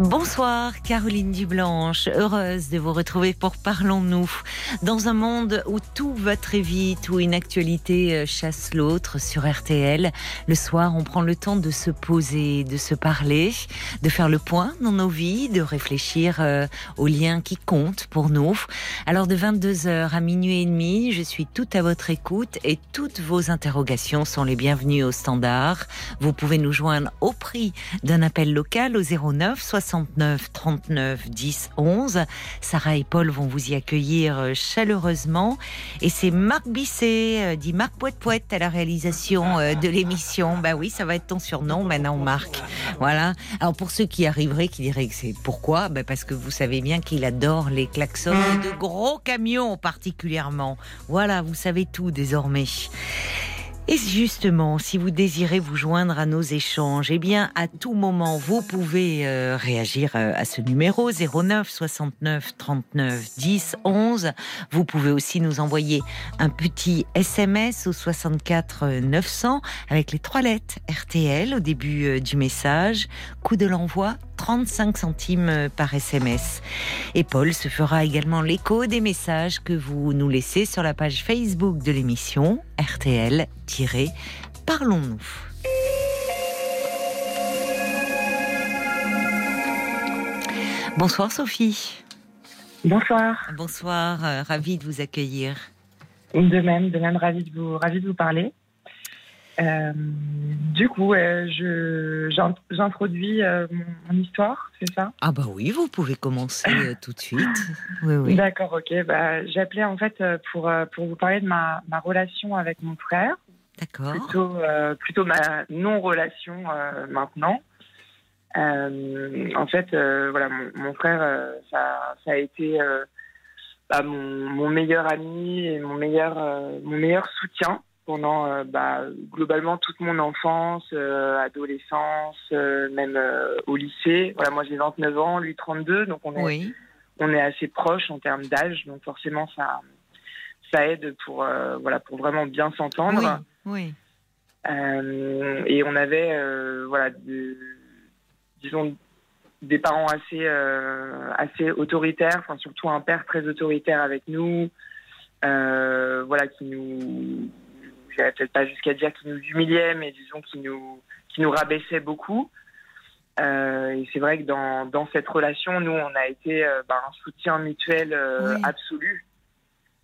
Bonsoir Caroline Dublanche, heureuse de vous retrouver pour Parlons-nous. Dans un monde où tout va très vite, où une actualité euh, chasse l'autre sur RTL, le soir on prend le temps de se poser, de se parler, de faire le point dans nos vies, de réfléchir euh, aux liens qui comptent pour nous. Alors de 22h à minuit et demi, je suis tout à votre écoute et toutes vos interrogations sont les bienvenues au standard. Vous pouvez nous joindre au prix d'un appel local au 09 60 69 39 10 11. Sarah et Paul vont vous y accueillir euh, chaleureusement. Et c'est Marc Bisset, euh, dit Marc Poète Poète, à la réalisation euh, de l'émission. Bah oui, ça va être ton surnom maintenant, Marc. Voilà. Alors pour ceux qui arriveraient, qui diraient que c'est pourquoi bah Parce que vous savez bien qu'il adore les klaxons de gros camions particulièrement. Voilà, vous savez tout désormais. Et justement, si vous désirez vous joindre à nos échanges, eh bien, à tout moment, vous pouvez euh, réagir euh, à ce numéro 09 69 39 10 11. Vous pouvez aussi nous envoyer un petit SMS au 64 900 avec les trois lettres RTL au début euh, du message. Coût de l'envoi 35 centimes par SMS. Et Paul se fera également l'écho des messages que vous nous laissez sur la page Facebook de l'émission RTL-Parlons-nous. Bonsoir Sophie. Bonsoir. Bonsoir, euh, ravie de vous accueillir. De même, de même, ravie de vous, ravie de vous parler. Euh, du coup, euh, je, j'in- j'introduis euh, mon, mon histoire, c'est ça? Ah bah oui, vous pouvez commencer euh, tout de suite. Oui, oui. D'accord, ok. Bah, j'appelais en fait pour, pour vous parler de ma, ma relation avec mon frère, D'accord. plutôt, plutôt ma non-relation maintenant. En fait, voilà, mon, mon frère, ça, ça a été bah, mon, mon meilleur ami et mon meilleur, mon meilleur soutien pendant euh, bah, globalement toute mon enfance, euh, adolescence, euh, même au lycée. Voilà, moi j'ai 29 ans, lui 32, donc on est, Oui, on est assez proches en termes d'âge, donc forcément ça, ça aide pour, voilà, pour vraiment bien s'entendre. oui, oui. Et on avait, voilà, de- disons, des parents assez, euh, assez autoritaires, enfin surtout un père très autoritaire avec nous, euh, voilà, qui nous, j'irais peut-être pas jusqu'à dire qu'il nous humiliait, mais disons qu'il nous, qui nous rabaissait beaucoup. Euh, et c'est vrai que dans, dans cette relation, nous, on a été euh, bah, un soutien mutuel euh, Oui. absolu.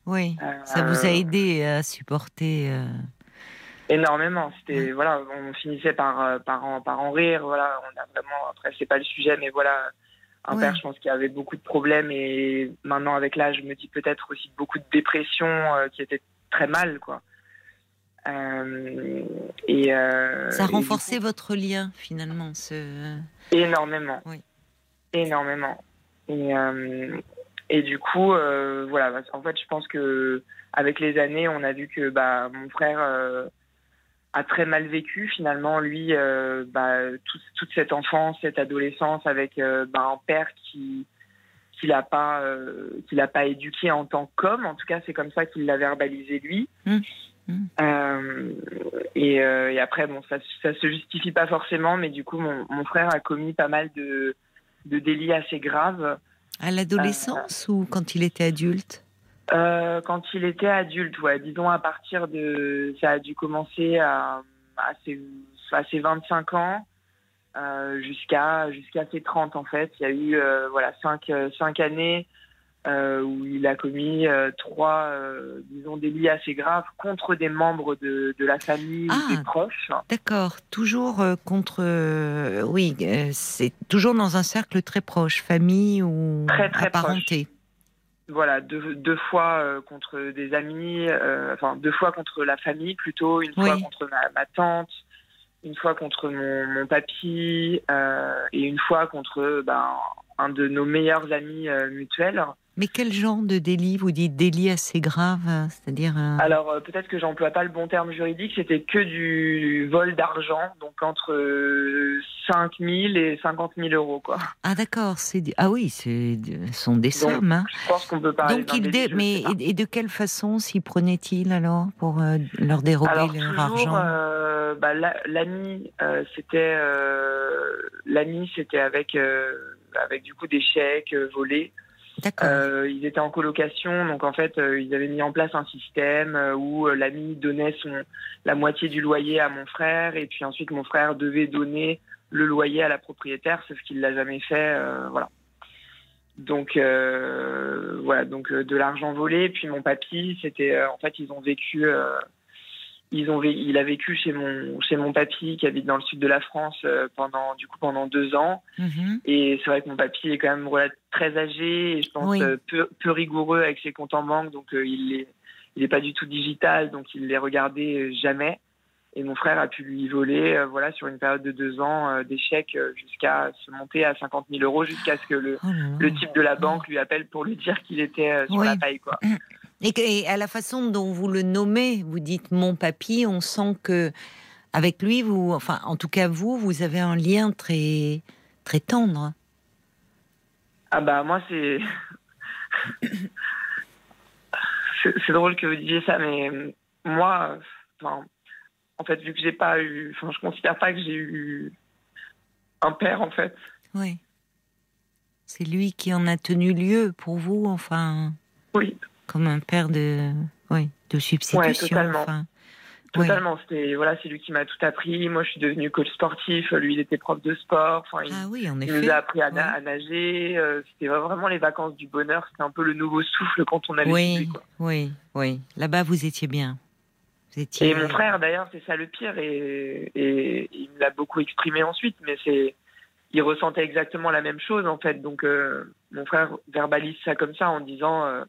oui. Euh, Ça vous a aidé à supporter. Énormément. C'était voilà, on finissait par par en, par en rire. Voilà, on a vraiment. Après, c'est pas le sujet, mais voilà, un père, je pense qu'il avait beaucoup de problèmes et maintenant avec l'âge, je me dis peut-être aussi beaucoup de dépression qui était très mal, quoi. Euh, et euh, Ça et du renforçait votre lien finalement. Ce... énormément. Oui. Énormément. Et euh, et du coup, euh, voilà. En fait, je pense que avec les années, on a vu que bah mon frère. euh, a très mal vécu finalement lui euh, bah, toute, toute cette enfance cette adolescence avec bah, un père qui qui l'a pas qui l'a pas éduqué en tant qu'homme en tout cas c'est comme ça qu'il l'a verbalisé lui Mm. Mm. Euh, et, euh, et après bon ça ça se justifie pas forcément mais du coup mon, mon frère a commis pas mal de de délits assez graves À l'adolescence ou quand il était adulte Euh, quand il était adulte, ouais, disons à partir de, ça a dû commencer à, à, ses, à ses 25 ans euh, jusqu'à jusqu'à ses 30 en fait. Il y a eu euh, voilà cinq, euh, cinq années euh, où il a commis euh, trois, euh, disons, délits assez graves contre des membres de, de la famille Ah. des proches. D'accord, toujours euh, contre. euh, oui, c'est toujours dans un cercle très proche, famille ou Très, très apparenté. Voilà, deux, deux fois contre des amis, enfin deux fois contre la famille plutôt, une fois contre ma, ma tante, une fois contre mon, mon papy et une fois contre ben, un de nos meilleurs amis mutuels. Mais quel genre de délit? Vous dites délit assez grave, c'est-à-dire euh, Alors euh, peut-être que j'emploie pas le bon terme juridique, c'était que du vol d'argent, donc entre 5 000 et 50 000 euros. Quoi. Ah d'accord, c'est ah oui, ce sont des sommes. Hein. Je pense qu'on peut parler Donc il mais et de quelle façon s'y prenait-il alors pour leur dérober leur argent? bah, L'ami, c'était l'ami, c'était avec avec du coup des chèques volés. Euh, ils étaient en colocation, donc en fait, euh, ils avaient mis en place un système euh, où l'ami donnait son, la moitié du loyer à mon frère, et puis ensuite mon frère devait donner le loyer à la propriétaire, sauf qu'il l'a jamais fait, voilà. Donc voilà, donc de l'argent volé. Puis mon papy, c'était en fait ils ont vécu ils ont, il a vécu chez mon, chez mon papy qui habite dans le sud de la France euh, pendant, du coup, pendant deux ans. Mhm. Et c'est vrai que mon papy est quand même très âgé et je pense euh, peu, peu, rigoureux avec ses comptes en banque. Donc euh, il n'est il est pas du tout digital, donc il les regardait jamais. Et mon frère a pu lui voler, voilà, sur une période de deux ans, des chèques jusqu'à se monter à 50 000 euros, jusqu'à ce que le, oh le type de la banque lui appelle pour lui dire qu'il était sur la paille, quoi. Et, à la façon dont vous le nommez, vous dites mon papy, on sent que avec lui, vous, enfin, en tout cas vous, vous avez un lien très très tendre. Ah bah moi c'est c'est drôle que vous disiez ça, mais moi, en fait, vu que j'ai pas eu, enfin, je considère pas que j'ai eu un père en fait. Oui. C'est lui qui en a tenu lieu pour vous, enfin. Oui comme un père de, oui, de substitution. Ouais, totalement. Totalement. C'était voilà, c'est lui qui m'a tout appris. Moi, je suis devenue coach sportif. Lui, il était prof de sport. Enfin, il, ah oui, en il nous a appris à, nager. Euh, c'était vraiment les vacances du bonheur. C'était un peu le nouveau souffle quand on avait oui, Oui, oui. Là-bas, vous étiez bien. Vous étiez... Et mon frère, d'ailleurs, c'est ça le pire. Et, et il me l'a beaucoup exprimé ensuite. Mais c'est, il ressentait exactement la même chose en fait. Donc, euh, mon frère verbalise ça comme ça en disant. Euh,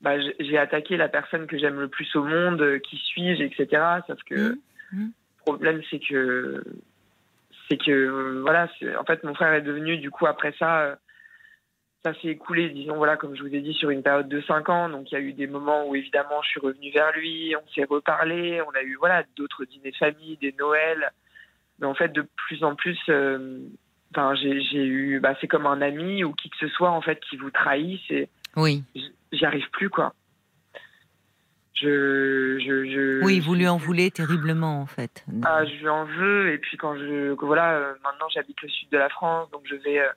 bah, j'ai attaqué la personne que j'aime le plus au monde, euh, qui suis-je, etc. Sauf que mmh. Mmh. le problème, c'est que, c'est que, euh, voilà, en fait, mon frère est devenu, du coup, après ça, euh, ça s'est écoulé, disons, voilà, comme je vous ai dit, sur une période de 5 ans. Donc, il y a eu des moments où, évidemment, je suis revenue vers lui, on s'est reparlé, on a eu, voilà, d'autres dîners de famille, des Noëls. Mais en fait, de plus en plus, enfin, j'ai eu, bah, c'est comme un ami ou qui que ce soit, en fait, qui vous trahit. C'est, oui j'y arrive plus, quoi. Je, je, je, oui, vous lui en voulez terriblement, en fait. Ah, je lui en veux. Et puis, quand je. Voilà, euh, maintenant, j'habite le sud de la France, donc je vais euh,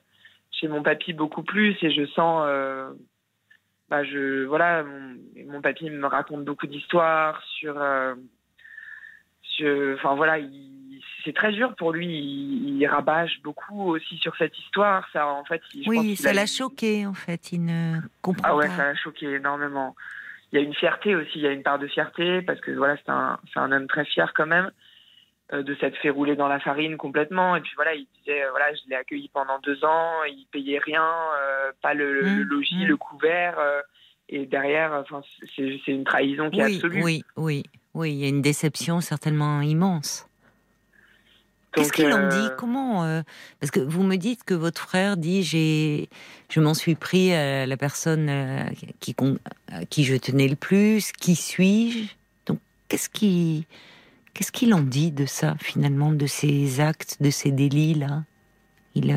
chez mon papy beaucoup plus et je sens. Euh, bah, je, voilà, mon, mon, papy me raconte beaucoup d'histoires sur. sur enfin, voilà, c'est très dur pour lui. Il, rabâche beaucoup aussi sur cette histoire. Ça, en fait, oui, ça l'a choqué, en fait. Il ne comprend ah ouais, ça l'a choqué énormément. Il y a une fierté aussi. Il y a une part de fierté parce que voilà, c'est un, c'est un homme très fier quand même euh, de s'être fait rouler dans la farine complètement. Et puis voilà, il disait, euh, voilà, je l'ai accueilli pendant deux ans. Il payait rien, euh, pas le, mmh, logis, mmh. le couvert. et derrière, enfin, c'est, c'est une trahison qui est absolue. Oui, oui, oui. Il y a une déception certainement immense. Qu'est-ce qu'il en dit euh, Comment euh, Parce que vous me dites que votre frère dit j'ai, je m'en suis pris à la personne euh, qui, à qui je tenais le plus. Qui suis-je? Donc qu'est-ce qui, qu'est-ce qu'il en dit de ça finalement, de ces actes, de ces délits là Il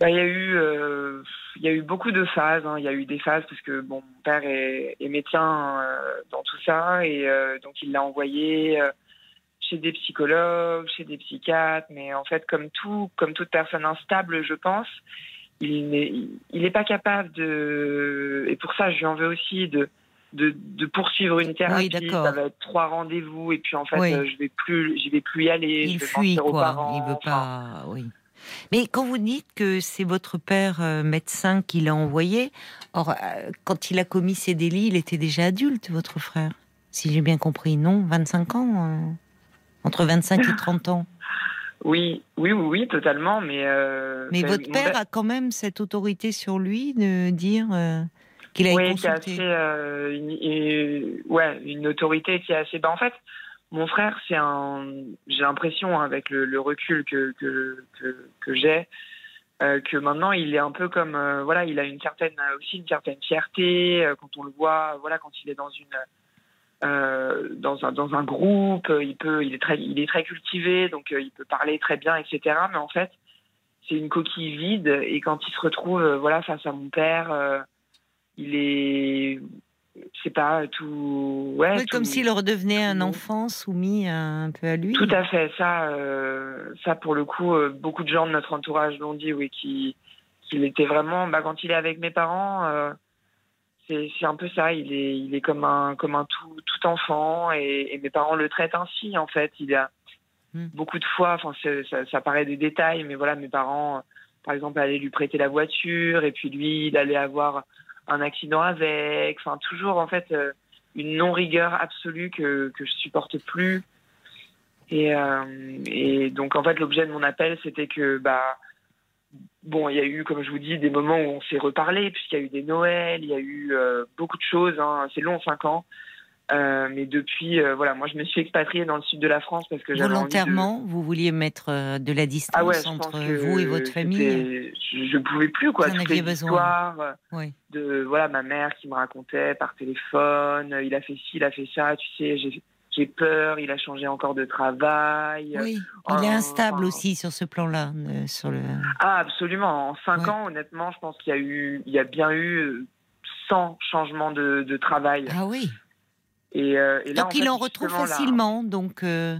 bah, il y a eu, il y a eu beaucoup de phases. Hein. Il y a eu des phases parce que bon, mon père est, est médecin dans tout ça et donc il l'a envoyé chez des psychologues, chez des psychiatres, mais en fait, comme tout, comme toute personne instable, je pense, il n'est, il pas capable de, et pour ça, je lui en veux aussi de, de, de poursuivre une thérapie. Oui, ça va être trois rendez-vous, et puis en fait, euh, je vais plus, je vais plus y aller. Il fuit, quoi. il veut pas, oui. Mais quand vous dites que c'est votre père euh, médecin qui l'a envoyé, or, euh, quand il a commis ces délits, il était déjà adulte, votre frère Si j'ai bien compris, non? 25 ans entre 25 et 30 ans Oui, oui, oui, totalement. Mais, euh, mais votre père a quand même cette autorité sur lui de dire euh, qu'il a oui, consulté. Euh, une, ouais, une autorité qui est assez. Bah, en fait, mon frère, c'est un. J'ai l'impression, hein, avec le, recul que, que, que, j'ai, que maintenant il est un peu comme voilà, il a une certaine aussi une certaine fierté quand on le voit, voilà, quand il est dans une dans un dans un groupe, il peut, il est très il est très cultivé, donc il peut parler très bien, etc. Mais en fait, c'est une coquille vide et quand il se retrouve voilà face à mon père, il est c'est pas tout. Ouais, comme s'il redevenait un enfant soumis un peu à lui. Tout à fait. Ça, euh, ça pour le coup, euh, beaucoup de gens de notre entourage l'ont dit, oui, qu'il était vraiment. Bah, quand il est avec mes parents, euh, c'est un peu ça. Il est, il est comme un, comme un tout, tout enfant et, mes parents le traitent ainsi. En fait, il a hmm. beaucoup de fois. Enfin, ça, ça paraît des détails, mais voilà, mes parents, par exemple, allaient lui prêter la voiture et puis lui, il allait avoir un accident avec, enfin toujours en fait euh, une non rigueur absolue que que je supporte plus. Et, euh, et donc en fait l'objet de mon appel c'était que bah bon il y a eu comme je vous dis des moments où on s'est reparlé puisqu'il y a eu des Noëls, il y a eu euh, beaucoup de choses. Hein, c'est long cinq ans. Euh, mais depuis, euh, voilà, moi je me suis expatriée dans le sud de la France parce que j'avais volontairement, vous vouliez mettre de la distance ah entre vous et votre famille. Je, ne pouvais plus quoi. Vous toutes les histoires de voilà ma mère qui me racontait par téléphone, il a fait ci, il a fait ça, tu sais, j'ai peur, il a changé encore de travail. Oui, il est instable aussi sur ce plan-là, sur le. Ah absolument. En cinq ans, honnêtement, je pense qu'il y a eu, il y a bien eu 100 changements de, de travail. Ah oui. Et, euh, donc il en retrouve facilement, donc. Euh,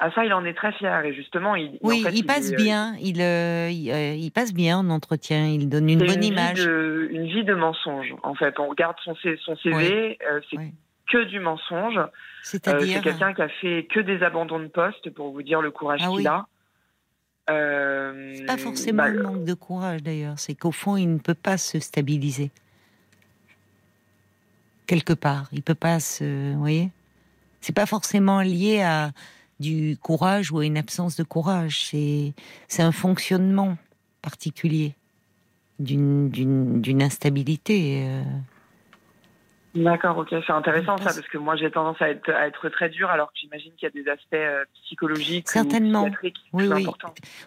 ah ça, il en est très fier et justement, il. Oui, il passe euh, bien. Il, il, passe bien en entretien. Il donne une bonne image. une vie de mensonge. En fait, on regarde son, son CV, c'est que du mensonge. C'est-à-dire. c'est quelqu'un qui a fait que des abandons de poste pour vous dire le courage ah qu'il a. c'est pas forcément bah, le manque de courage d'ailleurs. C'est qu'au fond, il ne peut pas se stabiliser quelque part. Il peut pas se, vous voyez, c'est pas forcément lié à du courage ou à une absence de courage. C'est c'est un fonctionnement particulier d'une d'une instabilité. Euh. D'accord, ok, c'est intéressant ça parce que moi j'ai tendance à être, à être très dur alors que j'imagine qu'il y a des aspects euh, psychologiques certainement. Ou oui, oui.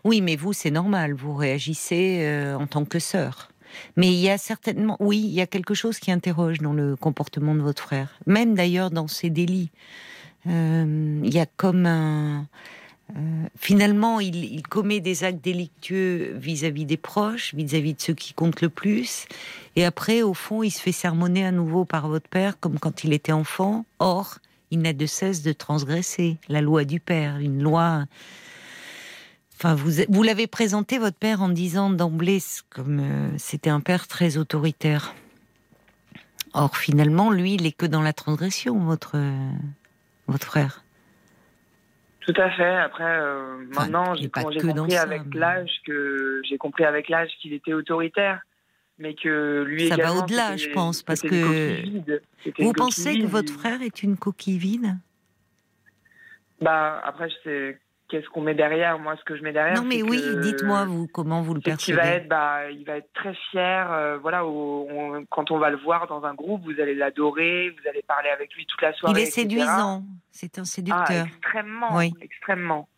oui, mais vous c'est normal, vous réagissez euh, en tant que sœur. Mais il y a certainement, oui, il y a quelque chose qui interroge dans le comportement de votre frère. Même d'ailleurs dans ses délits. Euh, il y a comme un. Euh, finalement, il, commet des actes délictueux vis-à-vis des proches, vis-à-vis de ceux qui comptent le plus. Et après, au fond, il se fait sermonner à nouveau par votre père, comme quand il était enfant. Or, il n'a de cesse de transgresser la loi du père, une loi Enfin, vous, vous l'avez présenté votre père en disant d'emblée comme euh, c'était un père très autoritaire. Or, finalement, lui, il est que dans la transgression, votre votre frère. Tout à fait. Après, euh, maintenant, j'ai compris avec l'âge que j'ai compris avec l'âge qu'il était autoritaire, mais que lui ça va au-delà, je pense, parce que vous pensez que votre frère est une coquille vide? Bah après, c'est qu'est-ce qu'on met derrière Moi, ce que je mets derrière. Non, mais oui, dites-moi vous comment vous le percevez. Il va être, bah, il va être très fier. Euh, voilà, quand on va le voir dans un groupe, vous allez l'adorer, vous allez parler avec lui toute la soirée. Il est séduisant. C'est un séducteur. Ah, extrêmement, oui. extrêmement.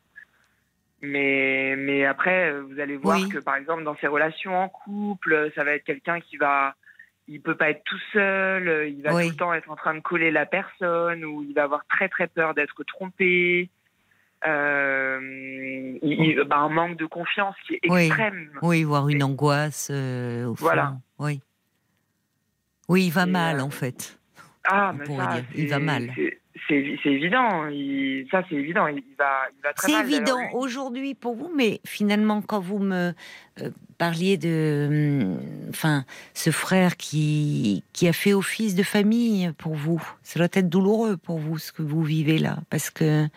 Mais, mais après, vous allez voir que, par exemple, dans ses relations en couple, ça va être quelqu'un qui va, il peut pas être tout seul, il va tout le temps être en train de coller la personne, ou il va avoir très très peur d'être trompé. Euh, il, bah, un manque de confiance qui est extrême. Oui, voire une angoisse. Euh, au voilà. Oui. Oui, il va mal euh, en fait. Ah, mais ça, il va mal. C'est évident, ça c'est évident, il va, il va très mal. C'est évident aujourd'hui pour vous, mais finalement quand vous me parliez de, hum, enfin, ce frère qui qui a fait office de famille pour vous, ça doit être douloureux pour vous ce que vous vivez là, parce que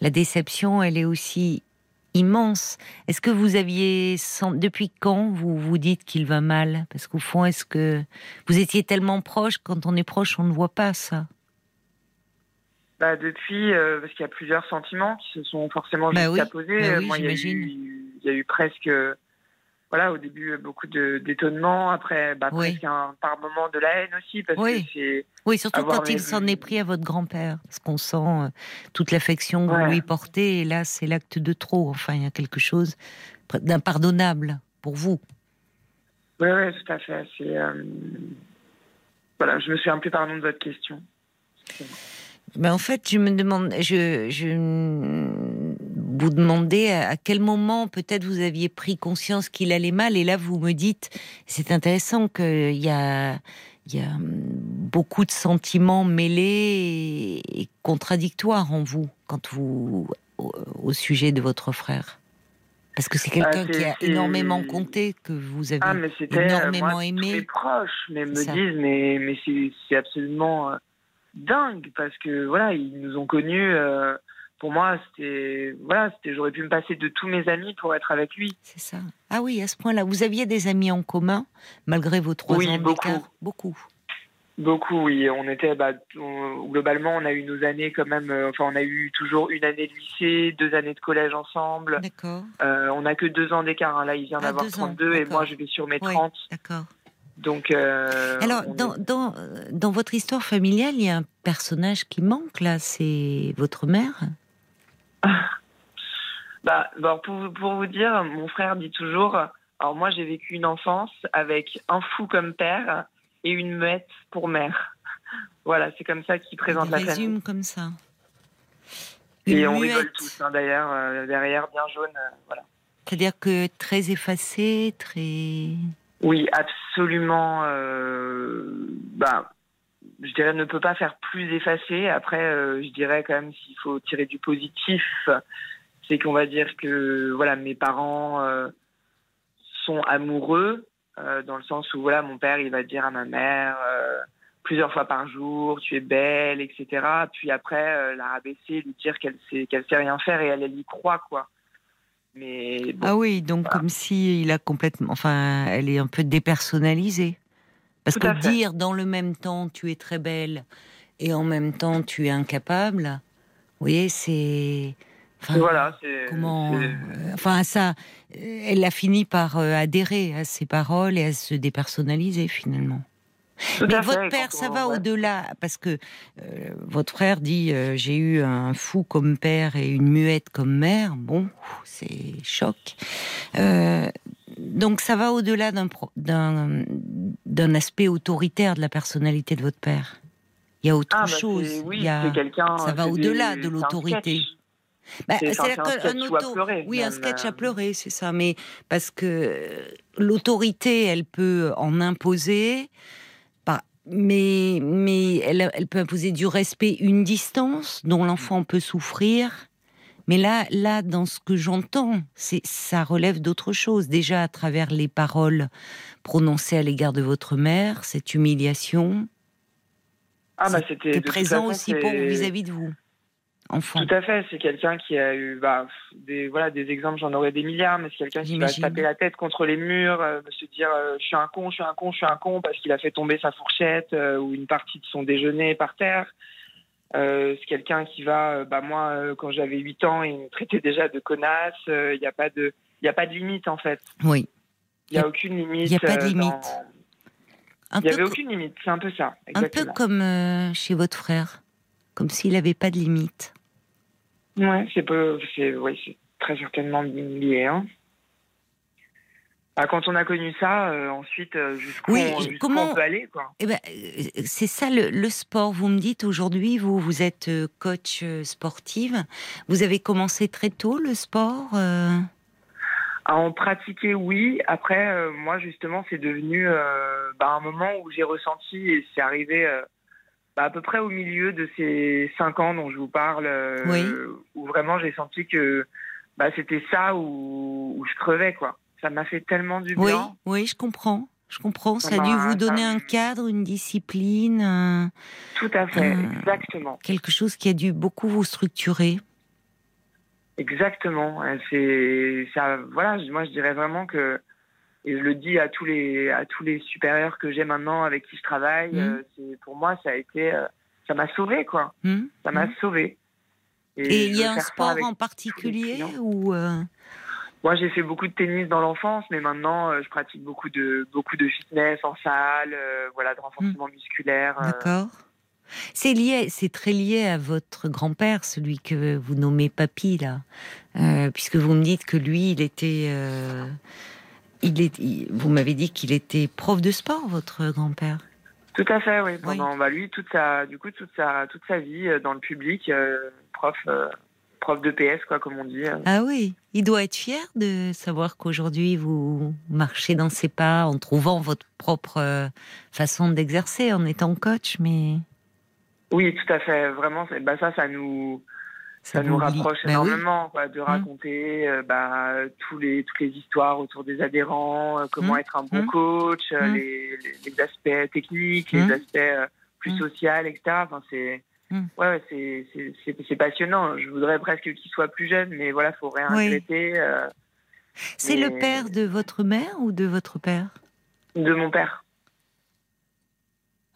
la déception, elle est aussi immense. Est-ce que vous aviez, depuis quand vous vous dites qu'il va mal? Parce qu'au fond, est-ce que vous étiez tellement proche? Quand on est proche, on ne voit pas ça. Bah depuis, euh, parce qu'il y a plusieurs sentiments qui se sont forcément bah juxtaposés. Bah oui, Moi, il il y a eu presque voilà, au début, beaucoup d'étonnement. Après, bah, presque un, par moment de la haine aussi. Parce oui. Que c'est oui, surtout quand il s'en est pris à votre grand-père. Parce qu'on sent euh, toute l'affection que vous lui portez. Et là, c'est l'acte de trop. Enfin, il y a quelque chose d'impardonnable pour vous. Oui, oui, tout à fait. C'est, euh, Voilà, je me souviens plus pardon de votre question. Ben en fait, je me demande, je, je vous demandais à quel moment peut-être vous aviez pris conscience qu'il allait mal, et là vous me dites, c'est intéressant qu'il y a, il y a beaucoup de sentiments mêlés et contradictoires en vous quand vous au, sujet de votre frère. Parce que c'est quelqu'un Ah, qui a énormément compté, que vous avez Ah, mais énormément moi, tous aimé. Mes proches, mais me Ça. disent, mais, mais c'est, c'est absolument euh, dingue parce que voilà, ils nous ont connus. euh, pour moi, c'était voilà, c'était j'aurais pu me passer de tous mes amis pour être avec lui. C'est ça. Ah oui, à ce point-là, vous aviez des amis en commun malgré vos trois Oui, ans beaucoup. d'écart. Beaucoup. Beaucoup, oui. On était, bah, on- globalement, on a eu nos années quand même. euh, enfin, on a eu toujours une année de lycée, deux années de collège ensemble. D'accord. Euh, on a que deux ans d'écart. hein. Là, il vient Ah, d'avoir ans, 32 et moi, je vais sur mes Oui. 30. D'accord. Donc, euh, Alors, dans, est- dans, dans votre histoire familiale, il y a un personnage qui manque là, c'est votre mère. Bah, bon, pour, vous- pour vous dire, mon frère dit toujours. Alors moi, j'ai vécu une enfance avec un fou comme père et une muette pour mère. Voilà, c'est comme ça qu'il présente la famille. résume comme ça. Et on rigole muette. tous, hein, d'ailleurs, euh, derrière, bien jaune. euh, voilà. C'est-à-dire que très effacé, très. Oui, absolument. euh, bah, je dirais ne peut pas faire plus effacé. Après, euh, je dirais quand même s'il faut tirer du positif, c'est qu'on va dire que voilà, mes parents euh, sont amoureux euh, dans le sens où voilà, mon père il va dire à ma mère plusieurs fois par jour, tu es belle, etc. Puis après, la rabaisser, lui dire qu'elle sait qu'elle sait rien faire et elle, elle y croit quoi. Mais bon, Ah oui, donc Voilà. comme si il a complètement. Enfin, elle est un peu dépersonnalisée. Parce que fait. dire dans le même temps tu es très belle et en même temps tu es incapable, vous voyez, c'est. Enfin, voilà, c'est Comment euh, Enfin, ça, euh, elle a fini par euh, adhérer à ses paroles et à se dépersonnaliser finalement. Tout Mais fait, votre père, ça va ouais. au-delà, parce que euh, votre frère dit euh, j'ai eu un fou comme père et une muette comme mère. Bon, c'est choc. Euh, donc ça va au-delà d'un pro- d'un d'un aspect autoritaire de la personnalité de votre père. Il y a autre Ah, bah, chose. Oui, Il y a- c'est quelqu'un. ça va au-delà de un l'autorité. Bah, C'est- un à auto- pleurer, oui, un sketch à euh. pleurer, c'est ça. Mais parce que l'autorité, elle peut en imposer, mais mais elle, elle peut imposer du respect, une distance dont l'enfant peut souffrir. Mais là, là, dans ce que j'entends, c'est ça relève d'autre chose. Déjà à travers les paroles prononcées à l'égard de votre mère, cette humiliation, Ah, bah, c'était. présent aussi pour vis-à-vis de vous, enfant. Tout à fait, c'est quelqu'un qui a eu bah, des, voilà, des exemples, j'en aurais des milliards, mais c'est quelqu'un qui va se taper la tête contre les murs, euh, se dire euh, je suis un con, je suis un con, je suis un con, parce qu'il a fait tomber sa fourchette euh, ou une partie de son déjeuner par terre. Euh, c'est quelqu'un qui va, euh, bah, moi, euh, quand j'avais 8 ans, il me traitait déjà de connasse, il n'y a, pas de- il a pas de limite en fait. Oui. Il n'y a aucune limite. il y a pas de limite. dans- Il n'y avait aucune limite, c'est un peu ça. Un peu Exactement. comme euh, chez votre frère, comme s'il n'avait pas de limite. Ouais, c'est ouais, c'est très certainement lié. Hein. Bah, quand on a connu ça, euh, ensuite, euh, jusqu'où Oui, on, comment- on peut aller, quoi. Eh ben, euh, c'est ça le, le sport. Vous me dites aujourd'hui, vous vous êtes coach sportive. Vous avez commencé très tôt le sport. euh, À en pratiquer, oui. Après, moi, justement, c'est devenu bah, un moment où j'ai ressenti, et c'est arrivé bah, à peu près au milieu de ces cinq ans dont je vous parle, Oui. où vraiment j'ai senti que bah, c'était ça où, où je crevais, quoi. Ça m'a fait tellement du Oui, bien. oui, je comprends. Je comprends. Ça Ça a dû m'a- vous donner ça un cadre, une discipline, un- Tout à fait, exactement. quelque chose qui a dû beaucoup vous structurer. Exactement. C'est ça. Voilà. Moi, je dirais vraiment que et je le dis à tous les à tous les supérieurs que j'ai maintenant avec qui je travaille. Mhm. euh, pour moi, ça a été, euh, ça m'a sauvé quoi. Hmm Ça m'a Hmm. sauvé. Et il y a un sport en particulier ou euh, Moi, j'ai fait beaucoup de tennis dans l'enfance, mais maintenant, euh, je pratique beaucoup de beaucoup de fitness en salle, euh, voilà, de renforcement musculaire. euh. D'accord. C'est lié, c'est très lié à votre grand-père, celui que vous nommez papy là, puisque vous me dites que lui, il était, il est, vous m'avez dit qu'il était prof de sport, votre grand-père. Tout à fait, oui. Pendant, Bah, lui, toute sa, du coup, toute sa, toute sa vie dans le public, prof, prof de PS, quoi, comme on dit. Ah oui, il doit être fier de savoir qu'aujourd'hui vous marchez dans ses pas en trouvant votre propre façon d'exercer, en étant coach, mais. Oui, tout à fait. Vraiment, bah ça, ça nous, ça, nous rapproche bah énormément de mmh. raconter euh, bah, tous les, toutes les histoires autour des adhérents, euh, comment mmh. être un bon mmh. coach, euh, les, les, aspects techniques, les aspects plus sociaux, etc. Enfin, c'est ouais, c'est passionnant. Je voudrais presque qu'il soit plus jeune, mais voilà, il faut rien regretter. c'est le père de votre mère ou de votre père? De mon père.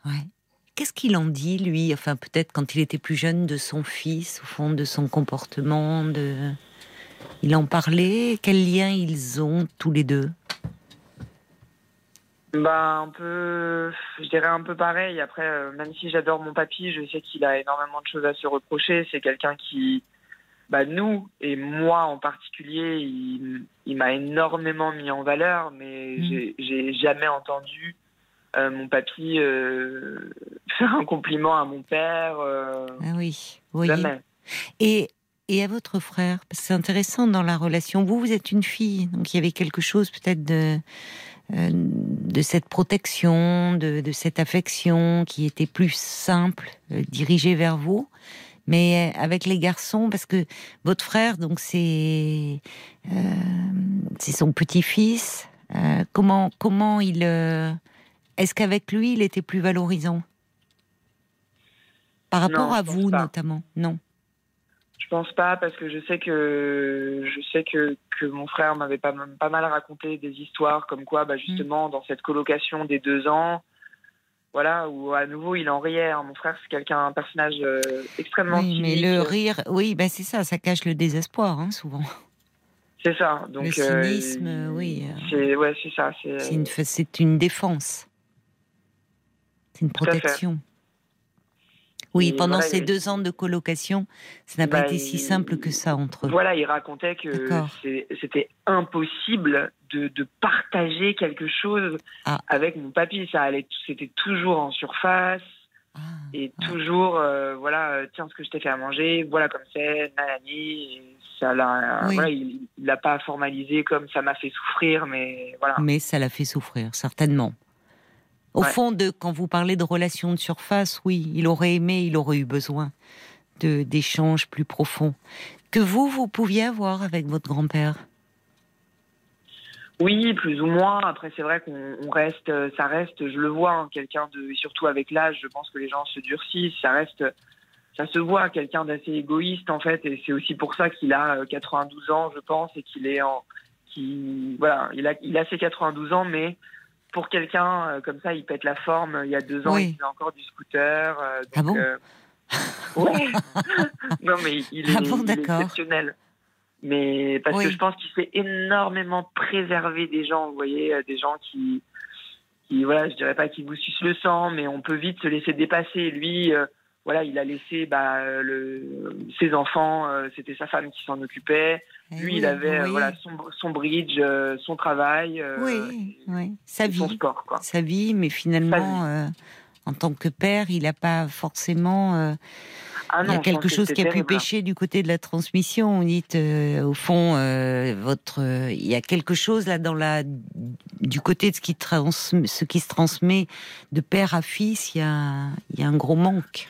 Ouais. Qu'est-ce qu'il en dit, lui? Enfin, peut-être quand il était plus jeune, de son fils, au fond, de son comportement, de... Il en parlait? Quel lien ils ont tous les deux? Bah un peu, je dirais un peu pareil. Après, euh, même si j'adore mon papy, je sais qu'il a énormément de choses à se reprocher. C'est quelqu'un qui, bah nous et moi en particulier, il, m'a énormément mis en valeur, mais mmh. j'ai jamais entendu euh, mon papy euh, faire un compliment à mon père. Ah oui, oui. Et, et à votre frère C'est intéressant dans la relation. Vous, vous êtes une fille, donc il y avait quelque chose peut-être de, de cette protection, de, de, cette affection qui était plus simple, dirigée vers vous. Mais avec les garçons, parce que votre frère, donc c'est c'est son petit-fils. comment comment il est-ce qu'avec lui, il était plus valorisant? Par rapport à vous, notamment? Non. Je pense pas, parce que je sais que je sais que, que mon frère m'avait pas, pas mal raconté des histoires comme quoi, bah, justement, mm. dans cette colocation des deux ans, voilà, où à nouveau il en riait. Hein. Mon frère, c'est quelqu'un, un personnage euh, extrêmement. Oui, mais le rire, oui, ben c'est ça, ça cache le désespoir, hein, souvent. C'est ça. Donc, le cynisme, euh, oui. C'est ouais, c'est ça. C'est une, une défense une protection. Oui, pendant ces deux ans de colocation, ça n'a pas bah, été si simple que ça entre eux. Voilà, il racontait que c'était impossible de, partager quelque chose ah. avec mon papy. Ça allait, c'était toujours en surface ah, et toujours, euh, voilà, euh, tiens ce que je t'ai fait à manger, voilà comme c'est, nanani. Ça l'a, il l'a pas formalisé comme ça m'a fait souffrir, mais voilà. Mais ça l'a fait souffrir, certainement. Au fond, de, quand vous parlez de relations de surface, oui, il aurait aimé, il aurait eu besoin de d'échanges plus profonds que vous, vous pouviez avoir avec votre grand-père? Oui, plus ou moins. Après, c'est vrai qu'on reste, ça reste, je le vois, hein, quelqu'un de, surtout avec l'âge, je pense que les gens se durcissent. Ça reste, ça se voit, quelqu'un d'assez égoïste en fait, et c'est aussi pour ça qu'il a 92 euh, ans, je pense, et qu'il est en, qui, voilà, il a, il a ses 92 ans, mais pour quelqu'un euh, comme ça, il pète la forme. Il y a deux ans, il faisait encore du scooter. Euh, ah bon euh, non, mais il, ah est, exceptionnel. Mais parce que je pense qu'il s'est énormément préservé des gens. Vous voyez, des gens qui, qui, voilà, je dirais pas qu'ils vous sucent le sang, mais on peut vite se laisser dépasser. Lui, voilà, il a laissé bah, le, ses enfants, euh, c'était sa femme qui s'en occupait. Eh Lui, il avait voilà, son, bridge, euh, son travail, euh, oui, oui. Sa vie, son sport. Quoi. Sa vie, mais finalement, en tant que père, il n'a pas forcément. Ah il y a quelque chose qui a pu hein. pêcher du côté de la transmission. On dit, au fond, votre, il y a quelque chose là dans la, du côté de ce qui, trans, ce qui se transmet de père à fils. Il y a, il y a un gros manque.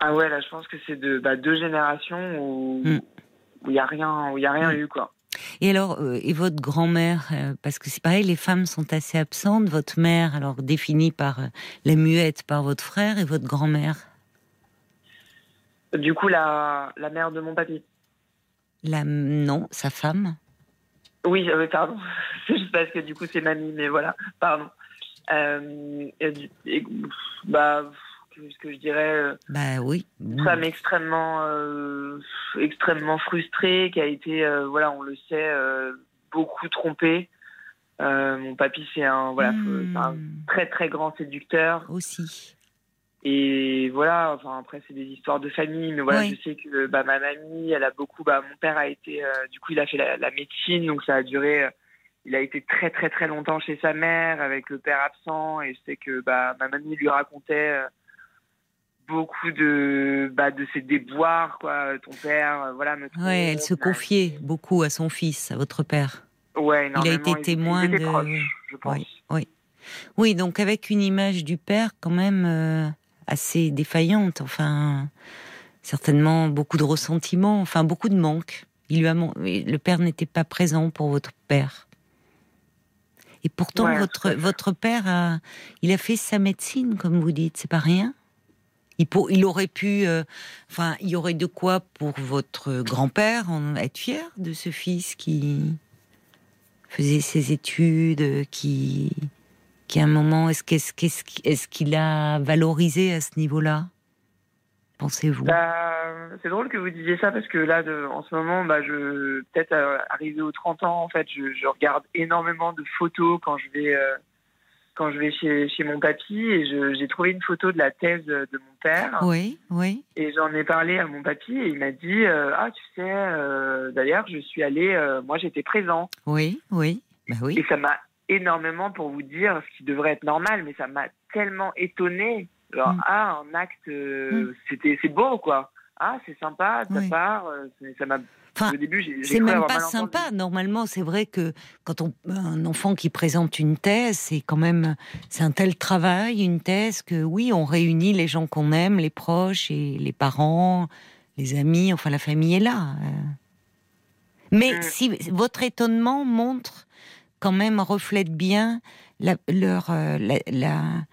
Ah ouais, là, je pense que c'est de bah, deux générations où il n'y a rien, où y a rien hmm. eu quoi. Et alors, euh, et votre grand-mère, euh, parce que c'est pareil, les femmes sont assez absentes. Votre mère, alors définie par euh, la muette par votre frère, et votre grand-mère? Du coup, la, la mère de mon papy. La non, sa femme? Oui, pardon. c'est juste parce que du coup c'est mamie, mais voilà, pardon. Et, bah ce que je dirais. Euh, bah oui. Une femme extrêmement, euh, extrêmement frustrée, qui a été, euh, voilà, on le sait, beaucoup trompée. mon papy, c'est un, voilà, un hmm. très très grand séducteur. Aussi. Et voilà, enfin après c'est des histoires de famille, mais voilà, je sais que bah, ma mamie, elle a beaucoup, bah, mon père a été, du coup il a fait la, médecine, donc ça a duré il a été très très très longtemps chez sa mère avec le père absent et je sais que bah, ma mamie lui racontait beaucoup de bah, de ses déboires quoi ton père euh, voilà Ouais, elle se confiait beaucoup à son fils, à votre père. ouais Il a été témoin Ils étaient de- proches, je pense. Oui, oui. Oui, donc avec une image du père quand même euh, assez défaillante, enfin certainement beaucoup de ressentiments, enfin beaucoup de manque. Il lui a man- le père n'était pas présent pour votre père. Et pourtant Ouais, votre votre père a il a fait sa médecine comme vous dites, c'est pas rien? Il, aurait pu, euh, enfin, il y aurait de quoi pour votre grand-père être fier de ce fils qui faisait ses études, euh, qui, qui à un moment, est-ce qu'est-ce qui- est-ce qu'il a valorisé à ce niveau-là Pensez-vous? Bah, c'est drôle que vous disiez ça parce que là, de, en ce moment, bah, je peut-être euh, arrivé aux 30 ans, en fait, je, regarde énormément de photos quand je vais quand je vais chez, chez mon papy et j'ai trouvé une photo de la thèse de mon père Oui, oui. et j'en ai parlé à mon papy et il m'a dit euh, ah tu sais euh, d'ailleurs je suis allé euh, moi j'étais présent Oui, oui, bah oui. et ça m'a énormément pour vous dire ce qui devrait être normal mais ça m'a tellement étonné genre Mm. ah un acte euh, c'était c'est beau quoi ah c'est sympa de ta Oui. part ça m'a Enfin, C'est même pas sympa. Normalement, c'est vrai que quand on, un enfant qui présente une thèse, c'est quand même, c'est un tel travail, une thèse que oui, on réunit les gens qu'on aime, les proches et les parents, les amis, enfin la famille est là. euh. Mais Mm. si votre étonnement montre quand même reflète bien la, leur, euh, la, la-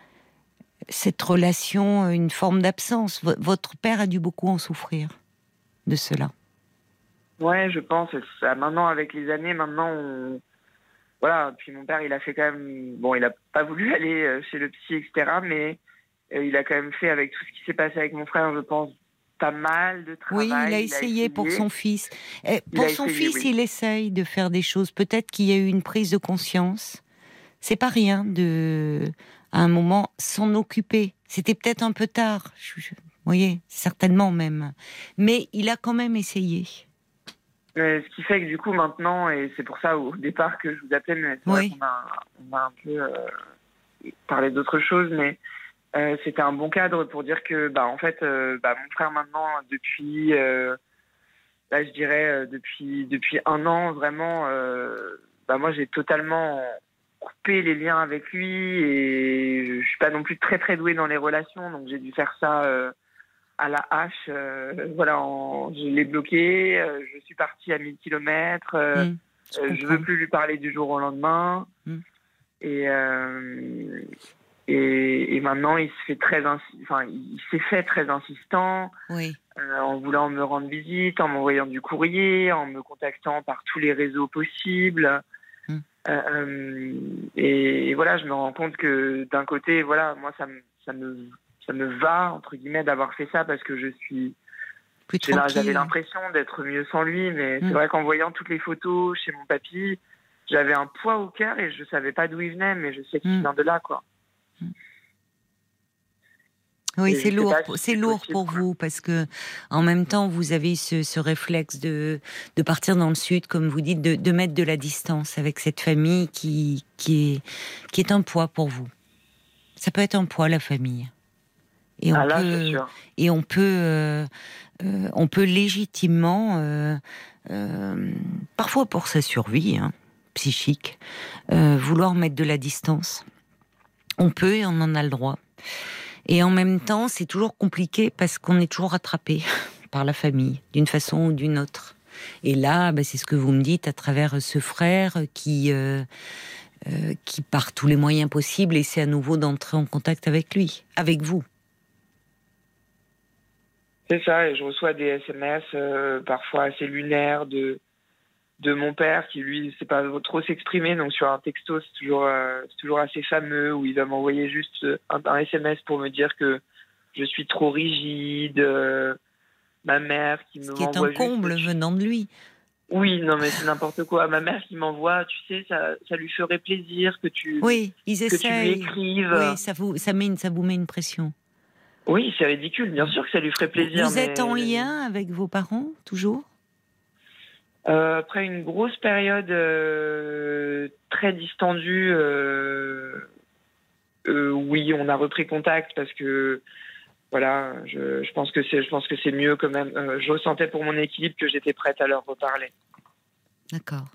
cette relation, une forme d'absence. Votre père a dû beaucoup en souffrir de cela. Ouais, je pense. Ça, maintenant, avec les années, maintenant, on... voilà. Puis mon père, il a fait quand même. Bon, il a pas voulu aller euh, chez le psy, etc. Mais euh, il a quand même fait avec tout ce qui s'est passé avec mon frère, je pense, pas mal de travail. Oui, il a essayé pour son fils. Eh, pour son essayé, fils, oui. il essaye de faire des choses. Peut-être qu'il y a eu une prise de conscience. C'est pas rien de, à un moment, s'en occuper. C'était peut-être un peu tard. vous voyez, certainement même. Mais il a quand même essayé. Euh, ce qui fait que du coup maintenant, et c'est pour ça au départ que je vous appelais, mais c'est vrai Oui. qu'on a, on a un peu euh, parlé d'autres choses, mais euh, c'était un bon cadre pour dire que, bah, en fait, euh, bah, mon frère maintenant, depuis, euh, là, je dirais euh, depuis depuis un an, vraiment, euh, bah, moi j'ai totalement coupé les liens avec lui et je, je suis pas non plus très très douée dans les relations, donc j'ai dû faire ça. À la hache, euh, voilà, en- je l'ai bloqué, euh, je suis partie à 1000 km, euh, Hmm, je comprends. veux plus lui parler du jour au lendemain. Mm. Et, et, et maintenant, il se fait très, insi- enfin, il s'est fait très insistant Oui, en voulant me rendre visite, en m'envoyant du courrier, en me contactant par tous les réseaux possibles. Mm. Euh, euh, et, et voilà, je me rends compte que d'un côté, voilà, moi, ça me, ça me, ça me va entre guillemets d'avoir fait ça parce que je suis J'avais l'impression d'être mieux sans lui, mais Mm. c'est vrai qu'en voyant toutes les photos chez mon papy, j'avais un poids au cœur et je savais pas d'où il venait, mais je sais qu'il Mm. vient de là, quoi. Oui, Et je c'est lourd, si c'est c'est lourd possible, pour quoi. vous parce que en même temps vous avez ce, ce réflexe de, de partir dans le sud, comme vous dites, de, de mettre de la distance avec cette famille qui, qui, est, qui est un poids pour vous. Ça peut être un poids la famille. Et on Ah là, peut, c'est sûr. et on peut, euh, euh, on peut légitimement, euh, parfois pour sa survie hein, psychique, vouloir mettre de la distance. On peut et on en a le droit. Et en même temps, c'est toujours compliqué parce qu'on est toujours rattrapé par la famille, d'une façon ou d'une autre. Et là, bah, c'est ce que vous me dites à travers ce frère qui, euh, euh, qui par tous les moyens possibles essaie à nouveau d'entrer en contact avec lui, avec vous. C'est ça, et je reçois des SMS euh, parfois assez lunaires de de mon père qui lui sait pas trop s'exprimer, donc sur un texto c'est toujours euh, toujours assez fameux où il va m'envoyer juste un, un SMS pour me dire que je suis trop rigide. euh, ma mère qui me Ce qui est un juste- comble venant de lui. Oui, non, mais c'est n'importe quoi. Ma mère qui m'envoie, tu sais, ça, ça lui ferait plaisir que tu, Oui, ils que tu lui écrives. Oui, ça vous, ça, met une- ça vous met une pression. Oui, c'est ridicule. Bien sûr que ça lui ferait plaisir. Vous êtes en lien avec vos parents, toujours? Euh, après une grosse période euh, très distendue, euh, oui, on a repris contact parce que voilà, je, je pense que c'est, je pense que c'est mieux quand même. Euh, je ressentais pour mon équipe que j'étais prête à leur reparler. D'accord.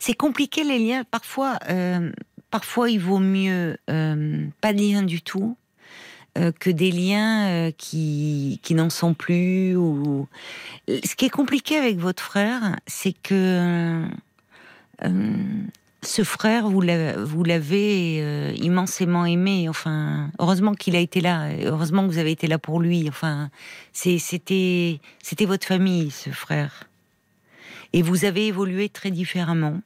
C'est compliqué les liens. Parfois, euh, parfois il vaut mieux euh, pas de lien du tout que des liens euh, qui, qui n'en sont plus. Ou... Ce qui est compliqué avec votre frère, c'est que euh, ce frère, vous l'avez, euh, immensément aimé. Enfin, heureusement qu'il a été là. Heureusement que vous avez été là pour lui. Enfin, c'était votre famille, ce frère. Et vous avez évolué très différemment,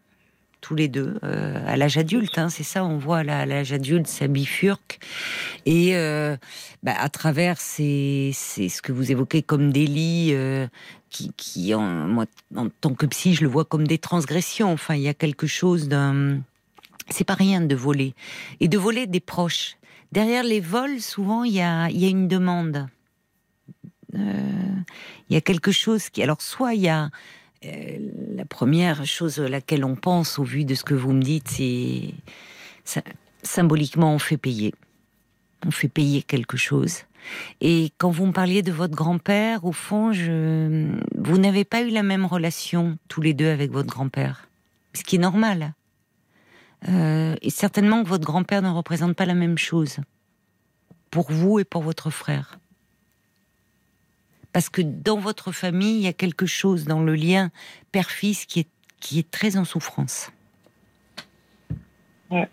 tous les deux, euh, à l'âge adulte. hein, c'est ça, on voit là, à l'âge adulte, ça bifurque. Et euh, bah, à travers ces, ce que vous évoquez comme délit, euh, qui, en, moi, en tant que psy, je le vois comme des transgressions. Enfin, il y a quelque chose d'un. C'est pas rien de voler. Et de voler des proches. Derrière les vols, souvent, il y a, y a une demande. Il y a quelque chose qui. Alors, soit il y a. euh, la première chose à laquelle on pense, au vu de ce que vous me dites, c'est. Symboliquement, on fait payer. On fait payer quelque chose. Et quand vous me parliez de votre grand-père, au fond, je... vous n'avez pas eu la même relation tous les deux avec votre grand-père. Ce qui est normal. Euh, et certainement que votre grand-père ne représente pas la même chose pour vous et pour votre frère. Parce que dans votre famille, il y a quelque chose dans le lien père-fils qui est, qui est très en souffrance. Ouais.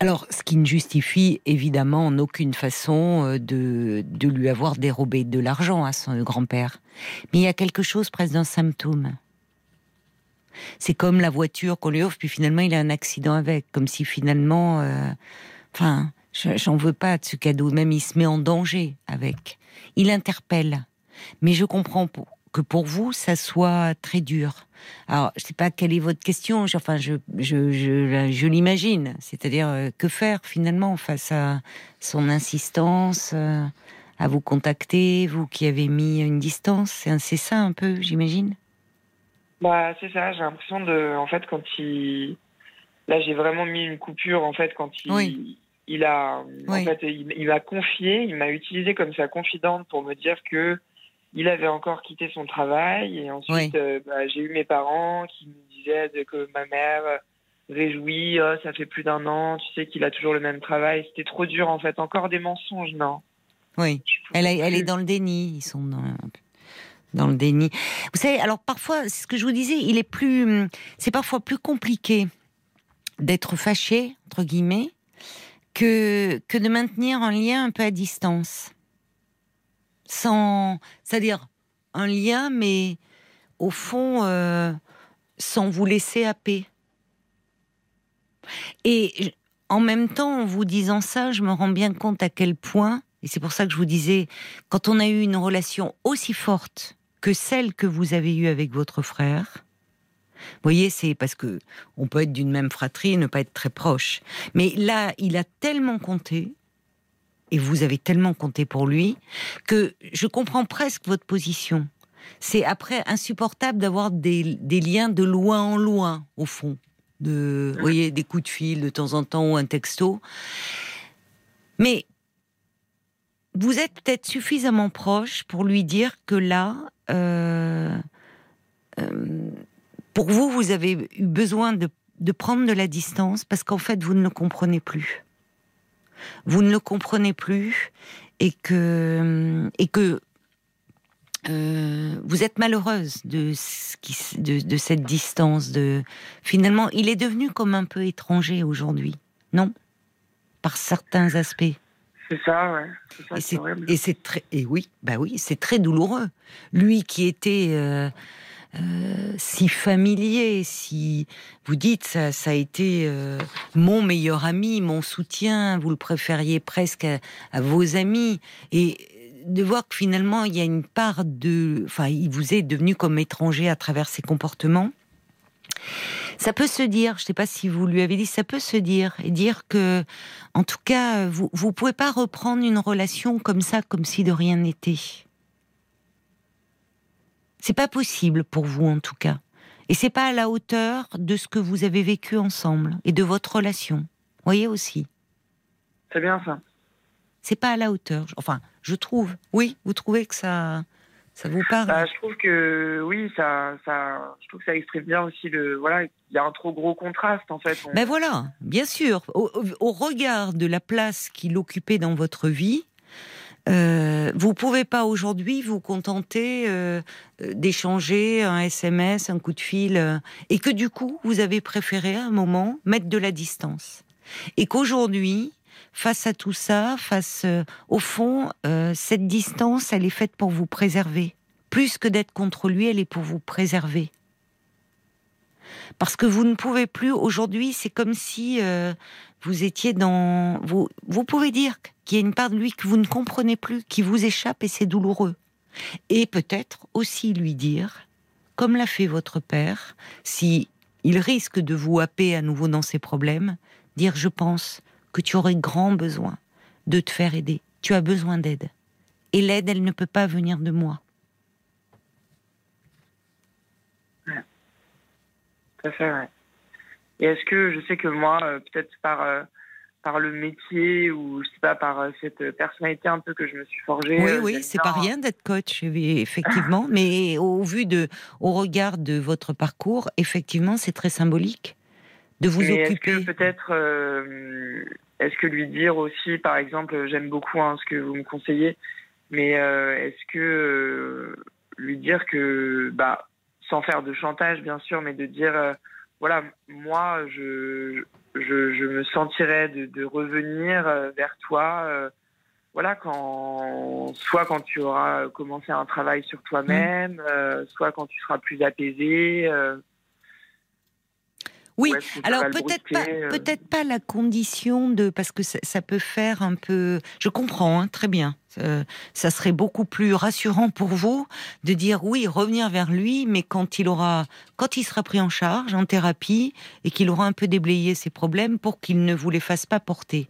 Alors, ce qui ne justifie évidemment en aucune façon euh, de, de lui avoir dérobé de l'argent à son grand-père. Mais il y a quelque chose presque d'un symptôme. C'est comme la voiture qu'on lui offre, puis finalement il a un accident avec, comme si finalement, euh, enfin, je- j'en veux pas de ce cadeau, même il se met en danger avec. Il interpelle, mais je comprends que pour vous ça soit très dur. Alors, je sais pas quelle est votre question, je- enfin, je, je, je, je l'imagine, c'est-à-dire euh, que faire finalement face à son insistance euh, à vous contacter, vous qui avez mis une distance, c'est c'est ça un peu, j'imagine? Bah, c'est ça, j'ai l'impression de. En fait, quand il. Là, j'ai vraiment mis une coupure, en fait, quand il. Oui. Il a. Oui. En fait, il, il m'a confié, il m'a utilisé comme sa confidente pour me dire que il avait encore quitté son travail. Et ensuite, Oui. euh, bah, j'ai eu mes parents qui me disaient que ma mère euh, réjouit, oh, ça fait plus d'un an, tu sais qu'il a toujours le même travail. C'était trop dur, en fait. Encore des mensonges, non? Oui. Elle, a- elle est dans le déni. Ils sont dans, dans le déni. Vous savez, alors parfois, c'est ce que je vous disais, il est plus, c'est parfois plus compliqué d'être fâché entre guillemets que que de maintenir un lien un peu à distance, sans, c'est-à-dire un lien, mais au fond, euh, sans vous laisser happer. Et en même temps, en vous disant ça, je me rends bien compte à quel point, et c'est pour ça que je vous disais, quand on a eu une relation aussi forte que celle que vous avez eue avec votre frère, vous voyez, c'est parce que on peut être d'une même fratrie et ne pas être très proche. Mais là, il a tellement compté, et vous avez tellement compté pour lui, que je comprends presque votre position. C'est après insupportable d'avoir des, liens de loin en loin, au fond. De, vous voyez, des coups de fil de temps en temps ou un texto. Mais vous êtes peut-être suffisamment proche pour lui dire que là, euh, euh, pour vous, vous avez eu besoin de, de prendre de la distance parce qu'en fait, vous ne le comprenez plus. Vous ne le comprenez plus et que, et que euh, vous êtes malheureuse de, ce qui, de, de cette distance. De finalement, il est devenu comme un peu étranger aujourd'hui, non? Par certains aspects. C'est ça, ouais. Ça, et c'est très et oui bah oui c'est très douloureux. Lui qui était euh, euh, si familier, si vous dites ça ça a été euh, mon meilleur ami, mon soutien, vous le préfériez presque à, à vos amis et de voir que finalement il y a une part de enfin il vous est devenu comme étranger à travers ses comportements. Ça peut se dire, je ne sais pas si vous lui avez dit, ça peut se dire et dire que, en tout cas, vous vous pouvez pas reprendre une relation comme ça, comme si de rien n'était. C'est pas possible pour vous en tout cas. Et c'est pas à la hauteur de ce que vous avez vécu ensemble et de votre relation. Voyez aussi. C'est bien ça. C'est pas à la hauteur. Enfin, je trouve. Oui, vous trouvez que ça, ça vous parle? Bah, Je trouve que oui, ça, ça, je trouve que ça exprime bien aussi le. Voilà, il y a un trop gros contraste en fait. Ben voilà, bien sûr. Au, au regard de la place qu'il occupait dans votre vie, euh, vous pouvez pas aujourd'hui vous contenter euh, d'échanger un SMS, un coup de fil, euh, et que du coup vous avez préféré à un moment mettre de la distance, et qu'aujourd'hui, face à tout ça, face euh, au fond, cette distance, elle est faite pour vous préserver, plus que d'être contre lui, elle est pour vous préserver. Parce que vous ne pouvez plus aujourd'hui, c'est comme si vous étiez dans. Vous, vous pouvez dire qu'il y a une part de lui que vous ne comprenez plus, qui vous échappe et c'est douloureux. Et peut-être aussi lui dire, comme l'a fait votre père, si il risque de vous happer à nouveau dans ses problèmes, dire je pense que tu aurais grand besoin de te faire aider. Tu as besoin d'aide. Et l'aide, elle ne peut pas venir de moi. Ouais. Tout à fait, ouais. Et est-ce que je sais que moi, euh, peut-être par euh, par le métier ou je sais pas par euh, cette personnalité un peu que je me suis forgée. Oui, oui, c'est pas rien d'être coach, effectivement. mais au vu de, au regard de votre parcours, effectivement, c'est très symbolique de vous occuper. Peut-être, est-ce que lui dire aussi, par exemple, j'aime beaucoup hein, ce que vous me conseillez, mais est-ce que lui dire que, bah, sans faire de chantage, bien sûr, mais de dire voilà, moi, je, je, me sentirais de, revenir euh, vers toi, euh, voilà, quand, soit quand tu auras commencé un travail sur toi-même, euh, soit quand tu seras plus apaisé. Oui, alors peut-être pas, peut-être pas la condition de, parce que ça, peut faire un peu. Je comprends hein, très bien. Euh, ça serait beaucoup plus rassurant pour vous de dire oui, revenir vers lui, mais quand il aura, quand il sera pris en charge en thérapie et qu'il aura un peu déblayé ses problèmes pour qu'il ne vous les fasse pas porter.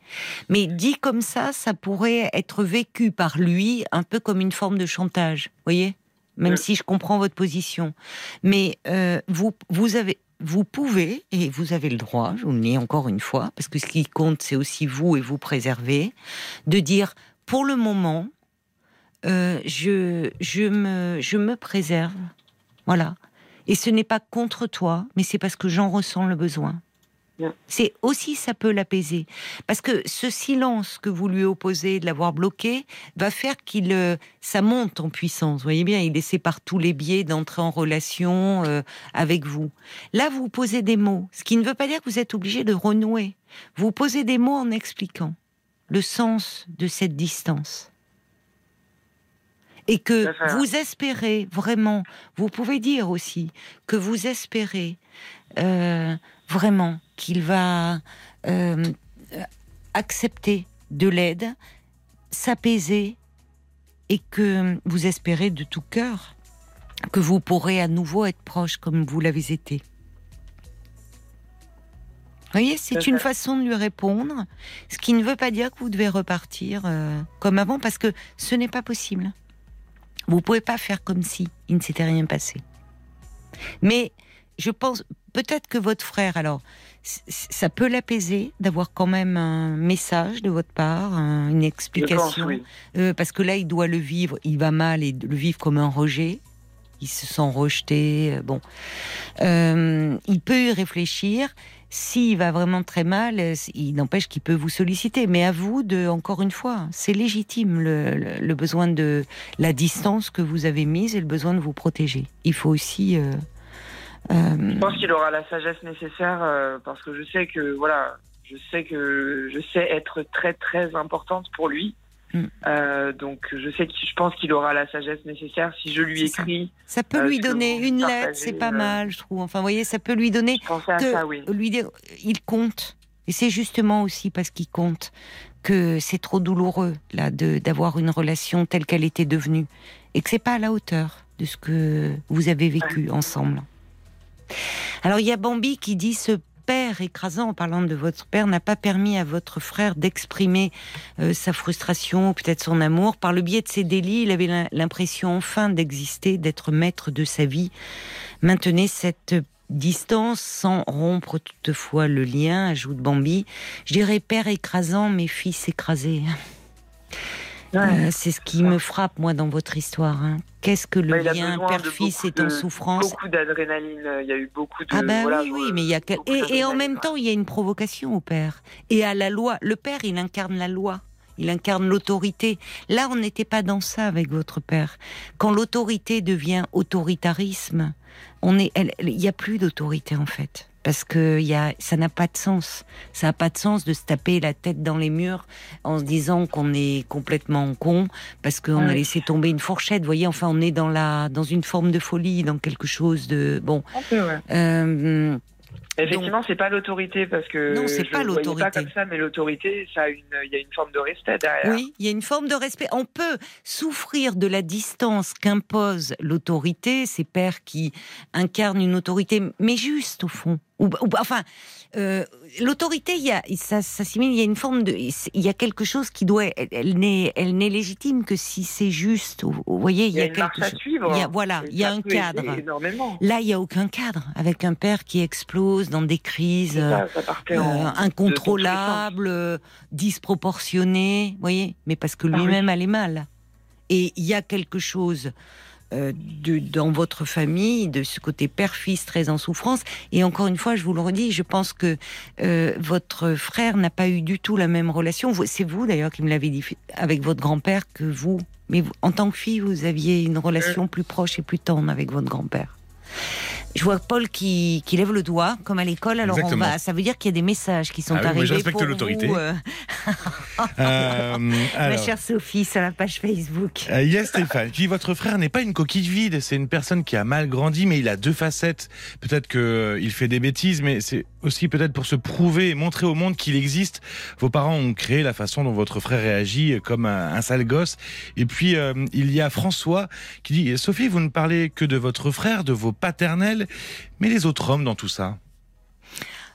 Mais dit comme ça, ça pourrait être vécu par lui un peu comme une forme de chantage, voyez? Même si je comprends votre position. Mais euh, vous, vous avez, vous pouvez, et vous avez le droit, je vous le dis encore une fois, parce que ce qui compte, c'est aussi vous et vous préserver, de dire, pour le moment, euh, je, je, me, je me préserve. Voilà. Et ce n'est pas contre toi, mais c'est parce que j'en ressens le besoin. C'est aussi ça peut l'apaiser parce que ce silence que vous lui opposez de l'avoir bloqué va faire qu'il euh, ça monte en puissance. Vous voyez bien, il essaie par tous les biais d'entrer en relation euh, avec vous. Là, vous posez des mots, ce qui ne veut pas dire que vous êtes obligé de renouer. Vous posez des mots en expliquant le sens de cette distance et que vous espérez vraiment. Vous pouvez dire aussi que vous espérez euh, vraiment qu'il va euh, accepter de l'aide, s'apaiser et que vous espérez de tout cœur que vous pourrez à nouveau être proche comme vous l'avez été. Vous voyez, c'est une façon de lui répondre, ce qui ne veut pas dire que vous devez repartir euh, comme avant, parce que ce n'est pas possible. Vous ne pouvez pas faire comme si il ne s'était rien passé. Mais je pense peut-être que votre frère, alors, ça peut l'apaiser d'avoir quand même un message de votre part, une explication? Euh, parce que là, il doit le vivre, il va mal et le vivre comme un rejet. Il se sent rejeté. Euh, bon, euh, il peut y réfléchir. S'il va vraiment très mal, il n'empêche qu'il peut vous solliciter. Mais à vous de, encore une fois, c'est légitime le, besoin de la distance que vous avez mise et le besoin de vous protéger. Il faut aussi euh, je pense qu'il aura la sagesse nécessaire euh, parce que je sais que voilà, je sais que je sais être très très importante pour lui. Mm. Euh, donc je sais que je pense qu'il aura la sagesse nécessaire si je lui écris. Ça, peut lui donner une lettre, c'est pas mal, je trouve. Enfin, vous voyez, ça peut lui donner que ça, oui. lui dire, il compte. Et c'est justement aussi parce qu'il compte que c'est trop douloureux là de d'avoir une relation telle qu'elle était devenue et que c'est pas à la hauteur de ce que vous avez vécu ensemble. Alors il y a Bambi qui dit ce père écrasant, en parlant de votre père, n'a pas permis à votre frère d'exprimer euh, sa frustration, peut-être son amour. Par le biais de ses délits, il avait l'impression enfin d'exister, d'être maître de sa vie. Maintenez cette distance sans rompre toutefois le lien, ajoute Bambi. Je dirais père écrasant, mais fils écrasé. Euh, c'est ce qui me frappe, moi, dans votre histoire. Hein. Qu'est-ce que le lien père-fils est en souffrance Beaucoup d'adrénaline, il y a eu beaucoup de... Ah ben oui, oui, mais il y a... Et, et en même temps, il y a une provocation au père. Et à la loi. Le père, il incarne la loi. Il incarne l'autorité. Là, on n'était pas dans ça avec votre père. Quand l'autorité devient autoritarisme, on est, il n'y a plus d'autorité en fait parce que y a, ça n'a pas de sens. Ça n'a pas de sens de se taper la tête dans les murs en se disant qu'on est complètement con parce qu'on a laissé tomber une fourchette. Vous voyez, enfin, on est dans la, dans une forme de folie, dans quelque chose de bon. Euh, Effectivement, c'est pas l'autorité parce que non, c'est pas l'autorité. Pas comme ça, mais l'autorité, ça il y a une forme de respect derrière. Oui, il y a une forme de respect. On peut souffrir de la distance qu'impose l'autorité, ces pères qui incarnent une autorité, mais juste au fond. Ou, enfin, euh, l'autorité, il y a, ça s'assimile, il y a une forme de, il y a quelque chose qui doit, elle, n'est, elle n'est légitime que si c'est juste. Vous voyez, il y a, quelque chose. Il y a, voilà, il y a un cadre. Là, il y a aucun cadre avec un père qui explose dans des crises euh, incontrôlables, disproportionnées. Vous voyez, mais parce que ah lui-même allait mal. Et il y a quelque chose euh, de, dans votre famille, de ce côté père-fils très en souffrance. Et encore une fois, je vous le redis, je pense que euh, votre frère n'a pas eu du tout la même relation. C'est vous d'ailleurs qui me l'avez dit avec votre grand-père que vous. Mais en tant que fille, vous aviez une relation euh. plus proche et plus tendre avec votre grand-père. Je vois Paul qui, lève le doigt, comme à l'école. Alors on va, ça veut dire qu'il y a des messages qui sont ah arrivés. je respecte l'autorité. Euh. Euh, Ma chère Sophie, sur la page Facebook. Euh, il y a Stéphane qui dit Votre frère n'est pas une coquille vide, c'est une personne qui a mal grandi, mais il a deux facettes. Peut-être qu'il fait des bêtises, mais c'est aussi peut-être pour se prouver et montrer au monde qu'il existe. Vos parents ont créé la façon dont votre frère réagit comme un, sale gosse. Et puis, il y a François qui dit Sophie, vous ne parlez que de votre frère, de vos paternels mais les autres hommes dans tout ça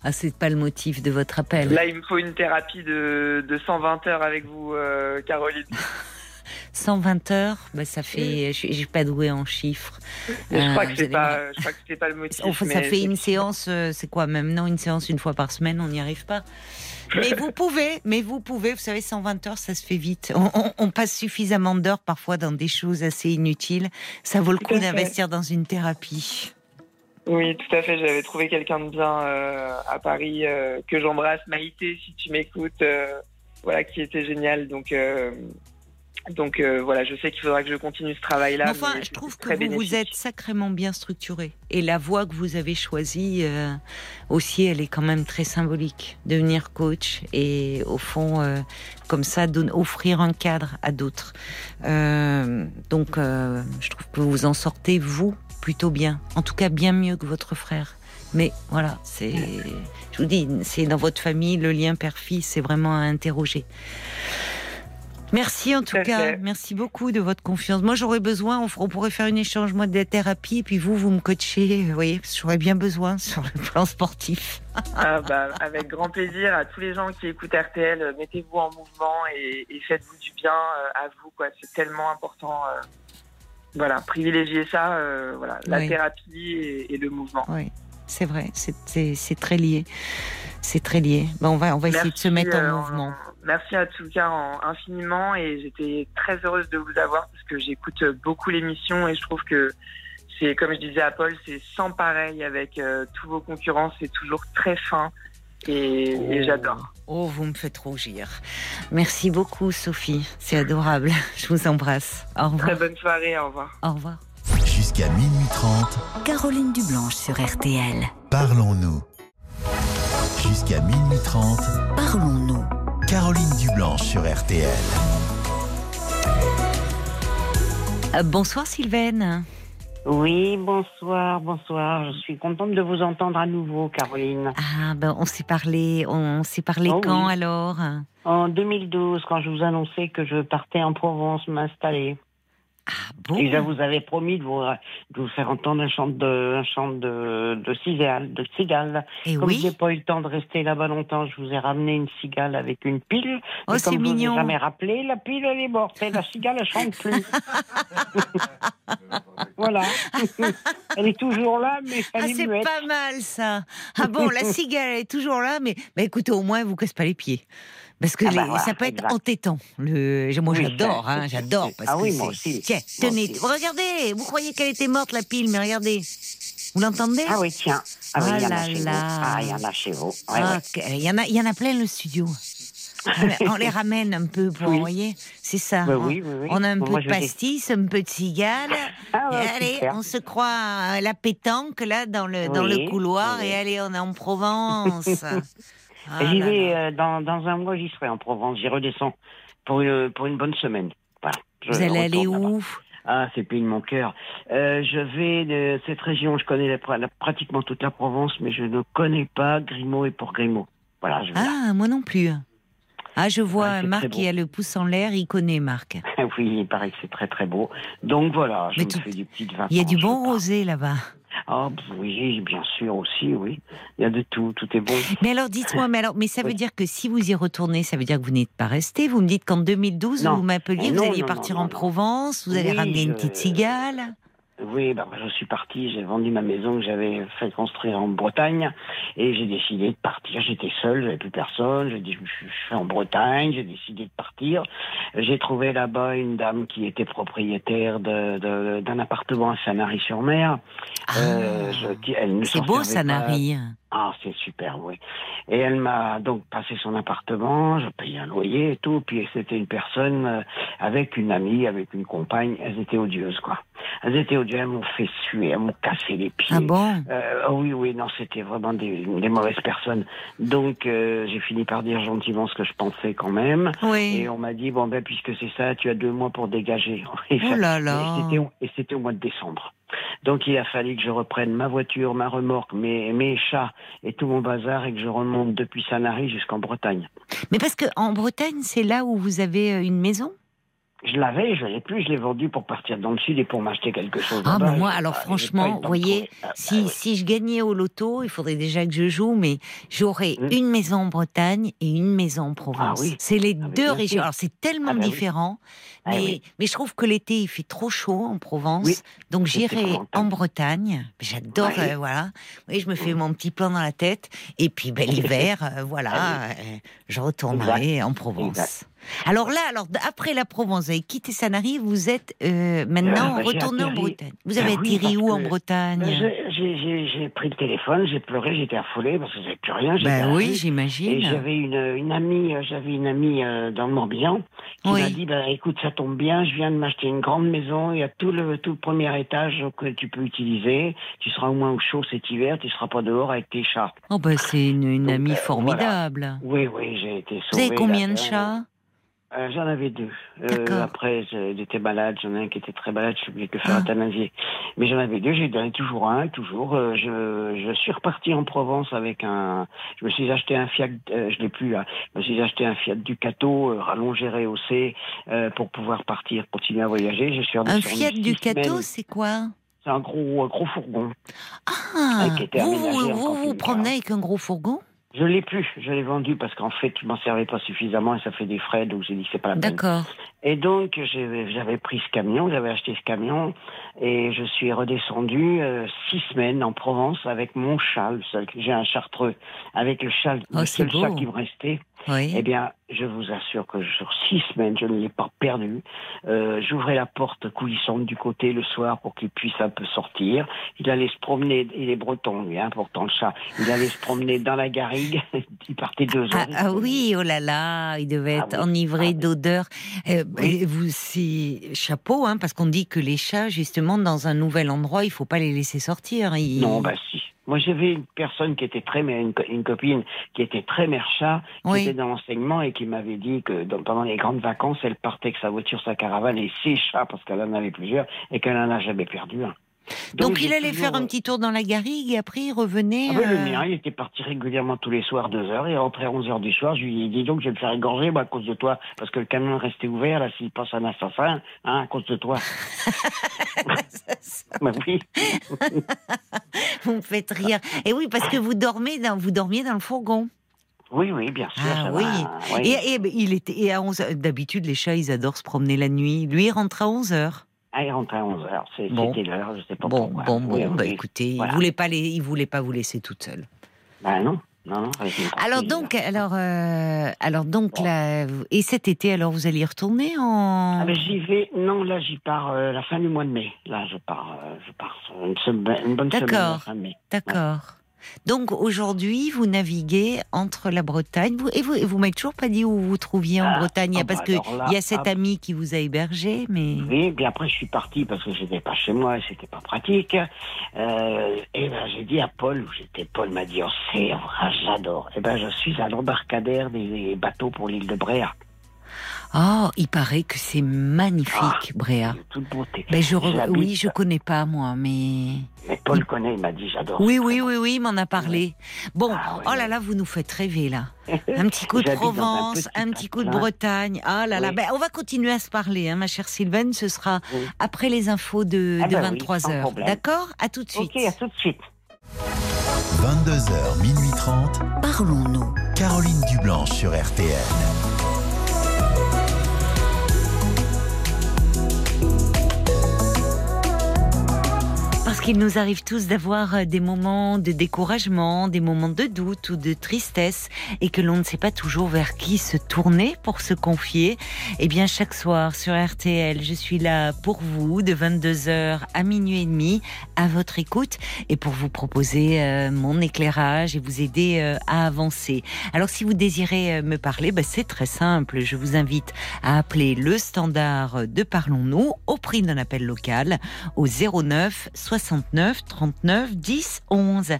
ah, c'est pas le motif de votre appel. Là, il me faut une thérapie de, 120 heures avec vous, euh, Caroline. 120 heures, bah, ça fait. Je suis pas douée en chiffres. je, crois que c'est pas, pas le motif. ça fait une séance, euh, c'est quoi même? Non, une séance une fois par semaine, on n'y arrive pas. Mais vous pouvez, mais vous pouvez, vous savez, 120 heures, ça se fait vite. On, passe suffisamment d'heures parfois dans des choses assez inutiles. Ça vaut le coup d'investir dans une thérapie. Oui, tout à fait. J'avais trouvé quelqu'un de bien euh, à Paris euh, que j'embrasse, Maïté, si tu m'écoutes, euh, voilà, qui était génial. Donc, donc voilà, je sais qu'il faudra que je continue ce travail-là. Enfin, je trouve que vous, vous, êtes sacrément bien structuré. Et la voie que vous avez choisie aussi, elle est quand même très symbolique. Devenir coach et au fond, comme ça, offrir un cadre à d'autres. donc, je trouve que vous en sortez, vous, plutôt bien. En tout cas, bien mieux que votre frère. Mais voilà, c'est, je vous dis, c'est dans votre famille, le lien père-fils, c'est vraiment à interroger. Merci en tout cas, merci beaucoup de votre confiance. Moi, j'aurais besoin, on, pourrait faire un échange moi de thérapie, puis vous, vous me coachez, vous voyez, j'aurais bien besoin sur le plan sportif. Ah, bah, avec grand plaisir à tous les gens qui écoutent RTL, mettez-vous en mouvement et, faites-vous du bien euh, à vous, quoi. C'est tellement important. Euh, voilà, privilégier ça, euh, voilà, la thérapie et, le mouvement. Oui, c'est vrai, c'est très lié. C'est très lié. on va, on va essayer de se mettre en euh, mouvement. Merci à tout cas infiniment et j'étais très heureuse de vous avoir parce que j'écoute beaucoup l'émission et je trouve que c'est, comme je disais à Paul, c'est sans pareil avec euh, tous vos concurrents, c'est toujours très fin et, et oh. j'adore. Oh, vous me faites rougir. Merci beaucoup, Sophie. C'est adorable. Je vous embrasse. Au revoir. Très bonne soirée. Au revoir. Au revoir. Jusqu'à minuit 30. Caroline Dublanche sur RTL. Parlons-nous. Jusqu'à minuit 30. Parlons-nous. Caroline Dublanche sur RTL. Euh, bonsoir, Sylvaine. Oui, bonsoir, bonsoir. Je suis contente de vous entendre à nouveau, Caroline. Ah, ben on s'est parlé, on s'est parlé oh quand alors? En 2012, quand je vous annonçais que je partais en Provence m'installer. Ah bon? Et je vous avais promis de vous, de vous faire entendre un chant de, un chant de, de cigale, de cigale. Et Comme oui. j'ai pas eu le temps de rester là-bas longtemps, je vous ai ramené une cigale avec une pile. Oh, c'est comme je vous ai mignon. jamais rappelé, la pile elle est morte et la cigale elle chante plus. voilà. elle est toujours là, mais elle Ah, est c'est muette. pas mal ça. Ah bon, la cigale est toujours là, mais bah, écoutez, au moins, elle vous casse pas les pieds. Parce que Ah bah les- voilà, ça peut être exact. entêtant. Le... Moi, Oui, j'adore, hein, j'adore. ah oui, moi aussi. Tiens, Moi tenez, aussi. regardez, vous croyez qu'elle était morte, la pile, mais regardez. Vous l'entendez? Ah oui, tiens. Ah oui, Ah il y en a chez vous. là. Ah, il y en a chez vous. Ouais, Ah, ouais. Il y, en a, y en a plein le studio. On les ramène un peu pour Oui. envoyer. C'est ça. Bah on, oui, oui, oui. on a un Bon, peu moi, de pastis, un peu de cigale. Ah Et allez, super. on se croit à la pétanque là dans le, dans le couloir et allez, on est en Provence. Ah J'y vais euh, dans, dans un mois, j'y serai en Provence. J'y redescends pour une, pour une bonne semaine. Voilà. Je Vous allez aller où? Ah, c'est le pays de mon cœur. Euh, je vais de cette région. Je connais la- la- pratiquement toute la Provence, mais je ne connais pas Grimaud et pour Grimaud. Voilà, je vais là. Ah, moi non plus. Ah, je vois Marc qui a le pouce en l'air, il connaît Marc. oui, il paraît que c'est très très beau. Donc voilà, je Mais me tout- fais des petites vacances. Il y a du bon rosé là-bas. Ah oui, bien sûr aussi, oui. Il y a de tout, tout est bon. Mais alors, dites-moi, mais alors, mais ça veut Oui. dire que si vous y retournez, ça veut dire que vous n'êtes pas resté. Vous me dites qu'en 2012, Non. vous m'appeliez, vous alliez non, partir non, en. Provence, vous allez ramener une petite cigale. Oui, bah, je suis parti, j'ai vendu ma maison que j'avais fait construire en Bretagne et j'ai décidé de partir. J'étais seul, j'avais plus personne. J'ai dit, je suis je suis en Bretagne, j'ai décidé de partir. J'ai trouvé là-bas une dame qui était propriétaire de- de- d'un appartement à Sanary-sur-Mer. Euh, je- elle ne Ah, C'est s'en beau, ça pas. Ah, c'est super, oui. Et elle m'a donc passé son appartement, je payais un loyer et tout, puis c'était une personne euh, avec une amie, avec une compagne, elles étaient odieuses, quoi. Elles étaient odieuses, elles m'ont fait suer, elles m'ont cassé les pieds. Ah bon? Euh, oui, oui, non, c'était vraiment des, des mauvaises personnes. Donc, euh, j'ai fini par dire gentiment ce que je pensais quand même. Oui. Et on m'a dit, bon, ben, puisque c'est ça, tu as deux mois pour dégager. Et Oh là là. Et c'était au mois de décembre. Donc il a fallu que je reprenne ma voiture, ma remorque, mes, mes chats et tout mon bazar et que je remonte depuis Sanary jusqu'en Bretagne. Mais parce que en Bretagne, c'est là où vous avez euh, une maison? Je l'avais, je l'ai plus, je l'ai vendu pour partir dans le sud et pour m'acheter quelque chose. Ah, bah, moi, alors pas- j'ai franchement, vous voyez. Ah, bah Si, oui. si je gagnais au loto, il faudrait déjà que je joue, mais j'aurais Hmm. une maison en Bretagne et une maison en Provence. Ah oui. C'est les Ah, deux régions. sûr. Alors c'est tellement Ah, bah oui. Ah, mais, oui. mais je trouve que l'été il fait trop chaud en Provence, Oui, donc j'irai en Bretagne. J'adore, Ouais. euh, voilà. Oui, je me fais mon petit plan dans la tête, et puis ben, l'hiver, euh, voilà, Ah euh, je retournerai en Provence. Exact. Alors là, alors après la Provence, vous avez quitté Sanary, vous êtes maintenant Euh, bah, retourné en. Bretagne. Vous avez Ah atterri où en Bretagne? J'ai- pris le téléphone, j'ai pleuré, j'étais affolé parce que j'avais plus rien. Ben oui, j'imagine. Et j'avais une, une amie, j'avais une amie dans le Morbihan qui m'a dit bah écoute ça tombe bien, je viens de m'acheter une grande maison, il y a tout le tout le premier étage que tu peux utiliser, tu seras au moins au chaud cet hiver, tu seras pas dehors avec tes chats. Oh bah c'est une, une Donc, amie euh, formidable. Oui oui, j'ai été sauvé. Vous avez combien de chats? Euh, J'en avais deux. Euh, après, était malade. J'en ai un qui était très malade. Je suis obligé de faire Ah. euthanasier. Mais j'en avais deux. J'ai donné toujours un, toujours. Euh, je, je suis reparti en Provence avec un. Je me suis acheté un Fiat. euh, je l'ai plus là. Je me suis acheté un Fiat Ducato euh, rallongé rehaussé euh, pour pouvoir partir, continuer à voyager. Je suis Un Fiat Ducato, c'est quoi? C'est un gros, un gros fourgon. Ah Qui était Vous vous, vous, vous promenez avec un gros fourgon? Je l'ai plus. Je l'ai vendu parce qu'en fait, je m'en servais pas suffisamment et ça fait des frais. Donc j'ai dit c'est pas la peine. D'accord. Et donc, j'avais pris ce camion, j'avais acheté ce camion, et je suis redescendu euh, six semaines en Provence avec mon chat, le seul que- j'ai un chartreux, avec le chat, Oh, le seul chat qui me restait. Oui. Eh bien, je vous assure que sur six semaines, je ne l'ai pas perdu. Euh, J'ouvrais la porte coulissante du côté le soir pour qu'il puisse un peu sortir. Il allait se promener, il est breton, lui, hein, pourtant le chat. Il allait se promener dans la garrigue. il partait deux heures. Ah, ah oui, oh là là, il devait Ah être oui, enivré ah d'odeur. Euh, Oui. Vous, c'est chapeau, hein, parce qu'on dit que les chats, justement, dans un nouvel endroit, il faut pas les laisser sortir. Ils- Non, bah si. Moi, j'avais une personne qui était très, une, une copine qui était très mère chat, qui Oui. était dans l'enseignement et qui m'avait dit que dans- pendant les grandes vacances, elle partait avec sa voiture, sa caravane et ses chats, parce qu'elle en avait plusieurs, et qu'elle en a jamais perdu un. Donc, il allait toujours, faire un petit tour dans la garrigue et après il revenait. Ah oui, le euh, mien, il était parti régulièrement tous les soirs, deux heures, et rentrait à 11 heures du soir. Je lui ai dit donc, je vais me faire égorger, moi, à cause de toi, parce que le camion restait ouvert, là, s'il passe un assassin, hein, à cause de toi. bah oui. Vous me faites rire. Et oui, parce que vous dormez dans, vous dormiez dans le fourgon. Oui, oui, bien sûr. Ah ça oui. va, oui. Et, et ben, il était et à 11 d'habitude les chats ils adorent se promener la nuit. Lui il rentre à 11 heures. Ah, il rentrait à 11 heures. C'est- Bon. C'était l'heure, je sais pas Bon pourquoi. bon bon Oui, bah oui. écoutez, Voilà. il voulait pas les il voulait pas vous laisser toute seule. Ben non, non, non. Alors donc alors euh, alors donc Bon. là et cet été alors vous allez y retourner en Ah ben j'y vais, non là j'y pars euh, la fin du mois de mai. Là je pars, euh, je pars une, semaine, une bonne semaine D'accord. D'accord. Donc aujourd'hui, vous naviguez entre la Bretagne vous, et vous, vous m'avez toujours pas dit où vous vous trouviez en Ah, Bretagne, ah parce bah que alors là, il y a cet ah. ami qui vous a hébergé, mais Oui, puis après je suis parti parce que j'étais pas chez moi et c'était pas pratique. Euh, et ben j'ai dit à Paul, où j'étais, Paul m'a dit, oh c'est vrai, j'adore. Et ben je suis à l'embarcadère des bateaux pour l'île de Bréa. Oh, il paraît que c'est magnifique, Bréa. De toute beauté. Ben je re- oui, je connais pas moi, mais Mais Paul connaît, il m'a dit j'adore. oui, oui, oui, oui, il m'en a parlé. Bon, Ah oh là là, vous nous faites rêver là. Un petit coup de un Provence, petit un petit coup de. Bretagne. Ah là là, Oui. ben, on va continuer à se parler, hein, ma chère Sylvaine. Ce sera Oui. après les infos de, Ah de bah oui, 23 sans h. D'accord? À tout de suite. Ok, à tout de suite. 22h, minuit 30. Parlons-nous. Caroline Dublanche sur RTL. Parce qu'il nous arrive tous d'avoir euh, des moments de découragement, des moments de doute ou de tristesse et que l'on ne sait pas toujours vers qui se tourner pour se confier. Eh bien, chaque soir sur RTL, je suis là pour vous de 22h à minuit et demi à votre écoute et pour vous proposer euh, mon éclairage et vous aider euh, à avancer. Alors, si vous désirez me parler, bah, c'est très simple. Je vous invite à appeler le standard de Parlons-nous au prix d'un appel local au 09 69 39 10 11.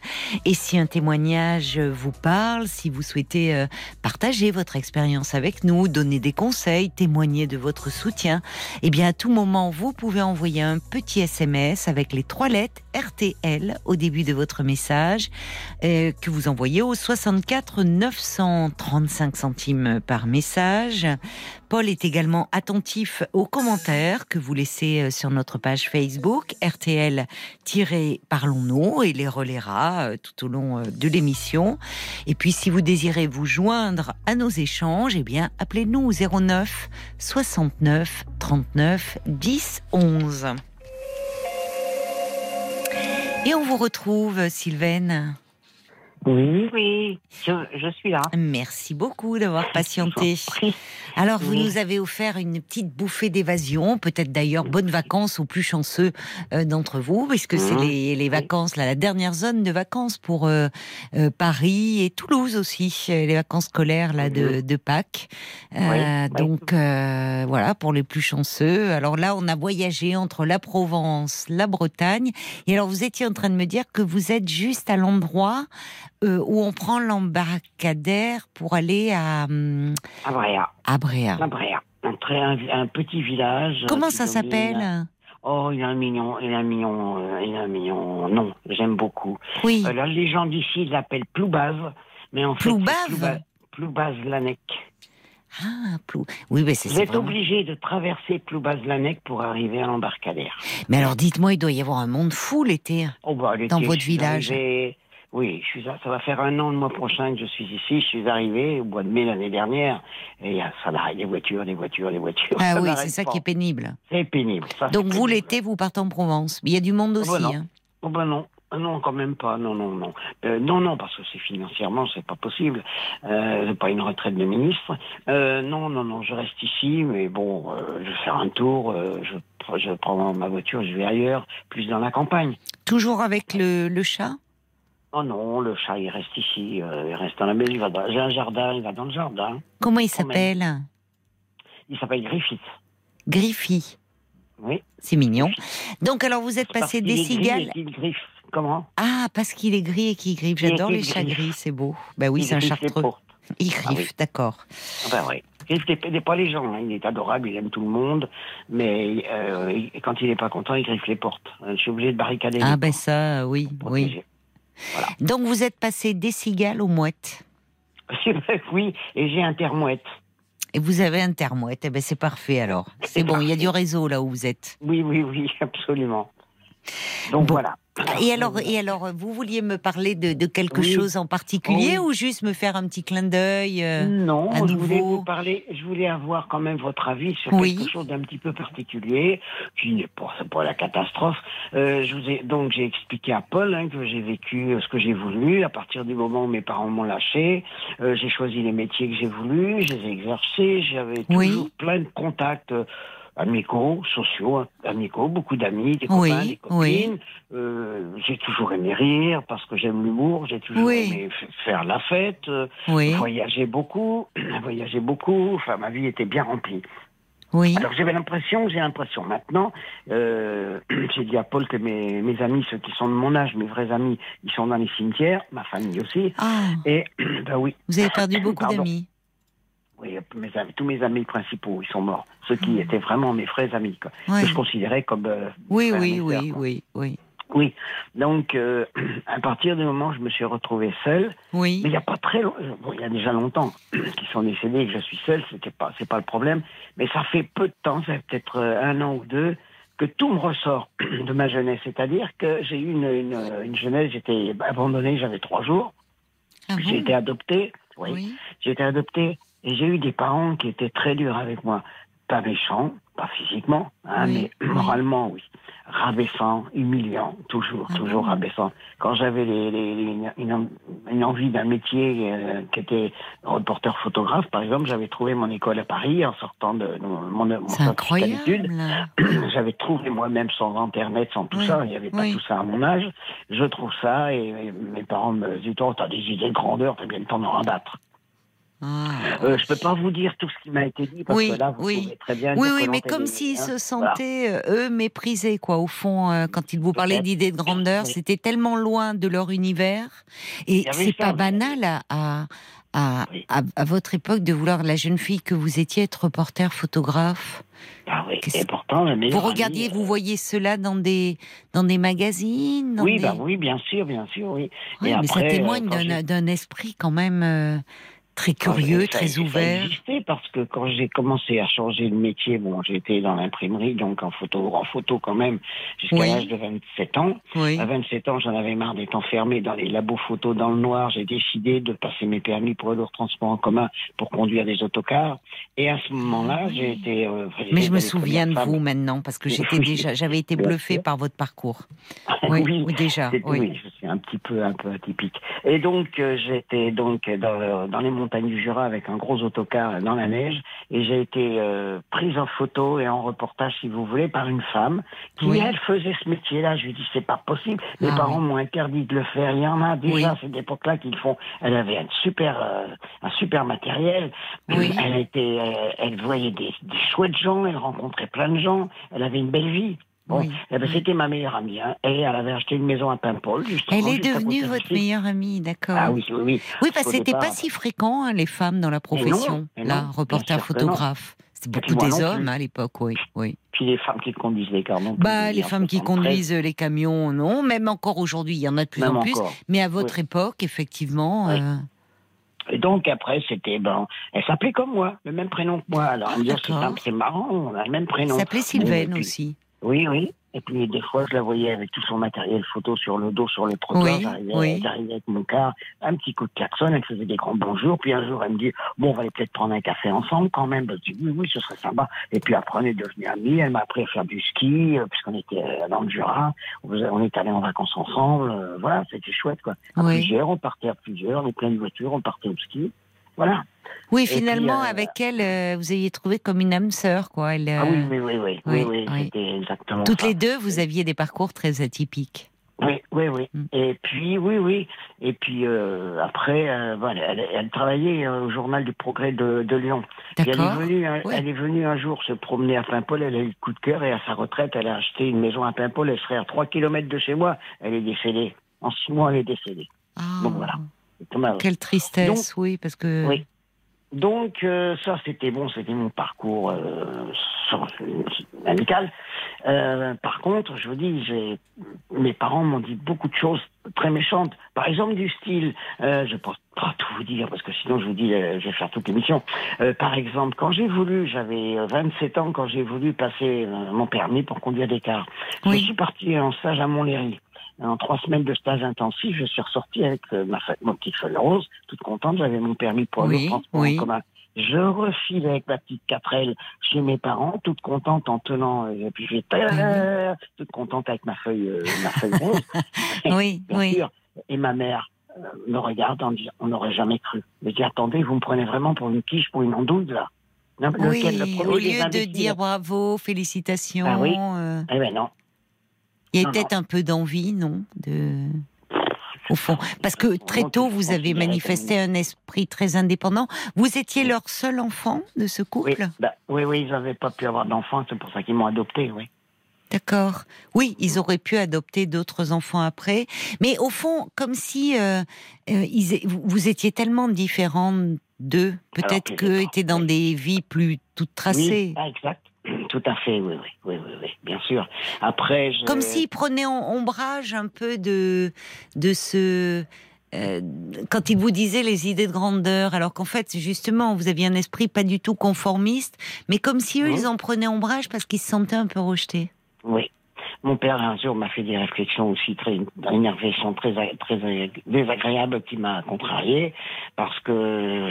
Et si un témoignage vous parle, si vous souhaitez euh, partager votre expérience avec nous, donner des conseils, témoigner de votre soutien, eh bien à tout moment vous pouvez envoyer un petit SMS avec les trois lettres RTL au début de votre message euh, que vous envoyez au 64 935 centimes par message. Paul est également attentif aux commentaires que vous laissez euh, sur notre page Facebook RTL-Parlons-nous et les relaiera euh, tout au long euh, de l'émission. Et puis si vous désirez vous joindre à nos échanges, eh bien appelez-nous au 09 69 39 10 11. Et on vous retrouve, Sylvaine. Oui, oui, je, je suis là. Merci beaucoup d'avoir patienté. Alors, vous Oui. nous avez offert une petite bouffée d'évasion, peut-être d'ailleurs bonnes vacances aux plus chanceux euh, d'entre vous, puisque c'est Mhm. les, les vacances, là, la dernière zone de vacances pour euh, euh, Paris et Toulouse aussi, euh, les vacances scolaires là de, de Pâques. Euh, Oui, oui. Donc euh, voilà pour les plus chanceux. Alors là, on a voyagé entre la Provence, la Bretagne, et alors vous étiez en train de me dire que vous êtes juste à l'endroit euh, où on prend l'embarcadère pour aller à hum, À Bréa. à Bréa. À Bréa. Un, petit village. Comment euh, ça s'appelle? Oh, il a un mignon, il a un mignon, euh, il a un mignon nom. J'aime beaucoup. Oui. Euh, là, les gens d'ici l'appellent Ploubave, mais en fait, Ploubave? C'est Plouba- Ploubaz-Lanec. Ah, Plou. Oui, mais c'est Vous êtes vraiment- obligé de traverser Ploubaz-Lanec pour arriver à l'embarcadère. Mais alors, dites-moi, il doit y avoir un monde fou l'été. Oh, bah, l'été, Dans votre village. Oui, je suis, ça va faire un an le mois prochain que je suis ici. Je suis arrivé au mois de mai l'année dernière. Et il y a- ça n'arrête, des voitures, des voitures, des voitures. Ah oui, c'est ça pas. qui est pénible. C'est pénible. ça, Donc vous, l'été, vous partez en Provence. Mais il y a du monde Oh, bah aussi. non. hein. Oh ben non, Ah non, quand même pas. Non, non, non. Euh, non, non, parce que c'est financièrement, c'est pas possible. Euh, pas une retraite de ministre. Euh, non, non, non, je reste ici, mais bon, euh, je vais faire un tour. euh, je, pr- je prends ma voiture, je vais ailleurs, plus dans la campagne. Toujours avec le, le chat? Oh non, le chat, il reste ici. euh, il reste dans la maison. Il va dans- J'ai un jardin, il va dans le jardin. Comment il s'appelle Il s'appelle Griffith. Griffy. Oui. C'est mignon. Donc alors vous êtes passé des gris cigales. et qu'il griffe. Comment Ah, parce qu'il est gris et qu'il griffe. Il J'adore les chats gris, c'est beau. Bah oui, Il c'est un chartreux. Il Ah oui. griffe, d'accord. Enfin, oui. Il ne pas les gens, hein. il est adorable, il aime tout le monde, mais euh, il- quand il n'est pas content, il griffe les portes. Euh, Je suis obligé de barricader Ah les ben portes ça, oui, oui. Donc vous êtes passé des cigales aux mouettes. oui, et j'ai un thermouette. Et vous avez un thermouette, eh ben c'est parfait alors. C'est bon, il y a du réseau là où vous êtes. Oui, oui, oui, absolument. Donc Bon. voilà. Et alors, et alors, vous vouliez me parler de, de quelque Oui. chose en particulier Oui. ou juste me faire un petit clin d'œil euh, Non, à je voulais vous parler, je voulais avoir quand même votre avis sur Oui. quelque chose d'un petit peu particulier, qui n'est pas, la catastrophe. Euh, je vous ai, donc j'ai expliqué à Paul hein, que j'ai vécu euh, ce que j'ai voulu à partir du moment où mes parents m'ont lâché. Euh, j'ai choisi les métiers que j'ai voulu, je les ai exercés, j'avais toujours plein de contacts. Amicaux, sociaux, amicaux, beaucoup d'amis, des Oui, copains, des oui. copines. Euh, j'ai toujours aimé rire parce que j'aime l'humour, j'ai toujours Oui. aimé faire la fête. euh, Oui, voyager beaucoup, voyager beaucoup. Enfin, ma vie était bien remplie. oui, Alors j'avais l'impression, j'ai l'impression maintenant. Euh, j'ai dit à Paul que mes, mes amis, ceux qui sont de mon âge, mes vrais amis, ils sont dans les cimetières, ma famille aussi. Ah, Et ben oui. vous avez perdu beaucoup d'amis. Oui, mes amis, tous mes amis principaux, ils sont morts. Ceux qui Mm. étaient vraiment mes vrais amis, quoi, Ouais. que je considérais comme. euh, Oui, oui, oui, oui, oui, Oui. Donc, euh, à partir du moment où je me suis retrouvé seul, oui. Mais il n'y a pas très long- bon, il y a déjà longtemps qu'ils sont décédés et que je suis seul, c'était pas, c'est pas le problème. Mais ça fait peu de temps, ça fait peut-être euh, un an ou deux, que tout me ressort de ma jeunesse. C'est-à-dire que j'ai eu une, une, une jeunesse, j'étais abandonné, j'avais trois jours. Ah j'ai été adopté, oui, Oui. j'ai été adopté et j'ai eu des parents qui étaient très durs avec moi. Pas méchants, pas physiquement, hein, Oui, mais oui. moralement, oui. Rabaissant, humiliant, toujours, Ah toujours rabaissant. Quand j'avais les, les- les- une, en- une envie d'un métier euh, qui était reporter photographe, par exemple, j'avais trouvé mon école à Paris en sortant de, de mon, mon d'études. incroyable. J'avais trouvé moi-même sans internet, sans tout Oui, ça, il n'y avait pas oui. tout ça à mon âge. Je trouve ça et, et mes parents me disent Oh, t'as des idées de grandeur, t'as bien le temps d'en rabattre. Ah. Euh, je peux pas vous dire tout ce qui m'a été dit parce Oui, que là, vous oui. très bien. Oui, oui, mais comme s'ils se sentaient, euh, eux, méprisés, quoi. Au fond, euh, quand ils vous parlaient d'idées de grandeur, Oui. c'était tellement loin de leur univers. Et c'est pas banal à, à, votre époque de vouloir, la jeune fille que vous étiez, être reporter, photographe. Ah oui. Et pourtant, la Vous regardiez, amie, vous voyez cela dans des, dans des magazines dans Oui, des- bah oui, bien sûr, bien sûr, oui. Et mais ça témoigne d'un esprit quand même euh, très curieux, ça- très ouvert. existait parce que quand j'ai commencé à changer de métier, bon, j'étais dans l'imprimerie, donc en photo, en photo quand même, jusqu'à Oui. l'âge de 27 ans. Oui. À 27 ans, j'en avais marre d'être enfermé dans les labos photos dans le noir. J'ai décidé de passer mes permis pour le transport en commun pour conduire des autocars. Et à ce moment-là, oui. j'ai été. euh, Mais je me souviens de vous maintenant parce que j'étais déjà, j'avais été sûr. par votre parcours. Oui, oui, déjà. Oui. oui, je suis un petit peu, un peu atypique. Et donc, euh, j'étais donc dans, dans les montagnes du Jura avec un gros autocar dans la neige, et j'ai été euh, prise en photo et en reportage, si vous voulez, par une femme qui Oui. elle faisait ce métier-là. Je lui dis c'est pas possible. Mes Ah parents oui. m'ont interdit de le faire. Il y en a déjà Oui. à cette époque-là qui le font. Elle avait un super, euh, un super matériel. Oui. Elle était, euh, elle voyait des, des chouettes gens. Elle rencontrait plein de gens. Elle avait une belle vie. Bon, Oui. eh ben, c'était ma meilleure amie. Hein. Elle avait acheté une maison à Paimpol. justement, Elle est devenue votre meilleure amie, d'accord. Ah oui, oui, oui. Oui, parce que c'était pas si fréquent hein, les femmes dans la profession, non, là, reporter photographe. C'était beaucoup des hommes hein, à l'époque, oui, oui. Puis les femmes qui conduisent les plus, Bah, les femmes qui 73, conduisent les camions, non. Même encore aujourd'hui, il y en a de plus Même en plus. encore. Mais à votre époque, effectivement, Oui. euh, Et donc après, c'était ben, elle s'appelait comme moi, le même prénom que moi. Alors, Ah, elle me dit, c'est marrant, on a le même elle prénom. s'appelait Bon, Sylvaine puis- aussi. Oui, oui. Et puis des fois, je la voyais avec tout son matériel photo sur le dos, sur le trottoir. Oui, J'arrivais oui. avec mon car, un petit coup de klaxon, elle faisait des grands bonjours. Puis un jour, elle me dit, bon, on va aller peut-être prendre un café ensemble quand même. Ben, Je dis, oui, oui, ce serait sympa. Et puis après, on est devenus amis. Elle m'a appris à faire du ski, euh, puisqu'on était euh, dans le Jura. On on est allés en vacances ensemble. euh, Voilà, c'était chouette, quoi. À Oui. plusieurs, on partait à plusieurs, les pleines voitures, on partait au ski. Voilà. Oui, puis, finalement, euh, avec elle, euh, vous aviez trouvé comme une âme sœur, quoi. Elle, Ah oui, oui, oui, oui, oui, oui, oui, oui. c'était exactement Toutes ça. les deux, vous aviez des parcours très atypiques. Oui, oui, oui. Mm. Et puis, oui, oui. Et puis, euh, après, voilà, elle, elle travaillait au journal du Progrès de, de Lyon. Puis elle est, venue, un- Oui. elle est venue un jour se promener à Paimpol, elle a eu le coup de cœur et à sa retraite, elle a acheté une maison à Paimpol, elle serait à 3 km de chez moi. Elle est décédée. En six mois, elle est décédée. Ah. Donc voilà. Quelle tristesse, oui, parce que. Oui. Donc euh, ça c'était bon, c'était mon parcours euh, sur- amical. Euh, par contre, je vous dis, mes parents m'ont dit beaucoup de choses très méchantes. Par exemple du style, euh, je peux pas tout vous dire parce que sinon je vous dis, euh, je vais faire toute l'émission. Euh, par exemple, quand j'ai voulu, j'avais euh, 27 ans quand j'ai voulu passer euh, mon permis pour conduire des cars. Oui. Je suis parti en stage à Montlhéry. En trois semaines de stage intensif, je suis ressorti avec euh, ma, mon petite feuille rose, toute contente. J'avais mon permis pour Oui, le transport oui. en commun. Je refile avec ma petite 4L chez mes parents, toute contente en tenant, euh, et puis je vais toute contente avec ma feuille, euh, ma feuille rose. Oui, bien oui. sûr. Et ma mère me regarde en disant, on n'aurait jamais cru. Mais dit, attendez, vous me prenez vraiment pour une quiche, pour une andouille, là. Non, Oui, lequel, le au lieu de dire bravo, félicitations, Ah oui. Eh ben non. Il y a Non, peut-être un peu d'envie, non de... Au fond. Parce que très tôt, vous avez manifesté un esprit très indépendant. Vous étiez leur seul enfant de ce Oui, couple? bah, oui, oui, ils n'avaient pas pu avoir d'enfants, c'est pour ça qu'ils m'ont adopté, oui. D'accord. Oui, ils auraient pu adopter d'autres enfants après. Mais au fond, comme si euh, euh, ils vous étiez tellement différents d'eux, peut-être qu'eux étaient dans oui. des vies plus toutes tracées. Oui, ah, exact. Tout à fait, oui, oui, oui, oui, oui, bien sûr. Après, je... Comme s'ils prenaient en- ombrage un peu de, de ce. euh, quand ils vous disaient les idées de grandeur, alors qu'en fait, justement, vous aviez un esprit pas du tout conformiste, mais comme si eux, Mhm. ils en prenaient ombrage parce qu'ils se sentaient un peu rejetés. Oui. Mon père, un jour, m'a fait des réflexions aussi très, réflexion très, très désagréable qui m'a contrarié, parce que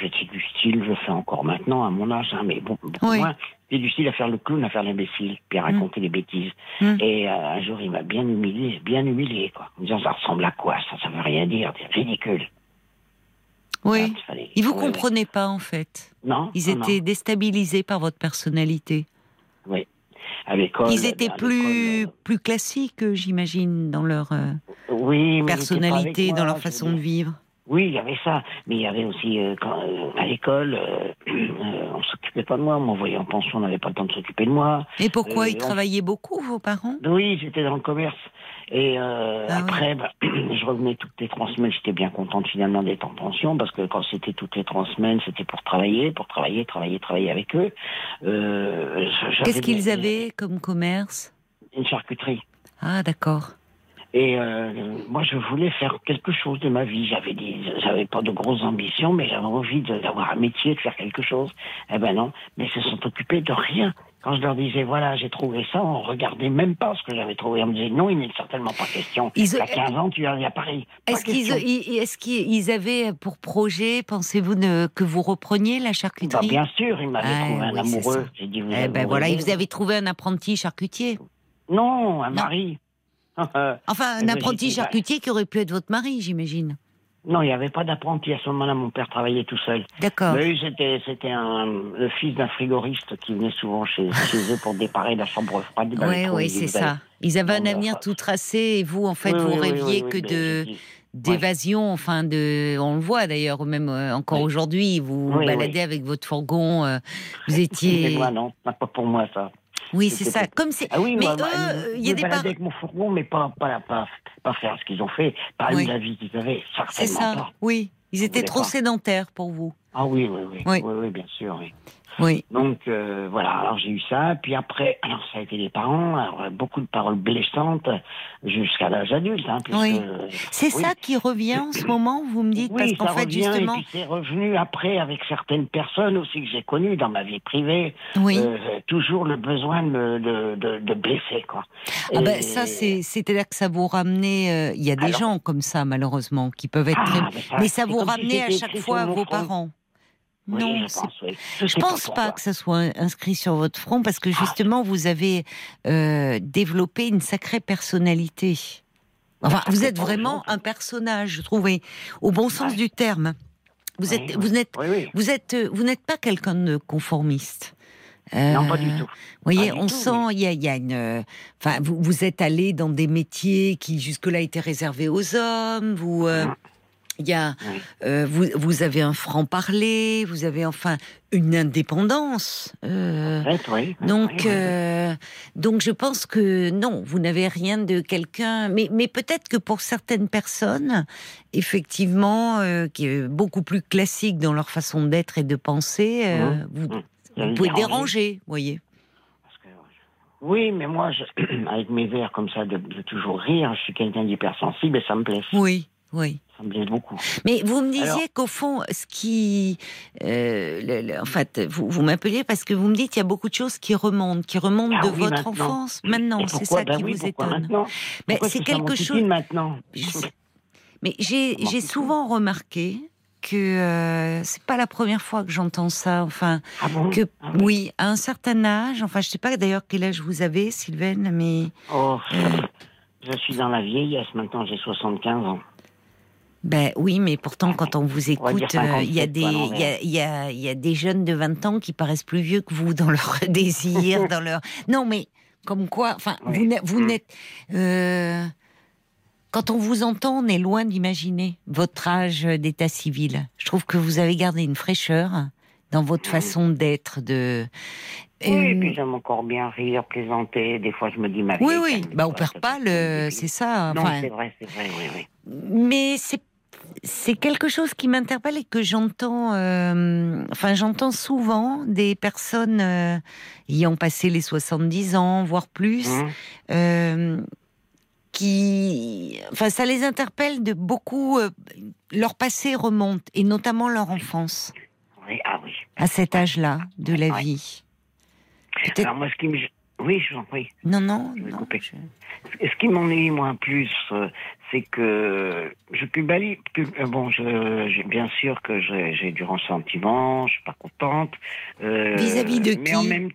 j'étais du style, je fais encore maintenant, à mon âge, hein, mais bon, beaucoup Oui. moins, du style à faire le clown, à faire l'imbécile, puis à raconter des bêtises. Mm. Et euh, un jour, il m'a bien humilié, bien humilié, quoi. En me disant, ça ressemble à quoi, ça, ça veut rien dire, c'est ridicule. Oui. Ah, fallait- Ils vous oui, oui. comprenaient pas, en fait. Non. Ils non. étaient déstabilisés par votre personnalité. Oui. À l'école. Ils étaient plus, l'école, plus classiques, euh, j'imagine, dans leur euh, euh, oui, personnalité, dans leur façon de vivre. Oui, il y avait ça, mais il y avait aussi euh, quand, euh, à l'école, euh, euh, on s'occupait pas de moi, on m'envoyait en pension, on n'avait pas le temps de s'occuper de moi. Et pourquoi Euh, ils on- travaillaient beaucoup, vos parents? Oui, j'étais dans le commerce. Et euh, Ah oui. après, bah, je revenais toutes les trois semaines. J'étais bien contente finalement d'être en pension parce que quand c'était toutes les trois semaines, c'était pour travailler, pour travailler, travailler, travailler avec eux. Euh, Qu'est-ce qu'ils avaient comme commerce? Une charcuterie. Ah, d'accord. Et euh, moi, je voulais faire quelque chose de ma vie. J'avais dit, j'avais pas de grosses ambitions, mais j'avais envie d'avoir un métier, de faire quelque chose. Eh ben non, mais ils se sont occupés de rien. Quand je leur disais, voilà, j'ai trouvé ça, on regardait même pas ce que j'avais trouvé. On me disait, non, il n'est certainement pas question. Ils- T'as 15 ans, tu viens à Paris. Est-ce qu'ils ils- avaient pour projet, pensez-vous, que vous repreniez la Bah, charcuterie bien sûr, il m'avait Ah, trouvé un oui, amoureux. dit, vous Eh ben voilà, rêvé. vous avez trouvé un apprenti charcutier. Non, un Non. mari. Enfin, Eh un ben, apprenti charcutier qui aurait pu être votre mari, j'imagine. non, il n'y avait pas d'apprenti à ce moment-là. Mon père travaillait tout seul. D'accord. Mais oui, c'était, c'était un, le fils d'un frigoriste qui venait souvent chez, chez eux pour déparer la chambre froide. Oui, oui, c'est ça. Ils avaient un avenir tout tracé et vous, en fait, Oui, vous oui, rêviez oui, que de d'évasion, enfin de, on le voit d'ailleurs, même euh, encore aujourd'hui, vous baladez avec votre fourgon, euh, vous étiez, moi, non, pas pour moi, ça. Oui, c'est ça. Comme c'est, Ah oui, mais moi, eux, il y a des parents, avec mon fourgon, mais pas, pas, pas, pas faire ce qu'ils ont fait, pas Oui. la vie qu'ils avaient, c'est ça. pas. Oui, ils étaient trop pas. sédentaires pour vous. Ah oui, oui, oui, Oui. oui, oui, bien sûr, oui. Donc euh, voilà, alors j'ai eu ça, puis après, alors ça a été les parents, alors, euh, beaucoup de paroles blessantes jusqu'à l'âge adulte, hein, puisque, Oui. euh, C'est oui. ça qui revient en ce moment, vous me dites, Oui, parce qu'en ça fait, revient, justement, et puis c'est revenu après avec certaines personnes aussi que j'ai connues dans ma vie privée, oui. euh, toujours le besoin de, me- de, de, de blesser, quoi. Ah Et- ben ça, c'est, c'est-à-dire que ça vous ramenait. euh, Il y a des Alors- gens comme ça, malheureusement, qui peuvent être Ah, très. mais ça, Mais ça c'est vous si ramenait à chaque fois mon vos front. parents. Oui, non, je pense, oui. Je sais pense pas que ça soit inscrit sur votre front parce Ah. que justement vous avez euh, développé une sacrée personnalité. Enfin, Ça vous êtes vraiment un personnage, je trouve, au bon sens Ouais. du terme. Vous êtes, oui. vous n'êtes, vous êtes, euh, vous n'êtes pas quelqu'un de conformiste. Non, pas Euh, du tout. Vous voyez, on tout, sent, il y a, il y a une. Enfin, vous, vous êtes allé dans des métiers qui jusque-là étaient réservés aux hommes. Vous, euh, Il y a, Oui. euh, vous, vous avez un franc parler, vous avez enfin une indépendance. euh, En fait, oui. donc, euh, donc je pense que non, vous n'avez rien de quelqu'un. Mais, mais peut-être que pour certaines personnes, effectivement, qui est beaucoup plus classique dans leur façon d'être et de penser, Mhm. vous, vous Ça pouvez dérange. déranger, voyez. Parce que, oui, mais moi, je- avec mes vers comme ça, de, de toujours rire, je suis quelqu'un d'hypersensible et ça me plaît. Oui, oui. Ça me plaît beaucoup. Mais vous me disiez qu'au fond, ce qui, euh, le- le- en fait, vous, vous m'appeliez parce que vous me dites qu'il y a beaucoup de choses qui remontent, qui remontent Ah de oui, votre maintenant. enfance. Maintenant, c'est ça Ben qui oui, vous étonne. Mais c'est quelque chose. maintenant? Mais j'ai souvent remarqué que euh, c'est pas la première fois que j'entends ça. Enfin, Ah bon? que Ah oui, à un certain âge. Enfin, je sais pas d'ailleurs quel âge vous avez, Sylvaine, mais Oh, Euh. je suis dans la vieillesse maintenant, j'ai 75 ans. Ben oui, mais pourtant quand on vous écoute, il y a 57, des quoi, à il y a, l'envers. il y a il y a des jeunes de 20 ans qui paraissent plus vieux que vous dans leur désir, dans leur non mais comme quoi, enfin Oui. vous n'êtes- Mm. euh, quand on vous entend, on est loin d'imaginer votre âge d'état civil. Je trouve que vous avez gardé une fraîcheur dans votre façon d'être, de. Oui, et Euh, puis j'aime encore bien rire, plaisanter. Des fois, je me dis ma oui, vieille, oui. calme-toi, Bah, on perd pas le. C'est ça. Non, c'est vrai, c'est vrai, oui, oui. mais c'est c'est quelque chose qui m'interpelle et que j'entends. euh, enfin, j'entends souvent des personnes euh, ayant passé les 70 ans, voire plus, Hum. euh, qui, enfin, ça les interpelle de beaucoup. euh, leur passé remonte et notamment leur enfance Oui, ah oui. à cet âge-là de la vie. Alors moi, ce qui me... Oui, je vous en prie. Non, non, Je vais non. couper. je- Ce qui m'ennuie moins plus, euh, c'est que je publie. pub- euh, Bon, je, bien sûr que j'ai, du ressentiment, je suis pas contente. euh, Vis-à-vis de mais qui en même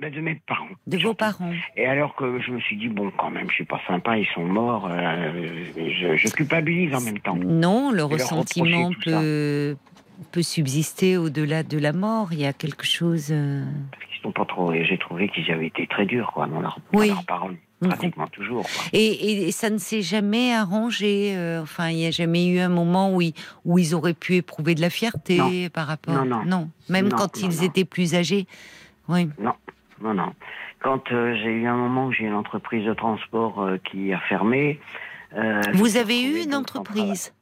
ben, de mes parents. De vos parents. Et alors que je me suis dit bon, quand même, je suis pas sympa, ils sont morts. euh, je, je culpabilise en même temps. Non, le leur ressentiment peut, peut subsister au-delà de la mort. Il y a quelque chose. Parce qu'ils sont pas trop. et J'ai trouvé qu'ils avaient été très durs, quoi, dans leur, Oui. dans leurs paroles, Pratiquement toujours. Quoi. Et, et ça ne s'est jamais arrangé. euh, enfin, il n'y a jamais eu un moment où ils, où ils auraient pu éprouver de la fierté par rapport. Non, non. Même Non, quand non, ils non. étaient plus âgés. Oui. Non, non. Quand euh, j'ai eu un moment où j'ai une entreprise de transport euh, qui a fermé. euh, Vous avez eu une entreprise?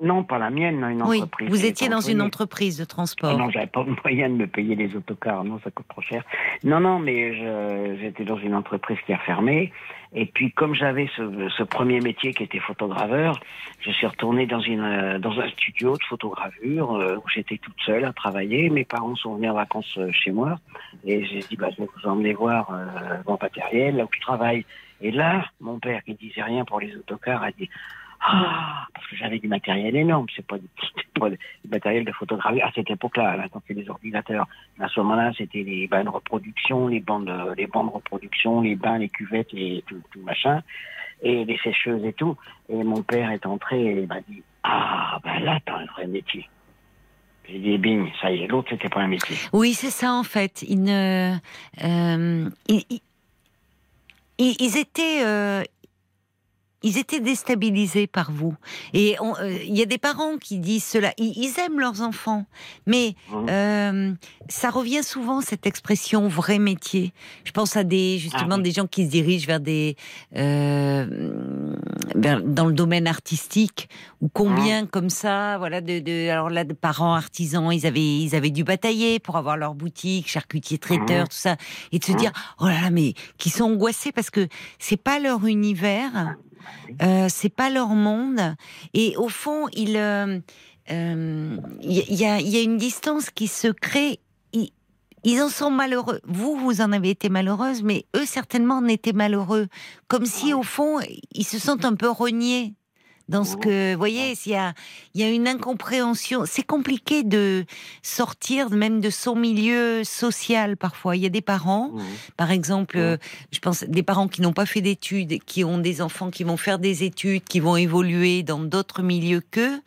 Non, pas la mienne, non, une Oui. entreprise. Vous étiez dans une entreprise de transport. Non, j'avais pas le moyen de me payer les autocars, non, ça coûte trop cher. Non, non, mais j'étais dans une entreprise qui a fermé. Et puis, comme j'avais ce, ce premier métier qui était photograveur, je suis retourné dans, une, euh, dans un studio de photogravure euh, où j'étais toute seule à travailler. Mes parents sont venus en vacances euh, chez moi. Et j'ai dit, bah, je vais vous emmener voir euh, mon matériel, là où je travaille. Et là, mon père, qui disait rien pour les autocars, a dit, ah, parce que j'avais du matériel énorme, c'est pas, pas du matériel de photographie à cette époque-là, là, quand c'est les ordinateurs. À ce moment-là, c'était les bains de reproduction, les bandes, les bandes de reproduction, les bains, les cuvettes et tout, machin, et les sécheuses et tout. Et mon père est entré et il m'a dit, ah, ben là, t'as un vrai métier. J'ai dit, bing, ça y est, l'autre, c'était pas un métier. Oui, c'est ça en fait. Euh, ils étaient, euh, ils étaient déstabilisés par vous. Et euh, il y a des parents qui disent cela. Ils, ils aiment leurs enfants, mais Mhm. euh, ça revient souvent cette expression vrai métier. Je pense à des justement Ah oui. des gens qui se dirigent vers des euh, vers- dans le domaine artistique ou combien comme ça voilà de, de alors là de parents artisans ils avaient ils avaient dû batailler pour avoir leur boutique charcutier traiteur Mhm. tout ça et de se dire oh là là mais qui sont angoissés parce que c'est pas leur univers euh, c'est pas leur monde. Et au fond il euh, euh, y, a, il y a une distance qui se crée. Ils, ils en sont malheureux. Vous, vous en avez été malheureuse, mais eux, certainement, en étaient malheureux. Comme si, au fond, ils se sentent un peu reniés dans ce que, vous voyez, s'il y a, il y a une incompréhension. C'est compliqué de sortir même de son milieu social parfois. Il y a des parents, Mhm. par exemple, euh, je pense des parents qui n'ont pas fait d'études, qui ont des enfants qui vont faire des études, qui vont évoluer dans d'autres milieux qu'eux.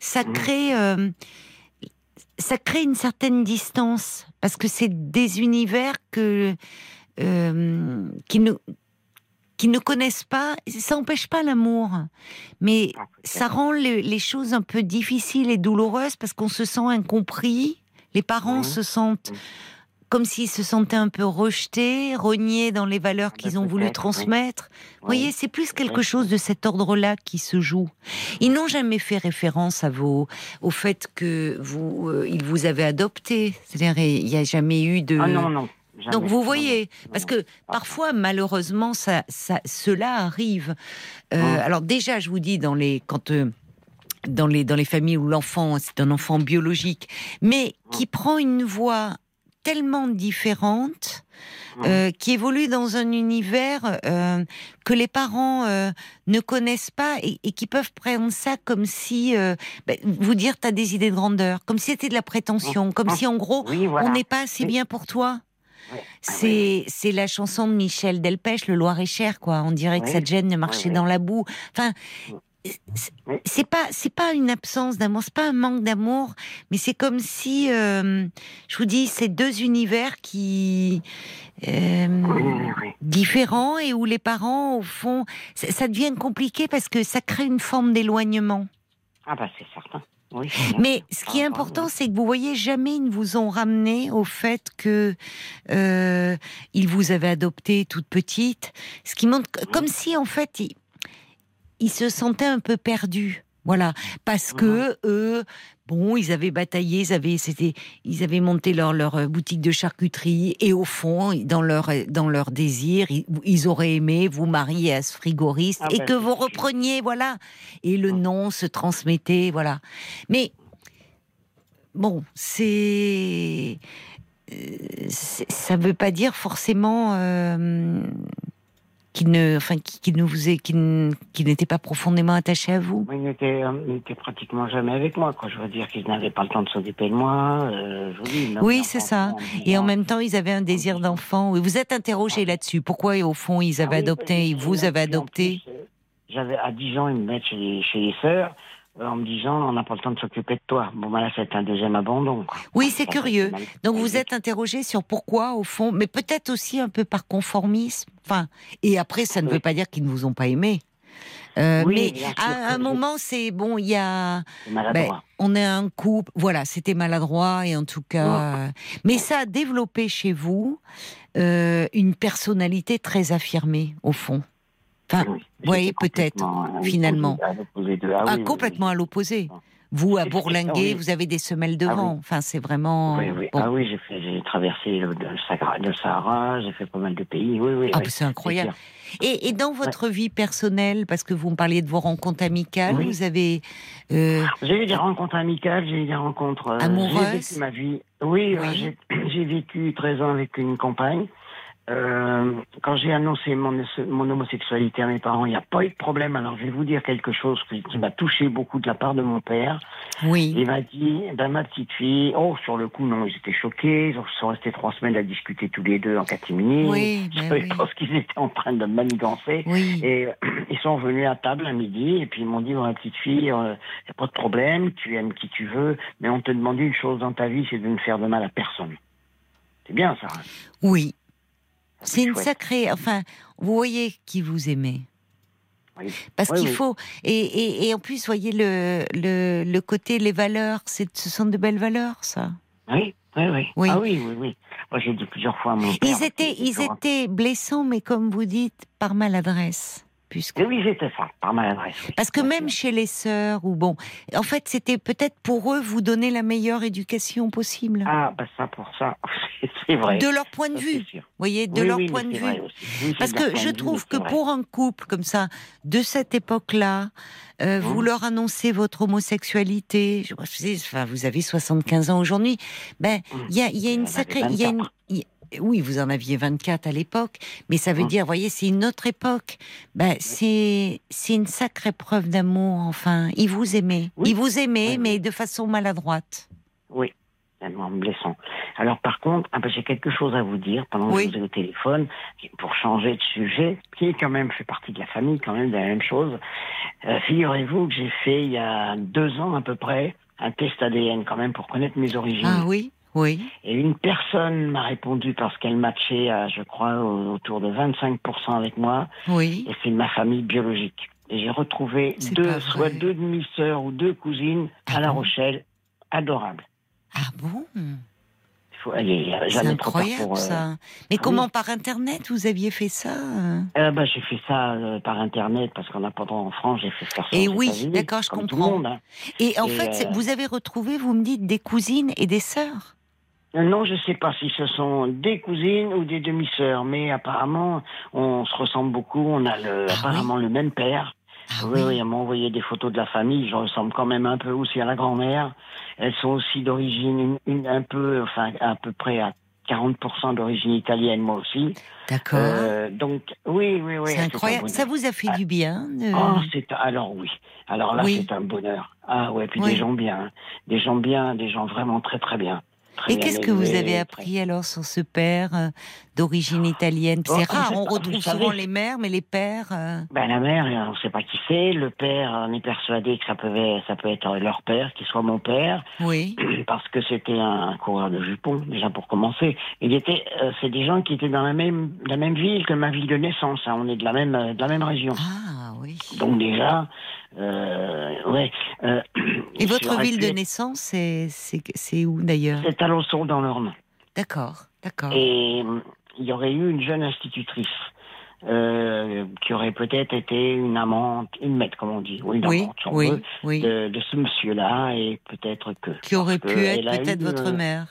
Ça Mhm. crée, euh, ça crée une certaine distance parce que c'est des univers que euh, qui nous qui ne connaissent pas, ça n'empêche pas l'amour, mais Ah, ça rend le- les choses un peu difficiles et douloureuses parce qu'on se sent incompris. Les parents Mhm. se sentent Mhm. comme s'ils se sentaient un peu rejetés, reniés dans les valeurs Ah, qu'ils ont voulu oui. transmettre. Vous voyez, c'est plus quelque chose de cet ordre-là qui se joue. Ils n'ont jamais fait référence à vos, au fait que vous, euh, ils vous avaient adopté. C'est-à-dire, il n'y a jamais eu de. Ah non, non. Jamais. Donc vous voyez, parce que parfois malheureusement ça, ça, cela arrive. Euh, Ouais. Alors déjà, je vous dis dans les quand euh, dans les dans les familles où l'enfant c'est un enfant biologique, mais qui prend une voie tellement différente. euh, qui évolue dans un univers euh, que les parents euh, ne connaissent pas et, et qui peuvent prendre ça comme si ben, vous dire t'as des idées de grandeur, comme si c'était de la prétention, comme si en gros Oui, voilà. on n'est pas assez Oui. bien pour toi. Ouais. Ah, C'est c'est la chanson de Michel Delpech, Le Loir-et-Cher, quoi. On dirait que Oui. cette gêne de marcher dans la boue. Enfin, c'est- Oui. c'est pas c'est pas une absence d'amour, c'est pas un manque d'amour, mais c'est comme si, euh, je vous dis, c'est deux univers qui euh, différents et où les parents, au fond, ça, ça devient compliqué parce que ça crée une forme d'éloignement. Ah bah c'est certain. Oui. Mais ce qui est Ah, important, c'est que vous voyez, jamais ils ne vous ont ramené au fait que euh, ils vous avaient adopté toute petite. Ce qui montre comme si en fait ils, ils se sentaient un peu perdus. Voilà, parce que eux, bon, ils avaient bataillé, ils avaient, c'était, ils avaient monté leur leur euh, boutique de charcuterie et au fond, dans leur dans leur désir, ils, ils auraient aimé vous marier à ce frigoriste Ah et ben, que vous repreniez, voilà, et le nom se transmettait, voilà. Mais bon, c'est euh, c'est- ça veut pas dire forcément euh, qu'il ne, enfin, qu'il ne vous est, qu'il n- qu'il n'était pas profondément attaché à vous? Il n'était, euh, il n'était pratiquement jamais avec moi, quoi. Je veux dire qu'il n'avait pas le temps de s'occuper de moi. euh, je vous dis, même Oui, c'est ça. Et en même temps, ils avaient un désir d'enfant. Vous êtes interrogé là-dessus. Pourquoi, au fond, ils Ah avaient oui, adopté, ils vous en adopté? euh, J'avais à 10 ans, ils me mettent chez les, chez les sœurs en me disant on n'a pas le temps de s'occuper de toi. Bon, ben là, c'est un deuxième abandon. quoi. Oui, c'est curieux. Donc vous êtes interrogé sur pourquoi, au fond, mais peut-être aussi un peu par conformisme. Enfin, et après, ça ne Oui. veut pas dire qu'ils ne vous ont pas aimé. Euh, Oui, mais à un moment, c'est bon, il y a, ben, on est un couple, voilà, c'était maladroit et en tout cas, euh, mais ça a développé chez vous euh, une personnalité très affirmée au fond. Enfin, vous voyez, peut-être, finalement. à ah ah, oui, complètement oui. à l'opposé. Vous, à bourlinguer, vous avez des semelles devant. Ah oui. Enfin, c'est vraiment. Bon. Ah oui, j'ai traversé le, le Sahara, j'ai fait pas mal de pays. Oui, oui. Ah, bah, c'est incroyable. Et, et dans votre vie personnelle, parce que vous me parliez de vos rencontres amicales, vous avez. euh, J'ai eu des rencontres amicales, j'ai eu des rencontres euh, Amoureuses J'ai vécu ma vie. Oui, euh, j'ai vécu 13 ans avec une compagne. Euh, quand j'ai annoncé mon, mon homosexualité à mes parents, il n'y a pas eu de problème. Alors je vais vous dire quelque chose qui, qui m'a touché beaucoup de la part de mon père. oui. Il m'a dit, ben ma petite fille, oh sur le coup non, ils étaient choqués, ils sont restés trois semaines à discuter tous les deux en catimini. Oui, je ben oui. pense qu'ils étaient en train de manigancer. Oui. Et euh, ils sont venus à table à midi et puis ils m'ont dit, oh, ma petite fille, il n'y a pas de problème, tu aimes qui tu veux, mais on te demande une chose dans ta vie, c'est de ne faire de mal à personne. C'est bien ça. Oui. C'est une chouette. sacrée. Enfin, vous voyez qui vous aimez. Oui. Parce Oui, qu'il oui. faut. Et, et, et en plus, voyez le, le, le côté, les valeurs, c'est, ce sont de belles valeurs, ça. Oui, oui, oui. Oui. Ah oui, oui, oui. Moi j'ai dit plusieurs fois à mon père. Ils étaient, ils étaient blessants, mais comme vous dites, par maladresse. Puisque... Et oui, j'étais ça, par maladresse. oui. Parce que même chez les sœurs, ou bon, en fait, c'était peut-être pour eux vous donner la meilleure éducation possible. Ah, bah ça pour ça, c'est vrai. de leur point de Ça, vue. Vous voyez, de Oui, leur oui, point de vue. Oui, Parce que je trouve que pour un couple comme ça, de cette époque-là, euh, vous Mhm. leur annoncez votre homosexualité, je, je sais, enfin, vous avez 75 ans aujourd'hui, ben, Mhm. il y a, y une sacrée... il Y a une, 24. il y- oui, vous en aviez 24 à l'époque, mais ça veut Mhm. dire, voyez, c'est une autre époque. Ben, c'est, c'est une sacrée preuve d'amour, enfin. Ils vous aimaient. Oui. Ils vous aimaient, Oui. mais de façon maladroite. Oui, tellement blessant. Alors par contre, ah ben, j'ai quelque chose à vous dire pendant Oui. que je vous ai au téléphone, pour changer de sujet, qui quand même fait partie de la famille, quand même de la même chose. Euh, Figurez-vous que j'ai fait il y a deux ans à peu près un test ADN quand même pour connaître mes origines. Ah oui, Oui. Et une personne m'a répondu parce qu'elle matchait, à, je crois, au- autour de 25% avec moi. Oui. Et c'est ma famille biologique. Et j'ai retrouvé deux, soit deux demi-sœurs ou deux cousines Ah à La bon Rochelle, adorables. Ah bon? Il faut aller C'est incroyable pour. euh, ça. Mais comment par internet vous aviez fait ça euh? Euh, bah, j'ai fait ça euh, par internet parce pas droit en France. J'ai fait ça. Et aux oui, d'accord, je comprends. le monde, hein. Et en Et, fait, euh, vous avez retrouvé, vous me dites, des cousines et des sœurs? Euh, Non, je sais pas si ce sont des cousines ou des demi-sœurs, mais apparemment, on se ressemble beaucoup. On a le, Ah apparemment le même père. Ah oui, oui, elle m'a envoyé des photos de la famille. Je ressemble quand même un peu aussi à la grand-mère. Elles sont aussi d'origine, une, une- un peu, enfin, à peu près à 40% d'origine italienne, moi aussi. D'accord. Euh, donc, oui, oui, oui. c'est incroyable. Ça vous a fait Ah. du bien de- Oh, c'est alors oui. Alors là, Oui. c'est un bonheur. Ah ouais, puis Oui. des gens bien, hein. des gens bien, des gens vraiment très très bien. Très Et qu'est-ce que vous avez appris alors sur ce père euh, d'origine italienne? Oh, C'est rare, je- on retrouve souvent les mères, mais les pères. euh, Ben la mère, on ne sait pas qui c'est. Le père, on est persuadé que ça peut, ça peut être leur père, qu'il soit mon père, Oui. parce que c'était un coureur de jupons déjà pour commencer. Il était, euh, c'est des gens qui étaient dans la même, la même ville que ma ville de naissance. hein. On est de la même, euh, de la même région. Ah oui. Donc déjà, euh, ouais. euh, Et votre ville de naissance, c'est où d'ailleurs? C'est Losson dans l'Orne. D'accord, d'accord. Et euh, il y aurait eu une jeune institutrice euh, qui aurait peut-être été une amante, une maître, comme on dit, ou une Oui, amante, si on oui, veut, oui. de, de ce monsieur-là, et peut-être que. Qui aurait pu être peut-être eu, votre euh, mère.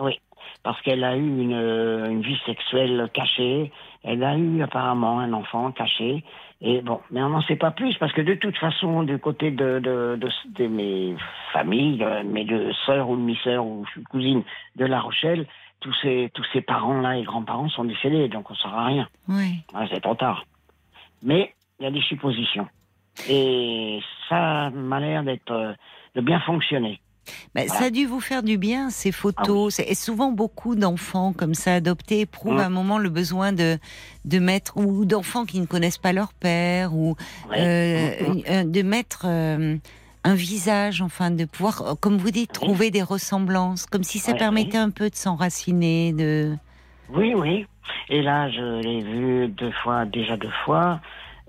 Oui, parce qu'elle a eu une, euh, une vie sexuelle cachée. Elle a eu apparemment un enfant caché. Et bon, mais on n'en sait pas plus parce que de toute façon, du côté de, de, de, de mes familles, euh, mes deux sœurs ou demi-sœurs ou cousines de La Rochelle, tous ces, tous ces parents-là et grands-parents sont décédés, donc on ne saura rien. Oui. C'est trop tard. Mais il y a des suppositions. Et ça m'a l'air d'être, euh, de bien fonctionner. Bah, Ça a dû vous faire du bien, ces photos. C'est- Et souvent, beaucoup d'enfants comme ça adoptés éprouvent Mm. à un moment le besoin de, de mettre, ou d'enfants qui ne connaissent pas leur père, ou euh, Mhm. euh, de mettre euh, un visage, enfin, de pouvoir, comme vous dites, Oui. trouver des ressemblances, comme si ça permettait un peu de s'enraciner, de. Oui, oui. Et là, je l'ai vu deux fois, déjà deux fois.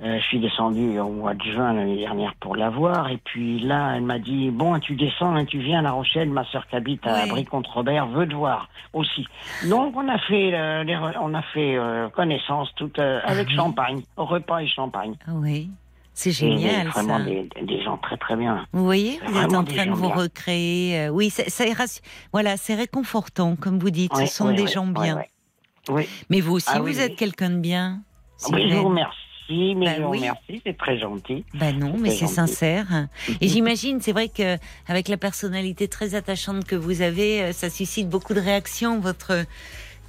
Euh, je suis descendu au mois de juin l'année dernière pour la voir. Et puis là, elle m'a dit Bon, tu descends, hein, tu viens à La Rochelle. Ma sœur qui habite à Oui. Brie-contre-Robert veut te voir aussi. Donc, on a fait, euh, les on a fait euh, connaissance toute, avec oui. champagne, repas et champagne. Ah oui, c'est Et génial vraiment ça. des, des gens très très bien. Vous voyez, vous êtes en train de vous bien. recréer. oui, c'est voilà, c'est réconfortant, comme vous dites. Ce sont des gens bien. Oui, Mais vous aussi, Ah vous êtes quelqu'un de bien. oui, je vous remercie, mais Bah je vous oui. remercie, c'est très gentil. Bah non, mais C'est gentil. sincère. Et j'imagine, c'est vrai que avec la personnalité très attachante que vous avez, euh, ça suscite beaucoup de réactions. Votre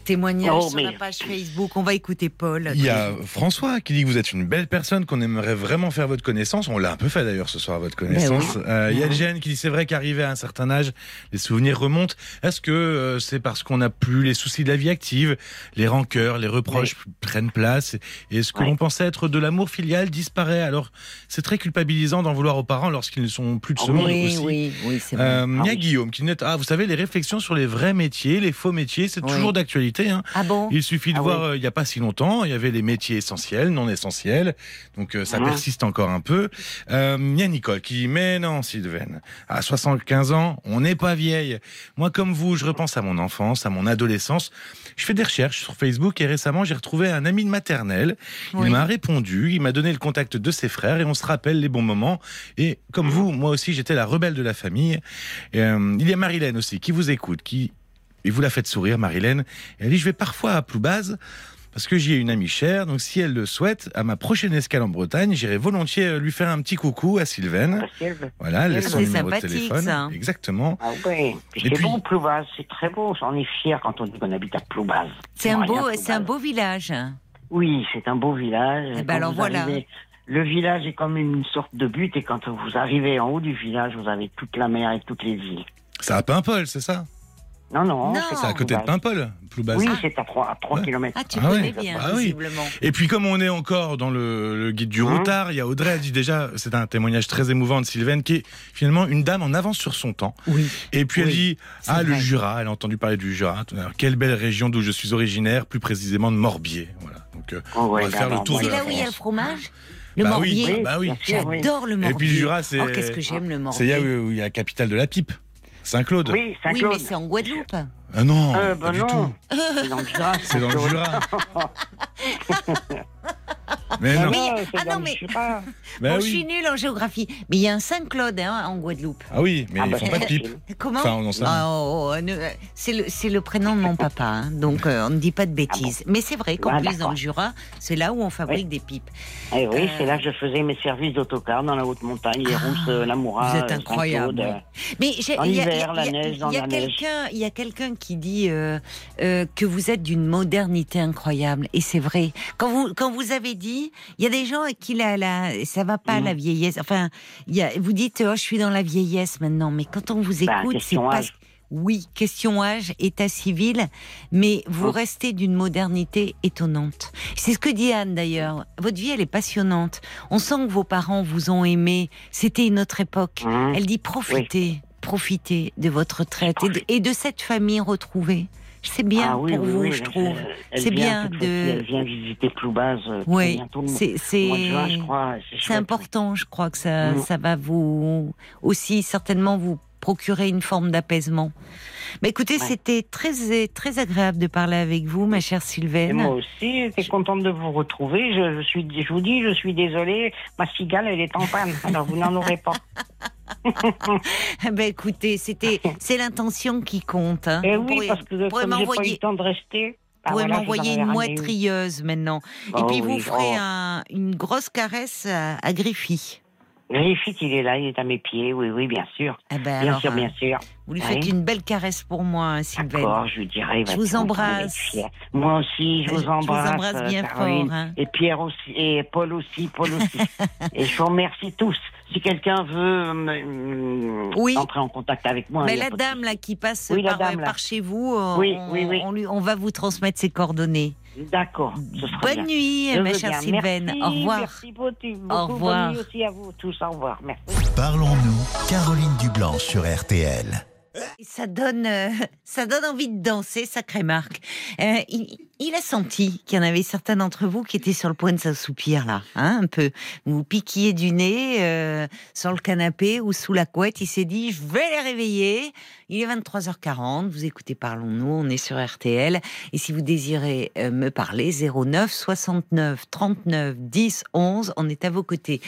témoignage Oh, sur mais- la page Facebook. On va écouter Paul. Il y a François qui dit que vous êtes une belle personne, qu'on aimerait vraiment faire votre connaissance. On l'a un peu fait d'ailleurs ce soir, votre connaissance. Euh, il y a Jeanne qui dit c'est vrai qu'arrivé à un certain âge, les souvenirs remontent. Est-ce que euh, c'est parce qu'on n'a plus les soucis de la vie active, les rancœurs, les reproches prennent place? Et est-ce que Ouais. l'on pensait être de l'amour filial disparaît? Alors c'est très culpabilisant d'en vouloir aux parents lorsqu'ils ne sont plus de ce monde oui, aussi. oui, oui, c'est vrai. Euh, il y a Ah oui. Guillaume qui dit ah vous savez les réflexions sur les vrais métiers, les faux métiers, c'est Oui. toujours d'actualité. Hein. ah bon? Il suffit de Ah voir, oui. euh, il n'y a pas si longtemps, il y avait les métiers essentiels, non essentiels, donc euh, ça Mhm. persiste encore un peu. Euh, Il y a Nicole qui dit, mais non Sylvain, à 75 ans, on n'est pas vieille. Moi comme vous, je repense à mon enfance, à mon adolescence. Je fais des recherches sur Facebook et récemment j'ai retrouvé un ami de maternelle. Oui. Il m'a répondu, il m'a donné le contact de ses frères et on se rappelle les bons moments. Et comme vous, moi aussi j'étais la rebelle de la famille. Et, euh, il y a Marilène aussi qui vous écoute, qui et vous la faites sourire, Marilène. Et elle dit, je vais parfois à Ploubaz parce que j'y ai une amie chère. Donc, si elle le souhaite, à ma prochaine escale en Bretagne, j'irai volontiers euh, lui faire un petit coucou à Sylvaine. Voilà, elle laisse son C'est numéro de sympathique, téléphone. ça. Exactement. Ah Et c'est puis- bon Ploubaz, c'est très beau, on est fiers quand on dit qu'on habite à Ploubaz. C'est un beau, c'est un beau village. Oui, c'est un beau village. Eh ben Quand alors vous voilà. arrivez- le village est comme une sorte de but et quand vous arrivez en haut du village, vous avez toute la mer et toutes les îles. Ça a Paimpol, c'est ça? Non, non, Non. C'est à côté de Paimpol, Ploubaz. Oui, c'est à 3, à 3 Ouais. km. Ah, tu Ah connais ouais. bien, Bah oui. visiblement. Et puis comme on est encore dans le, le guide du Hein routard, il y a Audrey a dit déjà, c'est un témoignage très émouvant de Sylvaine, qui est finalement une dame en avance sur son temps. Oui. Et puis elle Oui, dit, c'est ah le. Jura, elle a entendu parler du Jura. Alors, quelle belle région d'où je suis originaire, plus précisément de Morbier. Voilà. Donc euh, Oh, ouais, on va faire le tour de C'est là où il y a le fromage Le Bah morbier oui, bah oui. J'adore le morbier. Et puis le Jura, c'est Oh, qu'est-ce que j'aime le morbier. c'est là où il y a la capitale de la pipe, Saint-Claude. Oui, Oui, Saint-Claude. mais c'est en Guadeloupe. Ah non, Euh, pas bah du non. tout. C'est dans le Jura. C'est dans le. Jura. mais Ah non. c'est ah non, mais- Jura. Bah bon, oui. je suis nulle en géographie. Mais il y a un Saint-Claude hein, en Guadeloupe. Ah oui, mais Ah ils bah, font pas de pipe. Comment Enfin, on en sait Ah, oh, oh, ne- c'est le, c'est le prénom de mon papa, hein, donc euh, on ne dit pas de bêtises. Mais c'est vrai qu'en Ah, plus, dans le Jura, c'est là où on fabrique des pipes. Eh oui, Euh, c'est là que je faisais mes services d'autocar dans la haute montagne, les Ah, rousses, euh, l'Amoura, vous êtes incroyable. Mais En il y a- hiver, il y a- la neige, dans la neige. il y a quelqu'un qui dit euh, euh, que vous êtes d'une modernité incroyable, et c'est vrai. Quand vous quand vous avez dit, il y a des gens à qui la, la ça va pas Mhm. la vieillesse. Enfin, il y a, vous dites oh je suis dans la vieillesse maintenant, mais quand on vous Bah, écoute, c'est pas âge. oui, question âge, état civil, mais vous Hein restez d'une modernité étonnante. C'est ce que dit Anne d'ailleurs. Votre vie, elle est passionnante. On sent que vos parents vous ont aimé. C'était une autre époque. Mmh. Elle dit profitez, profitez de votre retraite et de, et de cette famille retrouvée. C'est bien Ah oui, pour oui, vous, oui, je trouve. C'est bien de- Elle vient visiter Ploubaz euh, Oui, c'est important. Je crois que ça Mm. ça va vous aussi certainement vous procurer une forme d'apaisement. Mais écoutez, Ouais. c'était très très agréable de parler avec vous, ma chère Et Sylvaine. moi aussi, j'étais contente de vous retrouver. Je, je suis, je vous dis, je suis désolée, ma cigale, elle est en panne. Alors vous n'en aurez pas. ben écoutez, c'était c'est l'intention qui compte. Hein. Et Vous Eh oui, parce que comme j'ai pas eu m'envoyer- le temps de rester. Vous ah, pouvez voilà, je vous m'envoyer en une avais mouette ramené rieuse maintenant. Et Oh puis vous ferez oh. un- une grosse caresse à, à Griffy. Griffith, il est là, il est à mes pieds, oui, oui, bien sûr. Eh ben Bien alors, sûr, euh, bien sûr. Vous lui Oui. faites une belle caresse pour moi, hein. D'accord, je lui dirai. il va Je vous embrasse. Moi aussi, je Je vous vous embrasse. embrasse euh, bien Caroline. fort, hein. Et Pierre aussi, et Paul aussi, Paul aussi. et je vous remercie tous. Si quelqu'un veut me- Oui. entrer en contact avec moi. Mais la de dame là qui passe Oui, par, dame, là. par chez vous, euh, Oui, on, oui, oui. On, lui- on va vous transmettre ses coordonnées. D'accord, Bonne bien. nuit, Je ma chère bien. Sylvaine. Merci, Au revoir. Merci beaucoup. Au revoir. Bonne nuit aussi à vous tous. Au revoir. Merci. Parlons-nous, Caroline Dublanche sur RTL. Et Ça donne, euh, ça donne envie de danser, sacré Marc. Euh, il, il a senti qu'il y en avait certains d'entre vous qui étaient sur le point de s'assoupir là, hein, un peu. Vous piquiez du nez euh, sur le canapé ou sous la couette. Il s'est dit, je vais les réveiller. Il est 23h40. Vous écoutez Parlons-nous. On est sur RTL. Et si vous désirez euh, me parler, 09 69 39 10 11. On est à vos côtés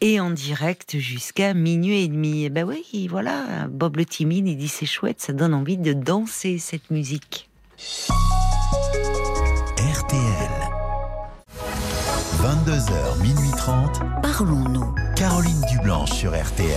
et en direct jusqu'à minuit et demi. Eh ben oui, voilà, Bob le timide, il dit c'est chouette, ça donne envie de danser cette musique. 22h, minuit 30. Parlons-nous. Caroline Dublanche sur RTL.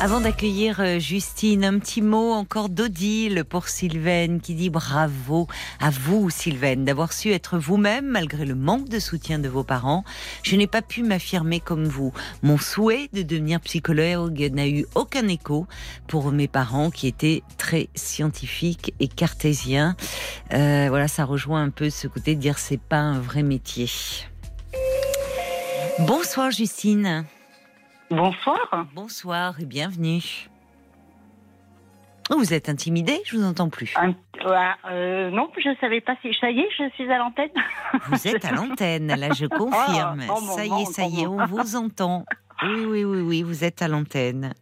Avant d'accueillir euh, Justine, un petit mot encore d'Odile pour Sylvaine qui dit bravo à vous Sylvaine d'avoir su être vous-même malgré le manque de soutien de vos parents. Je n'ai pas pu m'affirmer comme vous. Mon souhait de devenir psychologue n'a eu aucun écho pour mes parents qui étaient très scientifiques et cartésiens. Euh, voilà, ça rejoint un peu ce côté de dire c'est pas un vrai métier. Bonsoir Justine. Bonsoir. Bonsoir et bienvenue. Oh, vous êtes intimidée Je vous entends plus. Euh, non, je ne savais pas si. Ça y est, je suis à l'antenne. Vous êtes à l'antenne, là je confirme. Ah, oh, ça y est, ça y est, on vous entend. Oui, oui, oui, oui, vous êtes à l'antenne.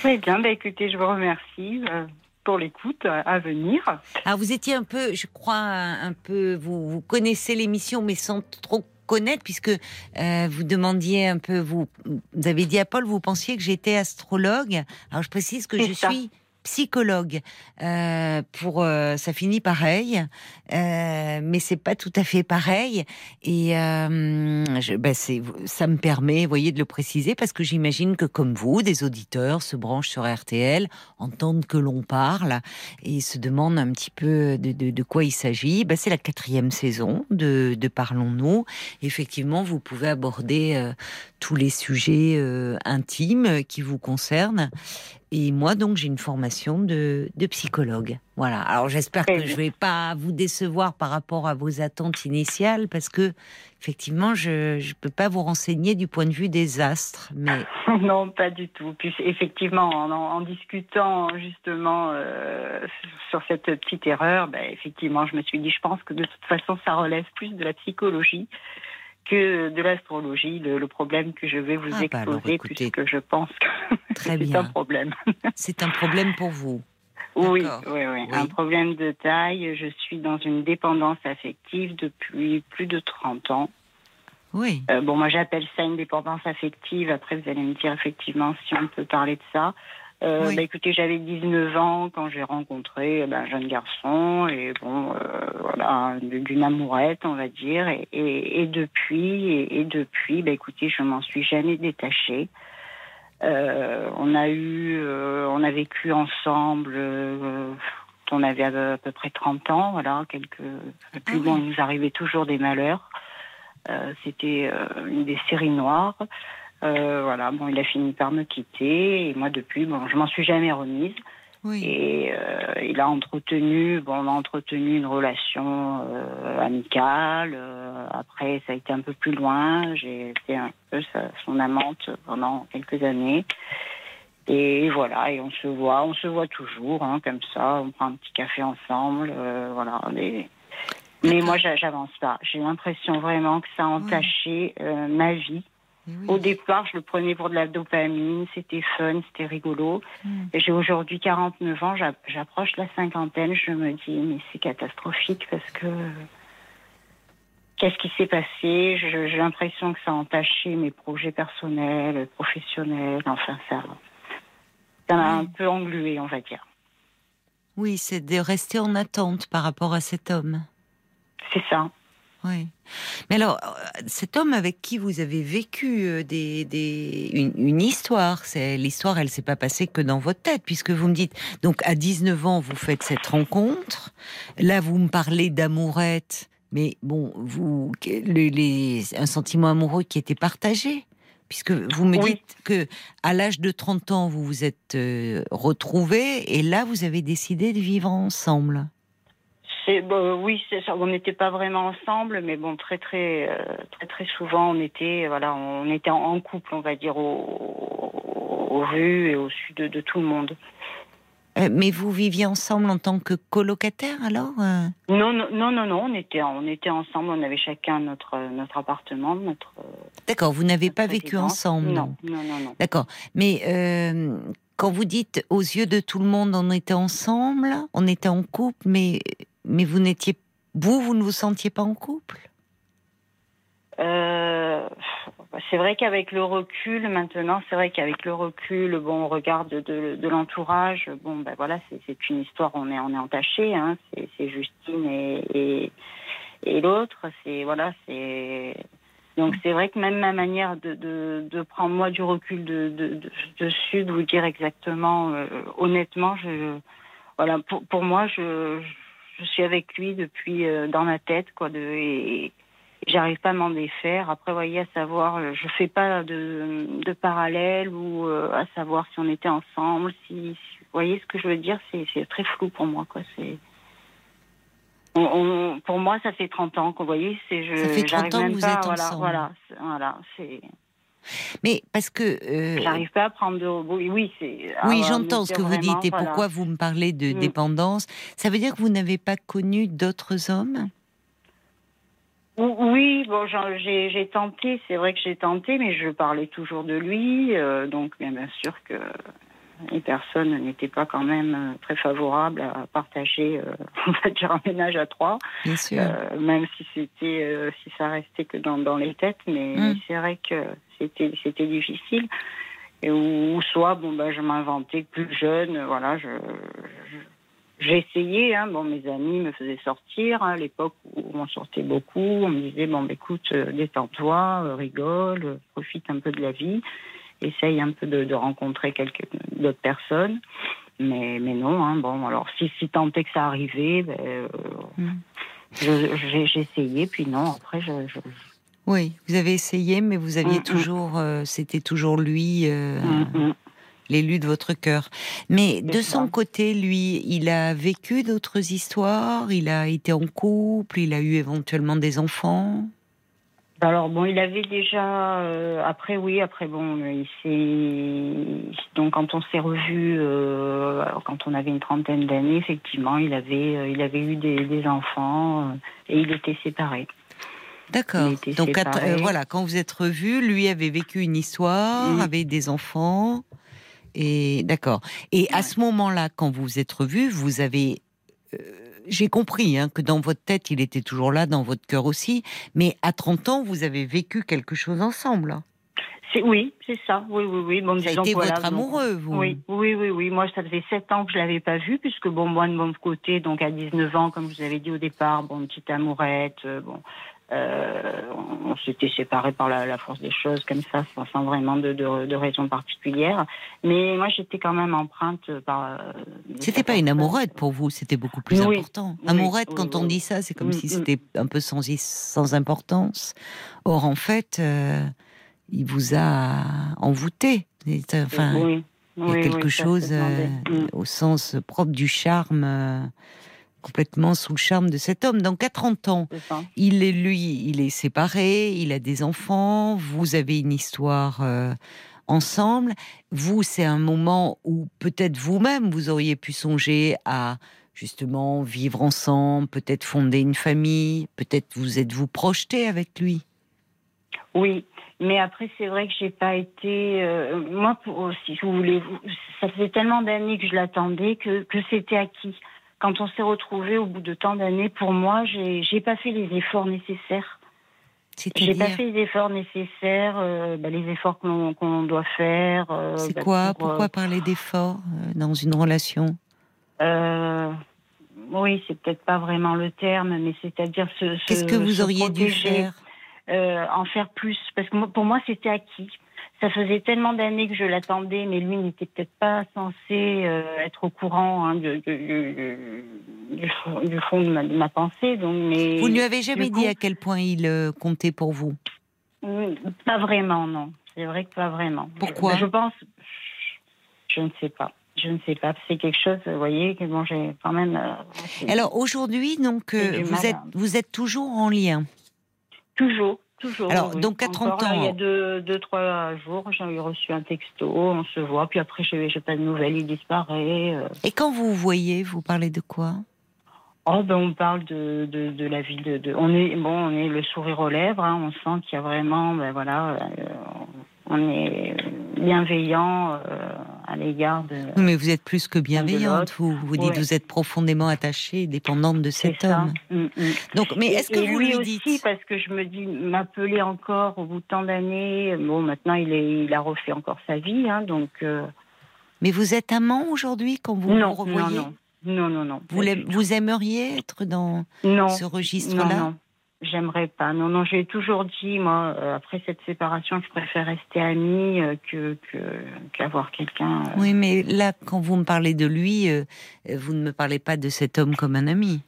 Très bien, bah, écoutez, je vous remercie euh, pour l'écoute euh, à venir. Alors vous étiez un peu, je crois, un un peu, vous, vous connaissez l'émission, mais sans trop connaître, puisque euh, vous demandiez un peu, vous, vous avez dit à Paul, vous pensiez que j'étais astrologue. Alors je précise que je ça. suis psychologue. Euh, pour euh, ça finit pareil, euh, mais c'est pas tout à fait pareil. Et euh, ben, ça me permet, voyez, de le préciser parce que j'imagine que comme vous, des auditeurs se branchent sur RTL, entendent que l'on parle et se demandent un petit peu de, quoi il s'agit. Ben, c'est la quatrième saison de, Parlons-nous. Effectivement, vous pouvez aborder tous les sujets intimes qui vous concernent. Et moi, donc, j'ai une formation de, psychologue. Voilà. Alors, j'espère que je vais pas vous décevoir par rapport à vos attentes initiales, parce que, effectivement, je ne peux pas vous renseigner du point de vue des astres. Mais... non, pas du tout. Puis, effectivement, en, en discutant justement euh, sur cette petite erreur, ben, effectivement, je me suis dit, je pense que de toute façon, ça relève plus de la psychologie que de l'astrologie, le, problème que je vais vous ah, bah exposer, puisque je pense que c'est un problème. c'est un problème pour vous. Oui, oui, oui, un problème de taille. Je suis dans une dépendance affective depuis plus de 30 ans. Oui. Euh, bon, moi j'appelle ça une dépendance affective. Après, vous allez me dire effectivement si on peut parler de ça. Euh, bah, écoutez, j'avais 19 ans quand j'ai rencontré ben, un jeune garçon et bon, euh, voilà, d'une amourette, on va dire. Et, et, depuis, et, depuis, bah, écoutez, je m'en suis jamais détachée. Euh, on a eu, euh, on a vécu ensemble. Euh, on avait à peu près 30 ans, voilà, quelques. Puis ah bon, il nous arrivait toujours des malheurs. C'était une des séries noires. Euh, voilà, bon, il a fini par me quitter et moi depuis, bon, je m'en suis jamais remise. Et euh, il a entretenu, bon, on a entretenu une relation euh, amicale. Après, ça a été un peu plus loin. J'ai été un peu son amante pendant quelques années. Et voilà, et on se voit, on se voit toujours, hein, comme ça. On prend un petit café ensemble, voilà. Mais, mais moi, j'avance pas. J'ai l'impression vraiment que ça a entaché ma vie. Au départ, je le prenais pour de la dopamine, c'était fun, c'était rigolo. Hmm. J'ai aujourd'hui 49 ans, j'approche la cinquantaine, je me dis, mais c'est catastrophique parce que. Qu'est-ce qui s'est passé? J'ai l'impression que ça a entaché mes projets personnels, professionnels, enfin, ça. Ça m'a un peu englué, on va dire. Oui, c'est de rester en attente par rapport à cet homme. C'est ça. Oui. Mais alors, euh, cet homme avec qui vous avez vécu euh, des, des une, histoire, c'est l'histoire, elle s'est pas passée que dans votre tête, puisque vous me dites, donc à 19 ans, vous faites cette rencontre. Là, vous me parlez d'amourette, mais bon, vous, les, un sentiment amoureux qui était partagé, puisque vous me dites que à l'âge de 30 ans, vous vous êtes euh, retrouvés, et là, vous avez décidé de vivre ensemble. Bah, oui, on n'était pas vraiment ensemble, mais bon, très très euh, très très souvent, on était voilà, on était en, couple, on va dire, au, rue et au sud de, tout le monde. Euh, mais vous viviez ensemble en tant que colocataire alors euh? Non, non, non, non, non, on était, on était ensemble, on avait chacun notre, notre appartement, notre. D'accord, vous n'avez pas vécu ensemble Non, non, non, non. D'accord, mais quand vous dites aux yeux de tout le monde, on était ensemble, on était en couple, mais mais vous n'étiez, vous, vous ne vous sentiez pas en couple? Euh, c'est vrai qu'avec le recul, maintenant, c'est vrai qu'avec le recul, bon, on regarde de, l'entourage, bon, ben voilà, c'est une histoire, on est, on est entaché, hein, c'est Justine et, et, l'autre, c'est, voilà, c'est. Donc c'est vrai que même ma manière de, de, prendre moi du recul de, de, dessus, de vous dire exactement, euh, honnêtement, voilà, pour, pour moi, je suis avec lui depuis euh, dans ma tête, quoi, de, et, j'arrive pas à m'en défaire. Après, voyez, à savoir, euh, je fais pas de, de parallèle ou euh, à savoir si on était ensemble, si, vous voyez ce que je veux dire, c'est, très flou pour moi, quoi. C'est, on, pour moi, ça fait 30 ans, vous voyez, c'est, je, ça fait 30 ans que vous êtes voilà, ensemble. Voilà, voilà, c'est. Mais parce que euh, j'arrive pas à prendre de oui, oui c'est oui, j'entends ce que vous dites et pourquoi vous me parlez de mm. dépendance. Ça veut dire que vous n'avez pas connu d'autres hommes? Oui, bon, j'ai tenté. C'est vrai que j'ai tenté, mais je parlais toujours de lui, euh, donc bien, bien sûr que les personnes n'étaient pas quand même euh, très favorables à partager, on va dire, un ménage à trois. Bien sûr. même si c'était, si ça restait que dans, dans les têtes, mais mm. c'est vrai que c'était c'était difficile. Et ou, soit bon ben je m'inventais plus jeune, voilà, je, essayé, hein, bon, mes amis me faisaient sortir hein, à l'époque où on sortait beaucoup. On me disait bon, ben, écoute, euh, détends-toi, euh, rigole, euh, profite un peu de la vie, essaye un peu de, rencontrer quelques d'autres personnes. Mais, mais non, hein, bon, alors si, si tant est que ça arrivait, ben, mm. j'ai essayé, puis non, après, je, oui, vous avez essayé, mais vous aviez mm, mm. toujours, euh, c'était toujours lui. Euh, mm, l'élu de votre cœur. Mais de son côté, lui, il a vécu d'autres histoires, il a été en couple, il a eu éventuellement des enfants? Alors bon, il avait déjà euh, après oui après bon il s'est donc quand on s'est revu euh, quand on avait une trentaine d'années effectivement il avait euh, il avait eu des, enfants et il était séparé. D'accord. Donc voilà quand vous êtes revus, lui avait vécu une histoire, avait des enfants et d'accord. Et à ce moment-là quand vous vous êtes revus, vous avez j'ai compris hein, que dans votre tête, il était toujours là, dans votre cœur aussi. Mais à 30 ans, vous avez vécu quelque chose ensemble. Hein. oui, c'est ça. Oui, oui, oui. Bon, ça a été votre amoureux, vous. Oui, oui, oui, oui. Moi, ça faisait 7 ans que je l'avais pas vu, puisque bon, moi de mon côté, donc à 19 ans, comme je vous avais dit au départ, bon, petite amourette, euh, bon, euh, on s'était séparés par la, force des choses, comme ça, sans, vraiment de, de, de, raison particulière. Mais moi, j'étais quand même empreinte par. Euh, c'était pas une amourette pour vous, c'était beaucoup plus important. amourette, quand on dit ça, c'est comme mm, si mm. c'était un peu sans, sans importance. Or, en fait, euh, il vous a envoûté. Enfin, il y a quelque chose mm. au sens propre du charme complètement sous le charme de cet homme. Donc à 30 ans, il est lui, il est séparé, il a des enfants, vous avez une histoire euh, ensemble. Vous, c'est un moment où peut-être vous-même, vous auriez pu songer à justement vivre ensemble, peut-être fonder une famille, peut-être vous êtes-vous projeté avec lui? Oui, mais après, c'est vrai que j'ai pas été. Euh, moi, si vous voulez, ça faisait tellement d'années que je l'attendais que, que c'était acquis quand on s'est retrouvés au bout de tant d'années, pour moi, j'ai pas fait les efforts nécessaires. J'ai pas fait les efforts nécessaires, euh, bah, les efforts qu'on doit faire. Euh, c'est bah, quoi Pourquoi euh, parler d'efforts dans une relation Oui, c'est peut-être pas vraiment le terme, mais c'est-à-dire ce. Qu'est-ce que vous auriez dû faire? En faire plus, parce que pour moi, c'était acquis ça faisait tellement d'années que je l'attendais, mais lui n'était peut-être pas censé euh, être au courant hein, du, fond de ma, pensée. Donc, mais, vous ne lui avez jamais dit à quel point il euh, comptait pour vous? Mm, Pas vraiment, non. C'est vrai que pas vraiment. Pourquoi? Je, pense, je ne sais pas. Je ne sais pas. C'est quelque chose, vous voyez, que bon, j'ai quand même. Euh, Alors aujourd'hui, donc, vous êtes, vous êtes toujours en lien? Toujours. Toujours. Alors, donc à 30 ans. il y a deux, deux trois jours, j'ai reçu un texto, on se voit, puis après, je n'ai pas de nouvelles, il disparaît. Euh. Et quand vous voyez, vous parlez de quoi? Oh, ben, on parle de, de, de la ville de, On est, bon, on est le sourire aux lèvres, hein, on sent qu'il y a vraiment, ben voilà, euh, on est bienveillant euh, à l'égard de. Mais vous êtes plus que bienveillante. Vous vous dites vous êtes profondément attachée, dépendante de cet homme. Mm, mm. Donc, mais est-ce que vous lui, dites aussi parce que je me dis m'appeler encore au bout de tant d'années. Bon, maintenant il est, il a refait encore sa vie, hein, donc. Euh, mais vous êtes amant aujourd'hui quand vous non, revoyez? non, non, non, non. Vous, vous aimeriez être dans ce registre-là? J'aimerais pas. Non, non, j'ai toujours dit, moi, euh, après cette séparation, je préfère rester amie euh, que qu'avoir quelqu'un. Euh. Oui, mais là, quand vous me parlez de lui, vous ne me parlez pas de cet homme comme un ami.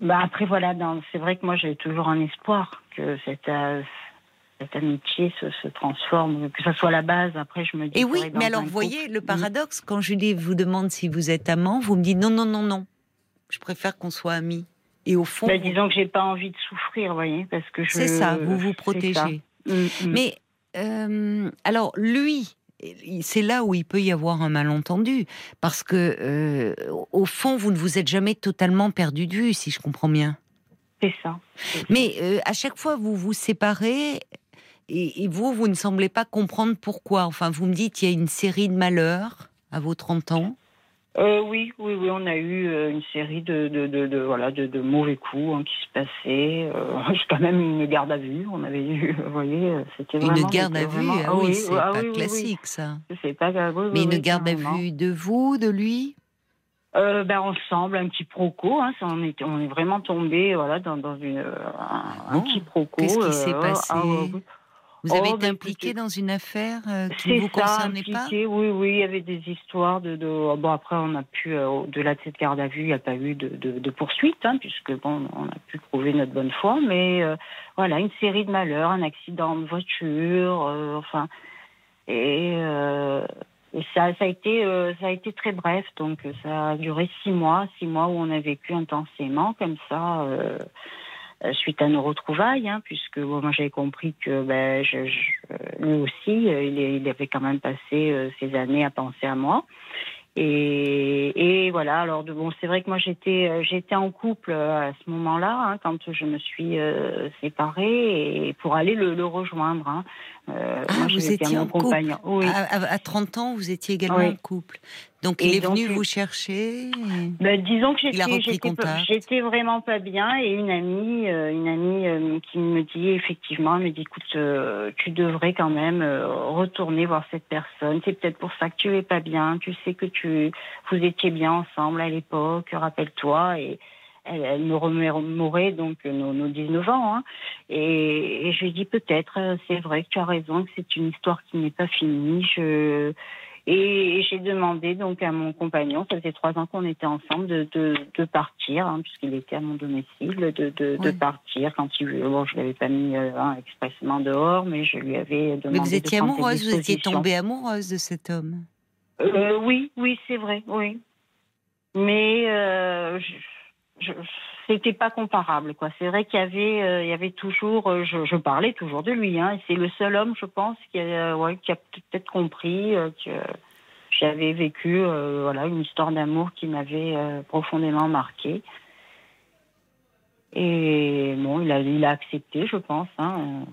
Bah après, voilà, c'est vrai que moi, j'ai toujours un espoir que cette, cette amitié se, se, transforme, que ce soit la base. Après, je me dis. Et oui, mais alors, vous voyez le paradoxe, quand Julie vous demande si vous êtes amant, vous me dites non, non, non, non. Je préfère qu'on soit amis. Et au fond. Bah, disons que j'ai pas envie de souffrir, vous voyez, parce que je. C'est ça, vous vous protégez. Mm, mm. Mais euh, alors lui, c'est là où il peut y avoir un malentendu, parce que euh, au fond, vous ne vous êtes jamais totalement perdu de vue, si je comprends bien. C'est ça. Mais euh, à chaque fois, vous vous séparez. Et, et, vous, vous ne semblez pas comprendre pourquoi. Enfin, vous me dites, il y a une série de malheurs à vos 30 ans. Euh, oui, oui, oui, on a eu euh, une série de, de, de, voilà, de, mauvais coups hein, qui se passaient. Euh, quand même une garde à vue. On avait eu, vous voyez, c'était vraiment. Une garde à vue, ah, oui, c'est ah pas classique ça. C'est pas. Mais une garde à vue de vous, de lui? Euh, ben ensemble, un petit proco. Hein, on, est, on est vraiment tombé voilà, dans, dans une, un, petit proco. Qu'est-ce qui s'est passé? ah, vous avez oh, été bah, impliqué dans une affaire euh, qui ne vous concernait pas? Oui, oui, il y avait des histoires de. de... Bon, après, on a pu, euh, au-delà de cette garde à vue, il n'y a pas eu de, de, poursuite, hein, puisque bon, on a pu prouver notre bonne foi, mais euh, voilà, une série de malheurs, un accident de voiture, enfin. Et Et ça, ça a été, euh, ça a été très bref. Donc, ça a duré six mois, six mois où on a vécu intensément comme ça, euh, suite à nos retrouvailles, hein, puisque bon, moi j'avais compris que ben, je, je, lui aussi, il, il, avait quand même passé ces années à penser à moi. Et, et, voilà. Alors bon, c'est vrai que moi j'étais euh, j'étais en couple euh, à ce moment-là hein, quand je me suis euh, séparée et pour aller le, le rejoindre. Hein. Euh, ah, moi, vous étiez en couple. Oui. À, à, 30 ans, vous étiez également en couple. Donc il est venu vous chercher. Ben, disons que j'étais vraiment pas bien et une amie une amie qui me dit effectivement elle me dit écoute tu devrais quand même retourner voir cette personne c'est peut-être pour ça que tu es pas bien tu sais que tu vous étiez bien ensemble à l'époque rappelle-toi et elle, me remémorait donc nos, nos 19 ans. Hein. Et, je lui dis peut-être, c'est vrai que tu as raison, que c'est une histoire qui n'est pas finie. Je... Et j'ai demandé donc à mon compagnon, ça faisait trois ans qu'on était ensemble, de, de, de partir, hein, puisqu'il était à mon domicile, de, de, de partir quand il bon, je l'avais pas mis euh, hein, expressément dehors, mais je lui avais demandé. Mais vous étiez amoureuse, vous étiez tombée amoureuse de cet homme. Euh, oui, oui, c'est vrai, oui. Mais euh, c'était pas comparable quoi. C'est vrai qu'il y avait euh, il y avait toujours euh, je, je, parlais toujours de lui hein, et c'est le seul homme je pense qui a ouais, qui a peut-être compris euh, que j'avais vécu voilà une histoire d'amour qui m'avait profondément marqué et bon il a il a accepté je pense hein,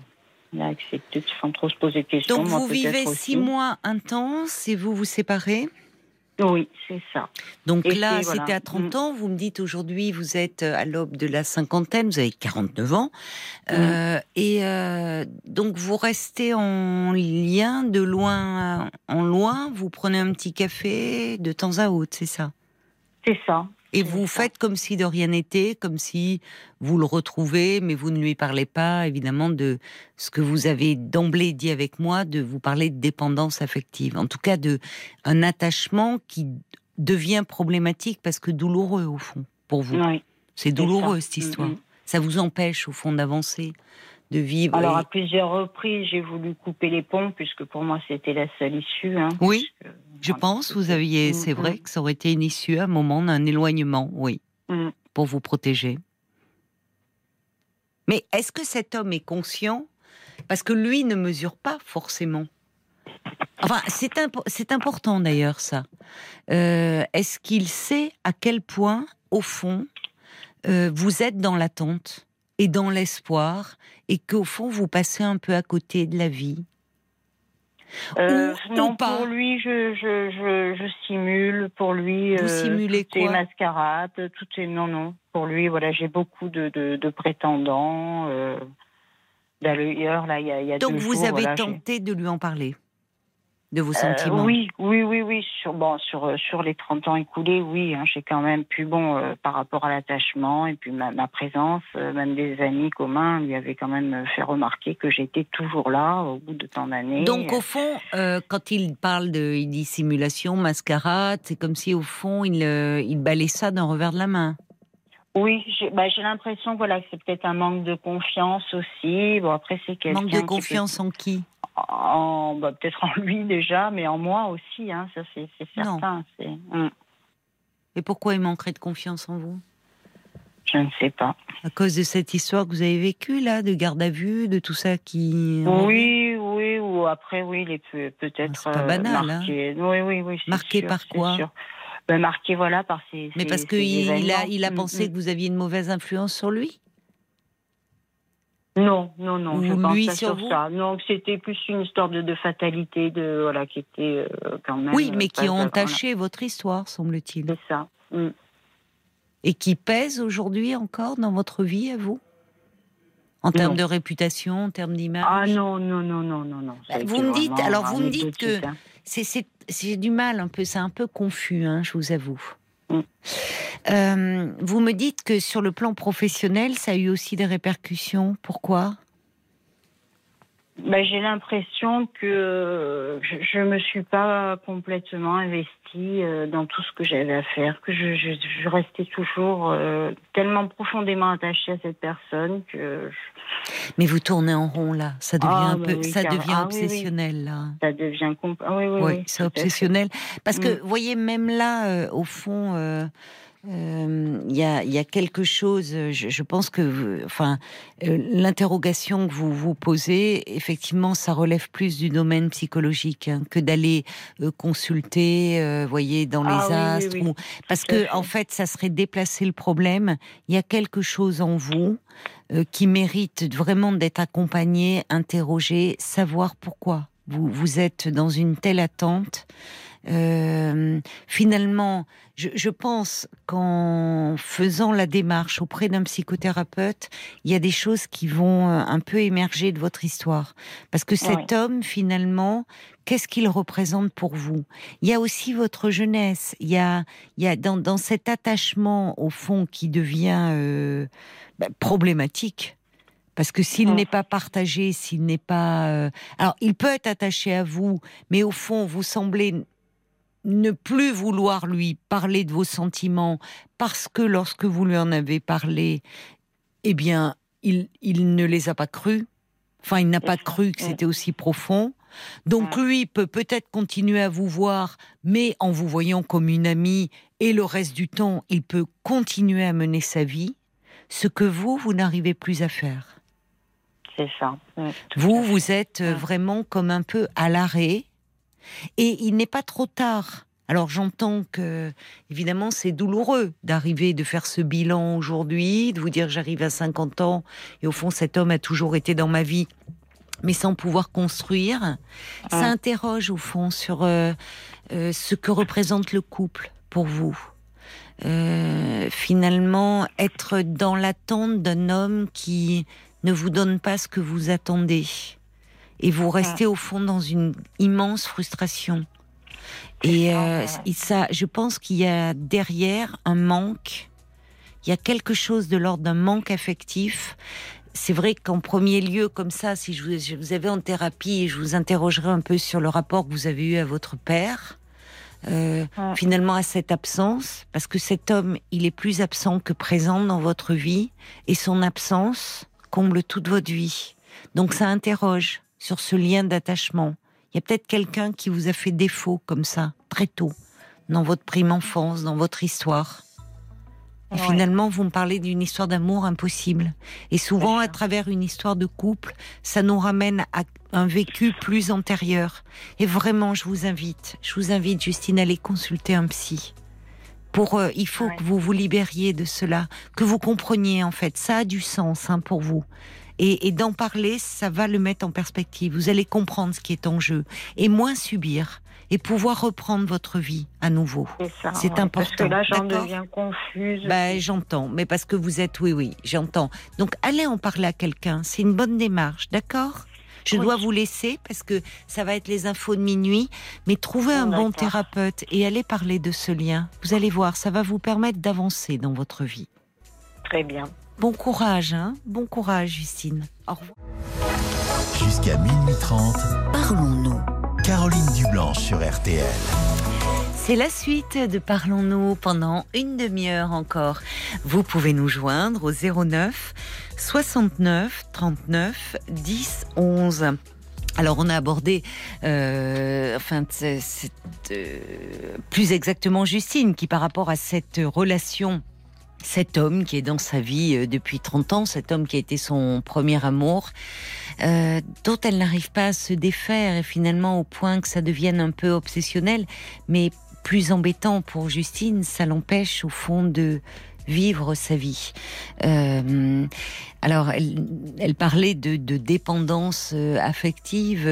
il a accepté sans trop se poser de questions donc vous vivez six mois intenses et vous vous séparez? Oui, c'est ça. Donc là, c'était à 30 mm. ans. Vous me dites aujourd'hui, vous êtes euh, à l'aube de la cinquantaine, vous avez 49 ans. Mm. Euh, et euh, donc, vous restez en lien de loin en loin. Vous prenez un petit café de temps à autre, c'est ça? C'est ça. Et vous faites comme si de rien n'était, comme si vous le retrouvez, mais vous ne lui parlez pas, évidemment, de ce que vous avez d'emblée dit avec moi, de vous parler de dépendance affective. En tout cas, de un attachement qui devient problématique parce que douloureux, au fond, pour vous. C'est douloureux, cette histoire. Mm. Ça vous empêche, au fond, d'avancer de vivre. Alors à plusieurs reprises, j'ai voulu couper les ponts puisque pour moi c'était la seule issue. Hein, oui, je pense. Vous aviez, mm, c'est vrai mm. que ça aurait été une issue à un moment d'un éloignement, oui, mm. pour vous protéger. Mais est-ce que cet homme est conscient? Parce que lui ne mesure pas forcément. Enfin, c'est important d'ailleurs ça. Euh, est-ce qu'il sait à quel point, au fond, euh, vous êtes dans l'attente? Et dans l'espoir, et qu'au fond, vous passez un peu à côté de la vie euh, non, pour lui, je, je, je, je, simule. Pour lui, Vous euh, simulez quoi? mascarades, tout est non, non. Pour lui, voilà, j'ai beaucoup de, de, de prétendants. Euh, D'ailleurs, là, il y a, y a Donc, vous avez tenté de lui en parler? De vos euh, sentiments Oui, oui, oui, oui. Sur, bon, sur, euh, sur les 30 ans écoulés, oui, hein, j'ai quand même pu, bon, euh, par rapport à l'attachement et puis ma, ma présence, même des amis communs lui avaient quand même fait remarquer que j'étais toujours là au bout de tant d'années. Donc, au fond, quand il parle de dissimulation, mascarade, c'est comme si, au fond, il, il balait ça d'un revers de la main. Oui, j'ai bah, l'impression voilà, que c'est peut-être un manque de confiance aussi. Bon, après, c'est. Manque de confiance en qui? En, bah, peut-être en lui déjà, mais en moi aussi, hein, ça c'est certain. Hum. Et pourquoi il manquerait de confiance en vous? Je ne sais pas. À cause de cette histoire que vous avez vécue là, de garde à vue, de tout ça qui. Oui, oui, ou après oui, il est peut-être. pas banal, hein. marqué. Oui, oui, oui. Marqué par quoi? Ben, Marqué voilà par ces. Mais parce qu'il a, il a hum, pensé hum. que vous aviez une mauvaise influence sur lui? Non, non, non, je pense pas sur, ça. Non, c'était plus une histoire de, de, fatalité, de voilà, qui était euh, quand même. Oui, mais qui ont entaché votre histoire, semble-t-il. C'est ça. Mm. Et qui pèse aujourd'hui encore dans votre vie, à vous? En termes de réputation, en termes d'image? Ah non, non, non, non, non, non. Bah, vous me dites, alors vous me dites que hein. C'est du mal un peu, c'est un peu confus, hein, je vous avoue. Euh, vous me dites que sur le plan professionnel, ça a eu aussi des répercussions. Pourquoi? Bah, J'ai l'impression que je ne me suis pas complètement investie euh, dans tout ce que j'avais à faire, que je, je, restais toujours euh, tellement profondément attachée à cette personne que. Mais vous tournez en rond là, ça devient ah, un peu, ça devient ah, obsessionnel là. Ça devient ah, oui, oui, oui, c'est obsessionnel parce que mm. vous voyez même là, euh, au fond euh, il y, a, y, a, quelque chose, je, je pense que, enfin, euh, l'interrogation que vous vous posez, effectivement, ça relève plus du domaine psychologique hein, que d'aller euh, consulter, voyez, dans les ah astres, parce que en fait, ça serait déplacer le problème. Il y a quelque chose en vous qui mérite vraiment d'être accompagné, interrogé, savoir pourquoi vous vous êtes dans une telle attente. Euh, finalement, je, je pense qu'en faisant la démarche auprès d'un psychothérapeute, il y a des choses qui vont euh, un peu émerger de votre histoire. Parce que cet homme, finalement, qu'est-ce qu'il représente pour vous? Il y a aussi votre jeunesse. Il y a, il y a dans, dans cet attachement, au fond, qui devient euh, bah, problématique. Parce que s'il n'est pas partagé, s'il n'est pas... Euh, alors, il peut être attaché à vous, mais au fond, vous semblez ne plus vouloir lui parler de vos sentiments parce que lorsque vous lui en avez parlé, eh bien, il, il ne les a pas crus. Enfin, il n'a pas cru que c'était aussi profond. Donc lui peut peut-être continuer à vous voir, mais en vous voyant comme une amie, et le reste du temps, il peut continuer à mener sa vie, ce que vous, vous n'arrivez plus à faire. C'est ça. vous, vous êtes vraiment comme un peu à l'arrêt, et il n'est pas trop tard. Alors j'entends que, évidemment, c'est douloureux d'arriver, de faire ce bilan aujourd'hui, de vous dire j'arrive à 50 ans et au fond cet homme a toujours été dans ma vie, mais sans pouvoir construire. Ça interroge au fond sur euh, euh, ce que représente le couple pour vous. Euh, finalement, être dans l'attente d'un homme qui ne vous donne pas ce que vous attendez et vous restez au fond dans une immense frustration. Et, euh, ça, je pense qu'il y a derrière un manque. Il y a quelque chose de l'ordre d'un manque affectif. C'est vrai qu'en premier lieu, comme ça, si je vous, je vous avais en thérapie, je vous interrogerais un peu sur le rapport que vous avez eu à votre père. Euh, finalement à cette absence, parce que cet homme, il est plus absent que présent dans votre vie, et son absence comble toute votre vie. Donc ça interroge sur ce lien d'attachement. Il y a peut-être quelqu'un qui vous a fait défaut comme ça, très tôt, dans votre prime enfance, dans votre histoire. Et finalement, vous me parlez d'une histoire d'amour impossible. Et souvent, à travers une histoire de couple, ça nous ramène à un vécu plus antérieur. Et vraiment, je vous invite, je vous invite, Justine, à aller consulter un psy. Pour, euh, il faut que vous vous libériez de cela, que vous compreniez en fait, ça a du sens hein, pour vous. Et, d'en parler, ça va le mettre en perspective. Vous allez comprendre ce qui est en jeu et moins subir et pouvoir reprendre votre vie à nouveau. C'est important. Parce que là, j'en deviens confuse. Ben, j'entends, mais parce que vous êtes, oui, oui, j'entends. Donc, allez en parler à quelqu'un. C'est une bonne démarche, d'accord? Je dois vous laisser parce que ça va être les infos de minuit, mais trouvez un bon thérapeute et allez parler de ce lien. Vous allez voir, ça va vous permettre d'avancer dans votre vie. Très bien. Bon courage, hein Bon courage, Justine. Au revoir. Jusqu'à minuit 30, parlons-nous. Caroline Dublanche sur RTL. C'est la suite de Parlons-nous pendant une demi-heure encore. Vous pouvez nous joindre au 09 69 39 10 11. Alors on a abordé, euh, enfin, c'est, euh, plus exactement Justine qui par rapport à cette relation cet homme qui est dans sa vie euh, depuis 30 ans, cet homme qui a été son premier amour, euh, dont elle n'arrive pas à se défaire et finalement au point que ça devienne un peu obsessionnel, mais plus embêtant pour Justine, ça l'empêche au fond de vivre sa vie. Euh, alors, elle, parlait de, dépendance affective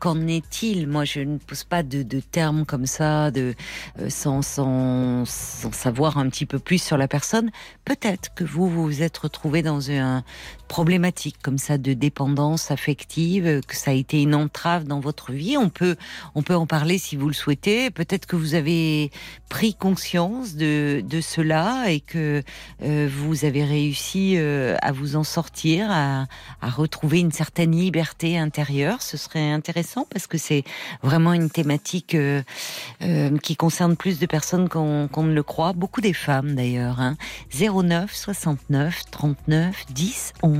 Qu'en est-il? Moi, je ne pose pas de, termes comme ça, de, euh, sans, sans, savoir un petit peu plus sur la personne. Peut-être que vous vous, êtes retrouvé dans un problématique comme ça de dépendance affective, que ça a été une entrave dans votre vie. On peut, on peut en parler si vous le souhaitez. Peut-être que vous avez pris conscience de, de cela et que euh, vous avez réussi euh, à vous en sortir, à, à, retrouver une certaine liberté intérieure. Ce serait intéressant parce que c'est vraiment une thématique euh, qui concerne plus de personnes qu'on ne le croit. Beaucoup des femmes d'ailleurs. Hein. 09 69 39 10 11.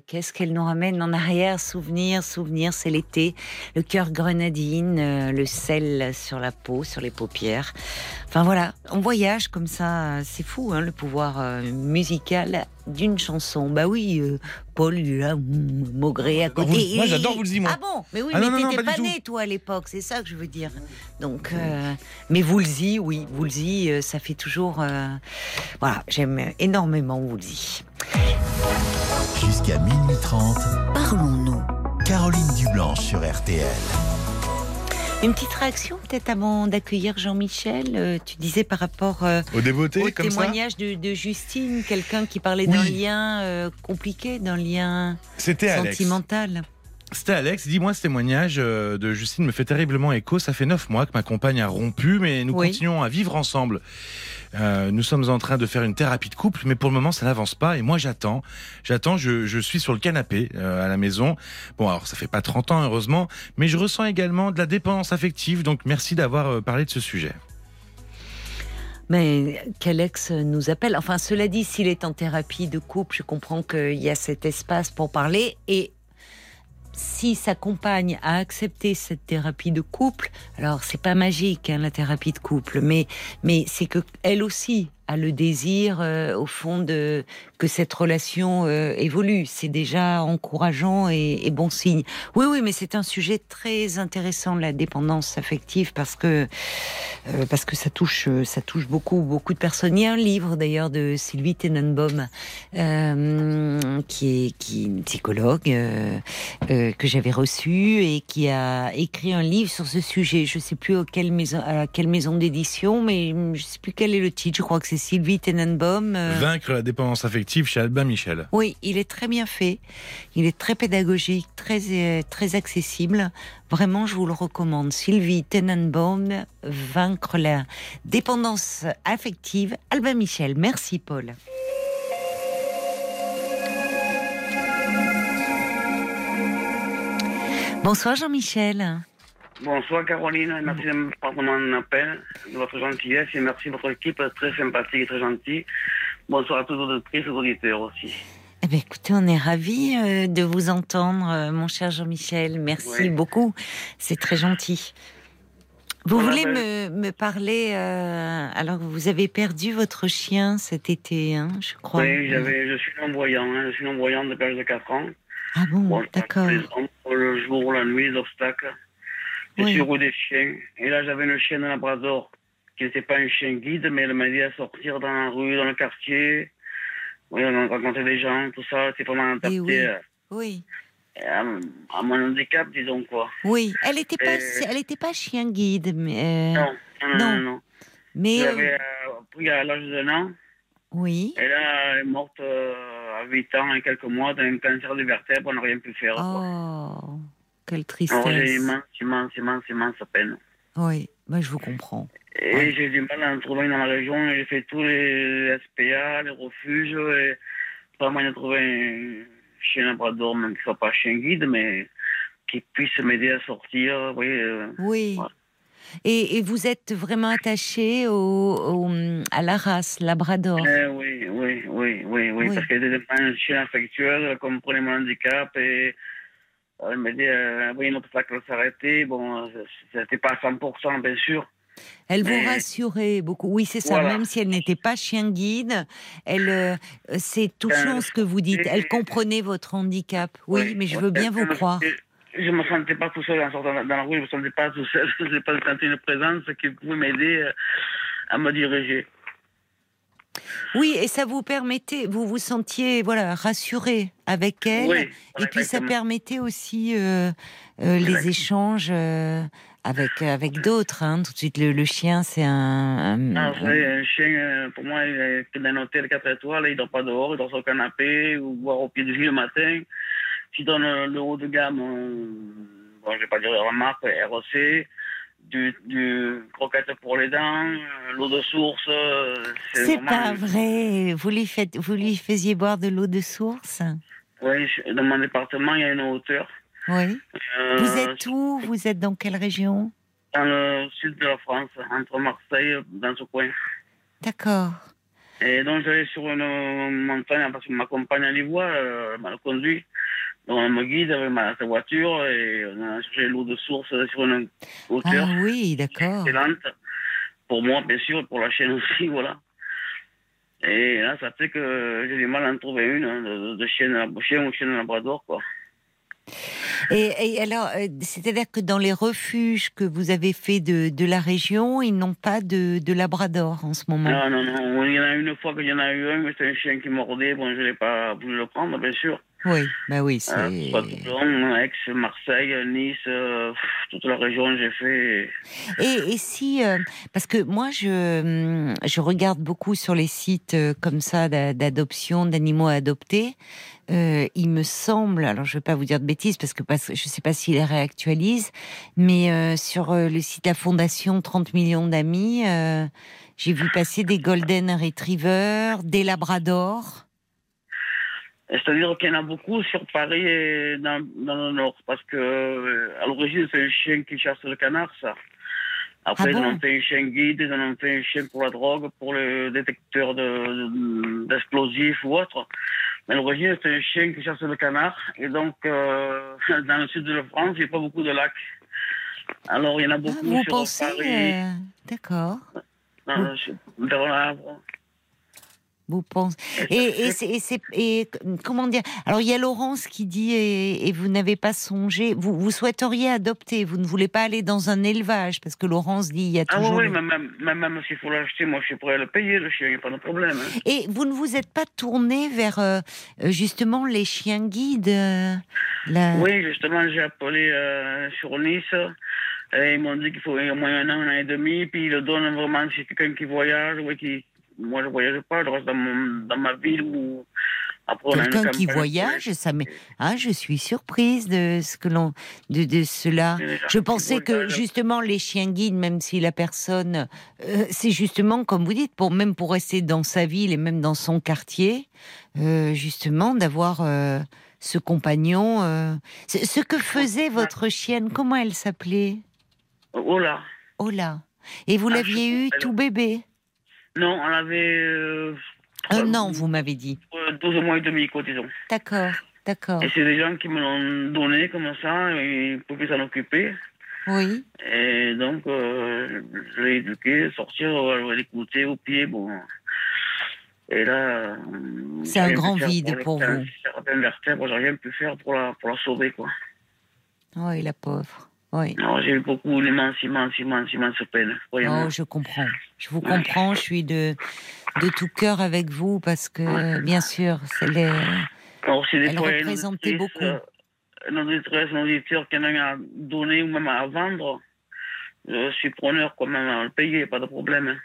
Qu'est-ce qu'elle nous ramène en arrière? Souvenir, souvenir, c'est l'été. Le cœur grenadine, euh, le sel sur la peau, sur les paupières. Enfin voilà, on voyage comme ça. C'est fou, hein, le pouvoir euh, musical d'une chanson. Bah oui, euh, Paul, il est là, maugré à côté. moi, j'adore Woolsey, moi. Ah bon? Mais oui, ah mais t'étais pas, né, toi, à l'époque. C'est ça que je veux dire. Donc, mais Woolsey, oui, Woolsey, ça fait toujours... voilà, j'aime énormément Woolsey. Jusqu'à minuit 30, parlons-nous. Caroline Dublanche sur RTL. Une petite réaction peut-être avant d'accueillir Jean-Michel. Euh, tu disais par rapport euh, au, dévoté, au témoignage de, Justine, quelqu'un qui parlait d'un lien euh, compliqué, d'un lien sentimental. C'était Alex. Dis-moi, ce témoignage de Justine me fait terriblement écho. Ça fait neuf mois que ma compagne a rompu, mais nous continuons à vivre ensemble. Euh, nous sommes en train de faire une thérapie de couple, mais pour le moment, ça n'avance pas. Et moi, j'attends. J'attends. Je, suis sur le canapé euh, à la maison. Bon, alors ça fait pas 30 ans, heureusement, mais je ressens également de la dépendance affective. Donc, merci d'avoir euh, parlé de ce sujet. Mais qu'Alex nous appelle? Enfin, cela dit, s'il est en thérapie de couple, je comprends qu'il y a cet espace pour parler. Et si sa compagne a accepté cette thérapie de couple, alors c'est pas magique hein, la thérapie de couple, mais mais c'est que elle aussi a le désir euh, au fond de que cette relation euh, évolue. C'est déjà encourageant et, bon signe. Oui, oui, mais c'est un sujet très intéressant la dépendance affective parce que euh, parce que ça touche ça touche beaucoup beaucoup de personnes. Il y a un livre d'ailleurs de Sylvie Tenenbaum qui est qui est une psychologue que j'avais reçue et qui a écrit un livre sur ce sujet. Je sais plus à quelle maison d'édition, mais je sais plus quel est le titre. Je crois que Sylvie Tenenbaum. Euh, Vaincre la dépendance affective chez Albin Michel. Oui, il est très bien fait. Il est très pédagogique, très, euh, très accessible. Vraiment, je vous le recommande. Sylvie Tenenbaum, Vaincre la dépendance affective. Albin Michel. Merci, Paul. Bonsoir Jean-Michel. Bonsoir Caroline, merci de prendre mon appel, de votre gentillesse et merci de votre équipe très sympathique et très gentille. Bonsoir à tous les auditrices et auditeurs aussi. Eh bien, écoutez, on est ravis euh, de vous entendre, euh, mon cher Jean-Michel. Merci beaucoup, c'est très gentil. Vous voulez ben- me, me, parler euh, alors vous avez perdu votre chien cet été, hein, je crois. Oui, je suis non-voyant, hein, je suis non-voyant depuis l'âge de 4 ans. Ah bon, d'accord. Le jour, la nuit, les obstacles. Je suis roue des chiens. Et là, j'avais une chienne labrador qui n'était pas un chien guide, mais elle m'a dit à sortir dans la rue, dans le quartier. Oui, on a rencontré des gens, tout ça. C'est vraiment adapté. Oui. Euh, oui. À, mon handicap, disons quoi. Oui, elle n'était pas, elle était pas chien guide, mais. Euh, non, non, non, non, Mais. J'avais euh, pris à l'âge d'un an. Oui. Et là, elle est morte à 8 ans et quelques mois d'un cancer de vertèbre, on n'a rien pu faire. Oh. Quelle tristesse. j'ai immense, immense, immense, immense peine. Oui, moi je vous comprends. Et j'ai du mal à en trouver dans la région. J'ai fait tous les SPA, les refuges. Et pas moyen de trouver un chien labrador, même qui ne soit pas chien guide, mais qui puisse m'aider à sortir. Oui. Euh, oui. Et, et, vous êtes vraiment attaché au, à la race labrador? Eh oui, oui, oui, oui, oui, parce qu'elle était un chien affectueux, elle comprenait mon handicap et elle m'a dit, euh, oui, notre obstacle s'arrêter. Bon, c'était pas à 100%, bien sûr. Elle vous rassurait beaucoup. Oui, c'est ça. Même si elle n'était pas chien guide, elle, euh, c'est touchant ce que vous dites. Elle comprenait votre handicap. Oui, mais je veux bien vous croire. Je ne me sentais pas tout seul en sortant dans la rue. Je ne me sentais pas tout seul. Je n'ai pas senti une présence qui pouvait m'aider euh, à me diriger. Oui, et ça vous permettait, vous vous sentiez voilà rassuré avec elle, Oui, et puis ça permettait aussi euh, euh, les échanges euh, avec avec d'autres. Hein. Tout de suite, le, le chien, c'est un, un- Ah, savez, un chien, pour moi, il est dans un hôtel 4 étoiles, il dort pas dehors, il dort sur le canapé ou voir au pied du lit le matin. Si dans le, le haut de gamme, bon, je vais pas dire la marque, ROC, du, du croquette pour les dents, euh, l'eau de source, euh, C'est pas vrai. Vous lui faites, vous lui faisiez boire de l'eau de source. Oui, dans mon département, il y a une hauteur. Oui. Euh, Vous êtes où? Vous êtes dans quelle région? Dans le sud de la France, entre Marseille, dans ce coin. D'accord. Et donc j'allais sur une montagne parce que ma compagne elle y voit, elle m'a conduit. Elle me guide avec ma, sa voiture et on a cherché l'eau de source sur une hauteur Ah oui, d'accord. excellente. Pour moi, bien sûr, et pour la chienne aussi, voilà. Et là, ça fait que j'ai du mal à en trouver une hein, de, de chienne, chien ou chienne labrador, quoi. Et, et alors, euh, c'est-à-dire que dans les refuges que vous avez fait de, de la région, ils n'ont pas de, de labrador en ce moment? Non, non, non. Il y en a une fois qu'il y en a eu un, mais c'était un chien qui mordait. Bon, je n'ai pas voulu le prendre, bien sûr. Oui, bah oui, Euh, c'est. Toulon, Aix, Marseille, Nice, euh, toute la région, j'ai fait. Et, et si, euh, parce que moi, je, hum, je regarde beaucoup sur les sites euh, comme ça d'a- d'adoption d'animaux adoptés. Euh, il me semble, alors je ne vais pas vous dire de bêtises parce que parce que je ne sais pas s'ils les réactualisent, mais euh, sur euh, le site de la Fondation 30 millions d'amis, euh, j'ai vu passer des Golden Retrievers, des Labradors. C'est-à-dire qu'il y en a beaucoup sur Paris et dans, dans le Nord, parce que euh, à l'origine, c'est un chien qui chasse le canard, ça. Après, Ah ils en ont fait un chien guide, ils en ont fait un chien pour la drogue, pour le détecteur de- d'explosifs ou autre. Mais à l'origine, c'est un chien qui chasse le canard. Et donc, euh, dans le sud de la France, il n'y a pas beaucoup de lacs. Alors, il y en a Ah, beaucoup vous sur pensez Paris, euh, D'accord. dans- vers l'Havre. Vous pensez et, et, c'est- et, c'est- et comment dire Alors il y a Laurence qui dit et, vous n'avez pas songé. Vous, vous souhaiteriez adopter. Vous ne voulez pas aller dans un élevage parce que Laurence dit il y a Ah toujours. oui, le- oui, mais même, même, même s'il faut l'acheter, moi je suis prêt à le payer, le chien, il n'y a pas de problème. hein. Et vous ne vous êtes pas tourné vers euh, euh, justement les chiens guides euh, la- Oui, justement, j'ai appelé euh, sur Nice. Et ils m'ont dit qu'il faut au moins un an, un an et demi. Puis ils le donnent vraiment si quelqu'un qui voyage. Oui, qui... Moi, je ne voyage pas. Je reste dans, mon- dans ma ville. Une Quelqu'un qui voyage, ça ah, je suis surprise de ce que l'on de, de cela. Je pensais que justement les chiens guides, même si la personne, euh, c'est justement comme vous dites, pour même pour rester dans sa ville et même dans son quartier, euh, justement d'avoir euh, ce compagnon. ce que faisait votre chienne, comment elle s'appelait? Oh là. Ola. Et vous Ah, l'aviez je- eu tout bébé? Non, on avait. Euh, Un an, vous m'avez dit. euh, 12 mois et demi, quoi, disons. D'accord, d'accord. Et c'est des gens qui me l'ont donné comme ça. Et ils pouvaient s'en occuper. Oui. Et donc, euh, je l'ai éduqué, sortir, va l'écouter au pied, bon. Et là. euh, C'est un grand vide pour faire- vous. J'ai rien pu faire pour la, pour la sauver, quoi. Oui, la pauvre. Oui. Non, j'ai eu beaucoup d'immenses, immenses, immenses, immenses peines. croyez-moi. Oh, je comprends. Je vous comprends. Je suis de, de tout cœur avec vous parce que, bien sûr, c'est les. Alors, des Elle une représentait beaucoup. euh, Une auditrice, un auditeur qui en a à donner ou même à vendre, je suis preneur quand même à le payer, pas de problème.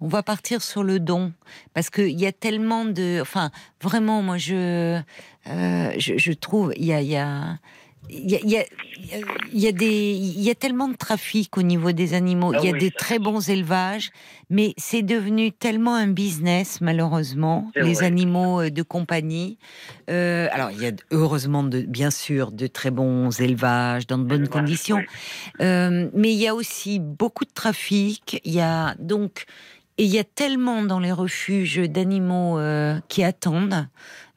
On va partir sur le don parce qu'il y a tellement de. Enfin, vraiment, moi, je, euh, je, je trouve, il y a. il y a il y y, y, y a tellement de trafic au niveau des animaux. Ah il y a oui, des très bons élevages, mais c'est devenu tellement un business, malheureusement, les vrai. animaux euh, de compagnie. Euh, alors, il y a heureusement, de, bien sûr, de très bons élevages dans de bonnes Élevage, conditions. oui. Euh, mais il y a aussi beaucoup de trafic. Il y a donc et il y a tellement dans les refuges d'animaux euh, qui attendent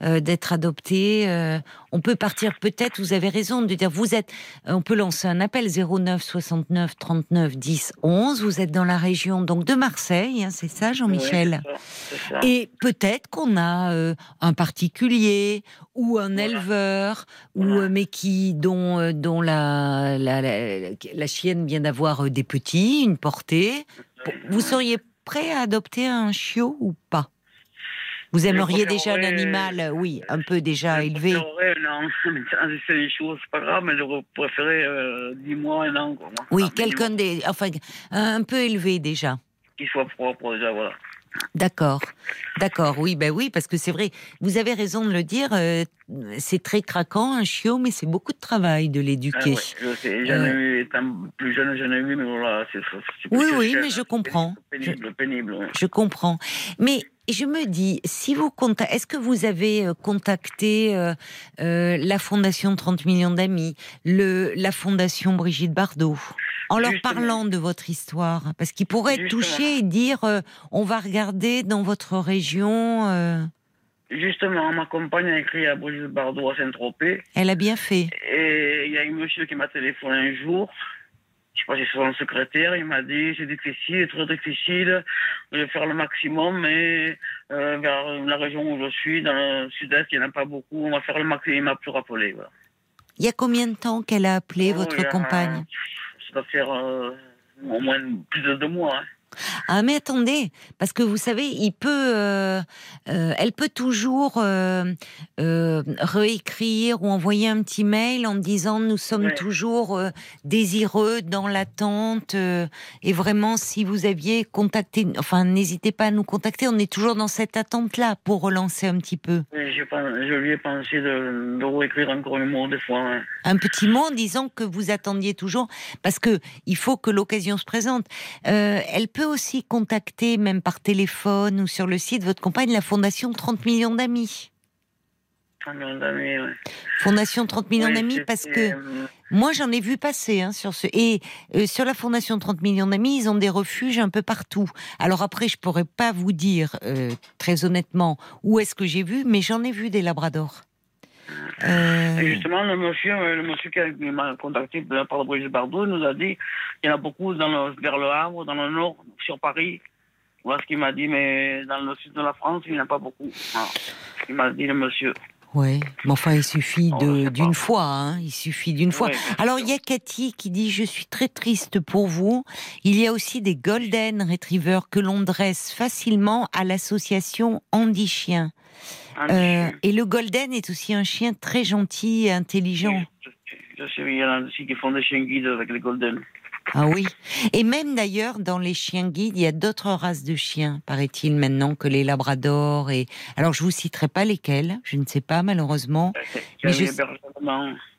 euh, d'être adoptés. euh, on peut partir peut-être. Vous avez raison de dire vous êtes. On peut lancer un appel 09 69 39 10 11. Vous êtes dans la région donc de Marseille, hein, c'est ça, Jean-Michel. Oui. Et peut-être qu'on a euh, un particulier ou un Voilà. éleveur, ou Voilà. euh, mais qui dont euh, dont la la, la, la chienne vient d'avoir euh, des petits, une portée. Vous seriez prêt à adopter un chiot ou pas? Vous aimeriez déjà un animal, euh, oui, un peu déjà élevé non, c'est des choses, c'est pas grave, mais je préférerais euh, 10 mois, un an. Quoi, oui, quelqu'un des, enfin, un peu élevé déjà. Qui soit propre déjà, voilà. D'accord, d'accord, oui, ben oui, parce que c'est vrai, vous avez raison de le dire, euh, c'est très craquant un chiot, mais c'est beaucoup de travail de l'éduquer. Ah ouais, je sais, j'en ai eu, étant plus jeune, j'en ai eu, mais voilà, c'est Oui, oui, mais je comprends. Pénible, pénible. Ouais. Je comprends. Mais je me dis, si vous est-ce que vous avez euh, contacté euh, euh, la Fondation 30 millions d'amis, le la Fondation Brigitte Bardot, en leur parlant de votre histoire, parce qu'ils pourraient être touchés et dire, euh, on va regarder dans votre région. Justement, ma compagne a écrit à Brigitte Bardot à Saint-Tropez. Elle a bien fait. Et il y a un monsieur qui m'a téléphoné un jour je sais pas si c'est son secrétaire, il m'a dit c'est difficile, très difficile, je vais faire le maximum, mais euh, vers la région où je suis, dans le sud-est, il n'y en a pas beaucoup, on va faire le maximum, il m'a plus rappelé. Voilà. Il y a combien de temps qu'elle a appelé Oh, votre a- compagne? Ça doit faire euh, au moins plus de deux mois. hein. Ah mais attendez, parce que vous savez, il peut, euh, euh, elle peut toujours euh, réécrire ou envoyer un petit mail en disant nous sommes Ouais. toujours désireux dans l'attente et vraiment si vous aviez contacté, enfin n'hésitez pas à nous contacter, on est toujours dans cette attente là pour relancer un petit peu. Je lui ai pensé de, de réécrire encore un mot des fois. un petit mot en disant que vous attendiez toujours, parce que il faut que l'occasion se présente. Elle peut aussi contacter, même par téléphone ou sur le site, votre compagne, la Fondation 30 millions d'amis. Un million d'années, ouais. Fondation 30 millions d'amis, parce que euh, moi j'en ai vu passer hein, sur ce et euh, sur la Fondation 30 millions d'amis, ils ont des refuges un peu partout. Alors après, je pourrais pas vous dire euh, très honnêtement où est-ce que j'ai vu, mais j'en ai vu des labradors. Euh, Et justement, le monsieur, euh, le monsieur qui m'a contacté part de Brigitte Bardot nous a dit qu'il y en a beaucoup dans le, vers le Havre, dans le nord, sur Paris. Voilà ce qu'il m'a dit, mais dans le sud de la France, il n'y en a pas beaucoup. Il m'a dit le monsieur. Ouais, mais enfin, il suffit d'une fois, hein, il suffit d'une. Ouais, Alors, il y a Cathy qui dit Je suis très triste pour vous. Il y a aussi des Golden Retrievers que l'on dresse facilement à l'association Andy Chien. Euh, et le Golden est aussi un chien très gentil et intelligent. Je, je sais, il y en a aussi qui font des chiens guides avec les golden. Ah oui. Et même d'ailleurs, dans les chiens guides, il y a d'autres races de chiens, paraît-il, maintenant que les labradors. Et alors, je vous citerai pas lesquels, je ne sais pas malheureusement. Y Mais je-.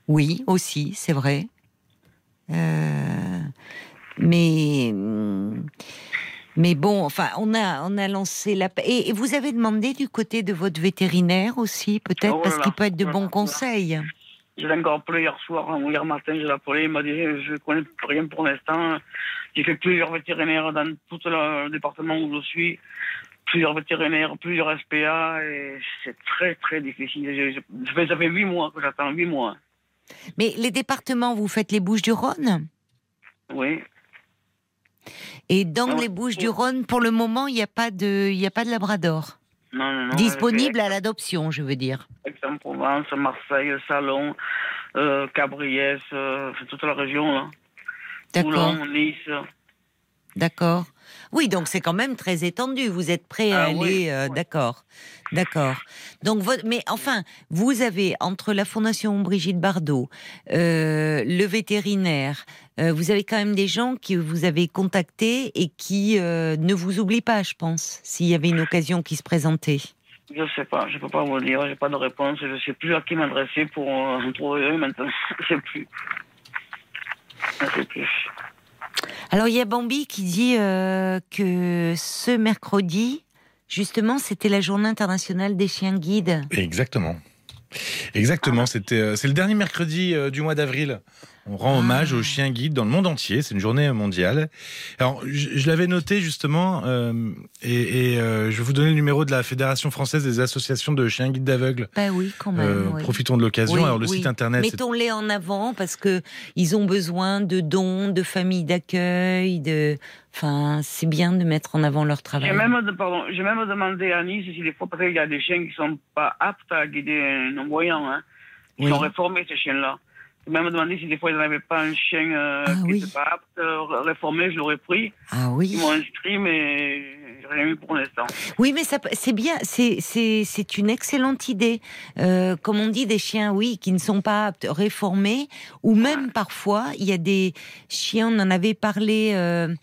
Oui, aussi, c'est vrai. Euh, mais mais bon, enfin, on a on a lancé la et, et vous avez demandé du côté de votre vétérinaire aussi, peut-être Oh parce qu'il peut être de oh là bons là. conseils. Je l'ai encore appelé hier soir, hein, hier matin, je l'ai appelé, il m'a dit je connais rien pour l'instant. J'ai fait plusieurs vétérinaires dans tout le département où je suis, plusieurs vétérinaires, plusieurs SPA, et c'est très très difficile. Je- ça fait- huit mois que j'attends, huit mois. Mais les départements, vous faites les Bouches du Rhône? Oui. et dans Ah les Bouches du Rhône, pour le moment, il n'y a pas de il y a pas de Labrador? Non, non, non. disponible à l'adoption, je veux dire. Aix-en-Provence, Marseille, Salon, euh, Cabriès, euh, toute la région, là. D'accord, Nice. d'accord. Oui, donc c'est quand même très étendu. Vous êtes prêt à Ah aller, oui, euh, oui. d'accord, d'accord. Donc, votre- mais enfin, vous avez entre la Fondation Brigitte Bardot, euh, le vétérinaire, euh, vous avez quand même des gens que vous avez contactés et qui ne vous oublient pas, je pense, s'il y avait une occasion qui se présentait. Je sais pas, je peux pas vous le dire, j'ai pas de réponse, je sais plus à qui m'adresser pour trouver eux maintenant. Je sais plus. Je sais plus. Alors, il y a Bambi qui dit euh, que ce mercredi, justement, c'était la journée internationale des chiens guides. Exactement. Exactement, c'était euh, c'est le dernier mercredi euh, du mois d'avril. On rend hommage aux chiens guides dans le monde entier. C'est une journée mondiale. Alors, je, je l'avais noté justement, euh, et, et, euh, je vais vous donner le numéro de la Fédération française des associations de chiens guides d'aveugles. Bah oui, quand même. Euh, oui. Profitons de l'occasion. Oui, Alors, le oui. site internet, Mettons-les en avant parce que ils ont besoin de dons, de familles d'accueil, de. Enfin, c'est bien de mettre en avant leur travail. J'ai même, de- pardon, j'ai même demandé à Nice si des fois, parce qu'il y a des chiens qui sont pas aptes à guider un non-voyant, hein. Ils Oui. sont réformés, ces chiens-là. Même demandé si des fois ils n'avaient pas un chien euh, Ah qui oui. n'était pas apte, euh, réformé, je l'aurais pris. Ah oui. Ils m'ont inscrit, mais rien eu pour l'instant. Oui, mais c'est bien, c'est, c'est, c'est une excellente idée. Euh, comme on dit, des chiens, oui, qui ne sont pas aptes, réformés, ou même parfois, il y a des chiens, on en avait parlé, euh,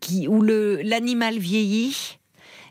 qui, où le, l'animal vieillit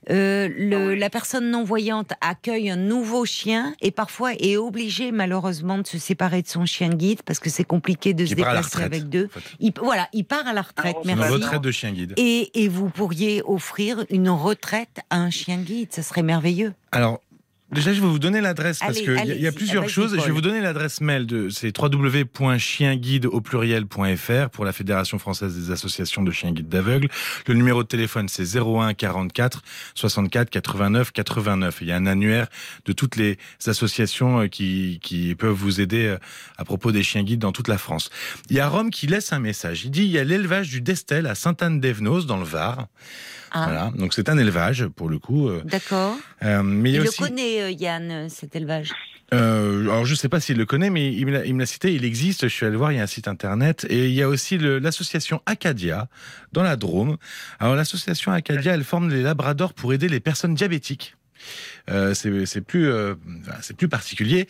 euh, le, la personne non-voyante accueille un nouveau chien et parfois est obligée malheureusement de se séparer de son chien guide parce que c'est compliqué de se déplacer avec deux. Il, voilà, il part à la retraite. Ah, merci. Une retraite de chien guide. Et, et vous pourriez offrir une retraite à un chien guide, ce serait merveilleux. Alors, Déjà, je vais vous donner l'adresse parce qu'il y, y, a plusieurs choses. Je vais vous donner l'adresse mail de c'est www.chienguide au pluriel.fr pour la Fédération française des associations de chiens guides d'aveugles. Le numéro de téléphone c'est 01 44 64 89 89. Il y a un annuaire de toutes les associations euh, qui, qui peuvent vous aider euh, à propos des chiens guides dans toute la France. Il y a Rome qui laisse un message. Il dit il y a l'élevage du Destel à Sainte-Anne-d'Evenos dans le Var. Ah. Voilà. Donc c'est un élevage pour le coup. Euh. D'accord. Euh, mais il, il le connaît euh, Yann cet élevage? Euh, alors je ne sais pas s'il le connaît, mais il me l'a cité. Il existe. Je suis allé voir. Il y a un site internet et il y a aussi l'association Acadia dans la Drôme. Alors l'association Acadia, elle forme les labradors pour aider les personnes diabétiques. Euh, c'est plus euh, c'est plus particulier.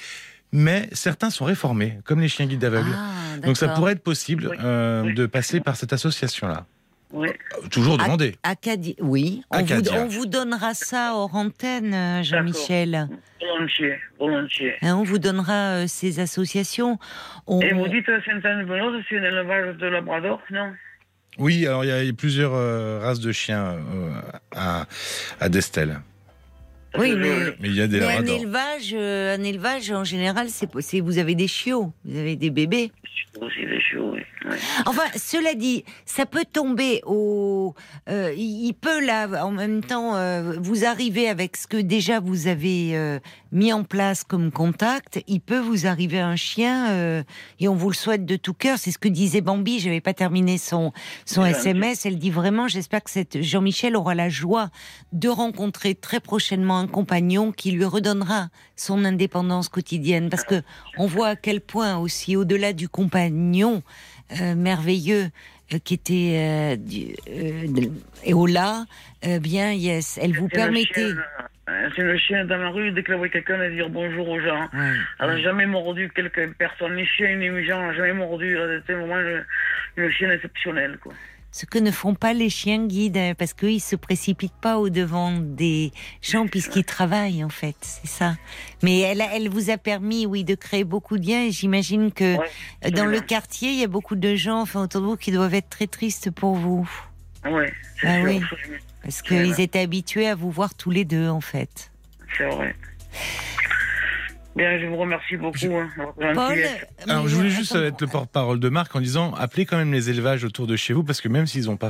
Mais certains sont réformés, comme les chiens guides d'aveugles. Ah, Donc ça pourrait être possible euh, de passer par cette association-là. Oui. Euh, toujours demander. Acadie, oui. On vous, on vous, donnera ça hors antenne, euh, Jean-Michel. Volontiers, volontiers. Hein, on vous donnera euh, ces associations. On... Et vous dites Sainte-Anne-Veneuse, c'est un élevage de Labrador, non? Oui, alors il y a plusieurs races de chiens à, à Destel. Oui, mais, il y a des un élevage, un élevage en général, c'est vous avez des chiots, vous avez des bébés. Aussi des chiots, oui. Enfin, cela dit, ça peut tomber au. Euh, il peut là, en même temps, euh, vous arriver avec ce que déjà vous avez euh, mis en place comme contact. Il peut vous arriver un chien et on vous le souhaite de tout cœur. C'est ce que disait Bambi. Je n'avais pas terminé son son SMS. Elle dit vraiment, j'espère que cette Jean-Michel aura la joie de rencontrer très prochainement un compagnon qui lui redonnera son indépendance quotidienne, parce que on voit à quel point aussi au-delà du compagnon euh, merveilleux euh, qui était euh, Eola, bien yes, elle vous permettait. C'est le chien dans la rue, dès qu'elle voit quelqu'un, elle dire bonjour aux gens. elle n'a jamais mordu quelqu'un, personne, ni chien, ni gens, elle n'a jamais mordu. C'était vraiment une chienne exceptionnelle. Quoi ce que ne font pas les chiens guides, hein, parce qu'ils se précipitent pas au devant des gens puisqu'ils travaillent en fait, c'est ça. Mais elle, elle vous a permis, oui, de créer beaucoup de liens. J'imagine que dans le quartier, il y a beaucoup de gens, enfin autour de vous, qui doivent être très tristes pour vous. Ouais, ah, oui, parce qu'ils étaient habitués à vous voir tous les deux en fait. C'est vrai. Bien, je vous remercie beaucoup. Hein, Paul, Alors, je voulais juste être le porte-parole de Marc en disant appelez quand même les élevages autour de chez vous parce que même s'ils ont pas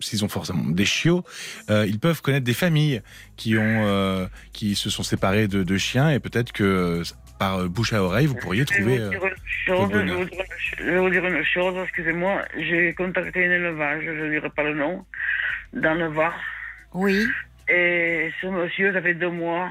s'ils ont forcément des chiots, euh, ils peuvent connaître des familles qui ont euh, qui se sont séparées de, de chiens et peut-être que par bouche à oreille, vous pourriez trouver. Je vais vous dire une chose, excusez-moi. J'ai contacté un élevage, je ne dirai pas le nom, dans le Var. Oui. Et ce monsieur, ça fait deux mois,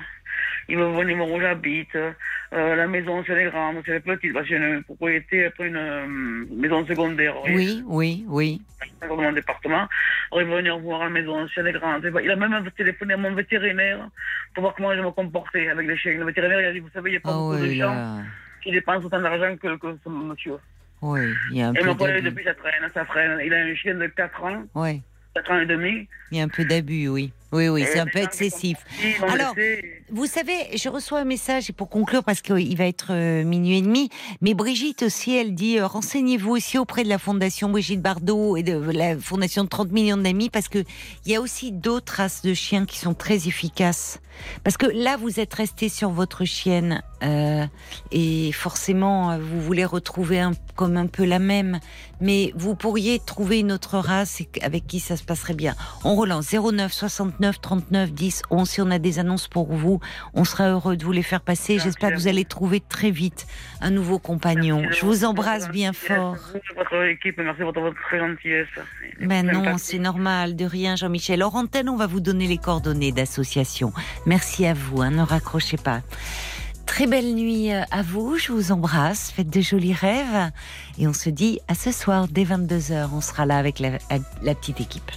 il me venir où j'habite, euh, la maison c'est les grande, c'est les petites, parce que j'ai une propriété après une euh, maison secondaire. Oui, oui, oui. Dans mon département. Alors, il va venir voir la maison, c'est les grandes. Il a même téléphoné à mon vétérinaire pour voir comment je me comportais avec les chiens. Le vétérinaire il a dit, vous savez, il n'y a pas oh beaucoup de gens qui dépensent autant d'argent que, que ce monsieur. Oui, il y a un et peu d'abus. depuis, ça traîne, ça freine. Il a un chien de 4 ans. Oui. 4 ans et demi. Il y a un peu d'abus, oui. Oui, oui, c'est un peu excessif. Alors, vous savez, je reçois un message, et pour conclure, parce qu'il va être euh, minuit et demi, mais Brigitte aussi, elle dit, euh, renseignez-vous aussi auprès de la Fondation Brigitte Bardot et de la Fondation de 30 millions d'amis, parce que il y a aussi d'autres races de chiens qui sont très efficaces. Parce que là, vous êtes resté sur votre chienne, euh, et forcément, vous voulez retrouver un, comme un peu la même, mais vous pourriez trouver une autre race avec qui ça se passerait bien. On relance 09 69 39 10 11. Si on a des annonces pour vous, on sera heureux de vous les faire passer. J'espère que vous allez trouver très vite un nouveau compagnon. Je vous embrasse bien fort. Votre équipe, merci pour votre très gentillesse. Ben non, c'est normal, de rien, Jean-Michel. Hors antenne, on va vous donner les coordonnées d'association. Merci à vous, hein, ne raccrochez pas. Très belle nuit à vous, je vous embrasse, faites de jolis rêves et on se dit à ce soir dès 22h, on sera là avec la petite équipe.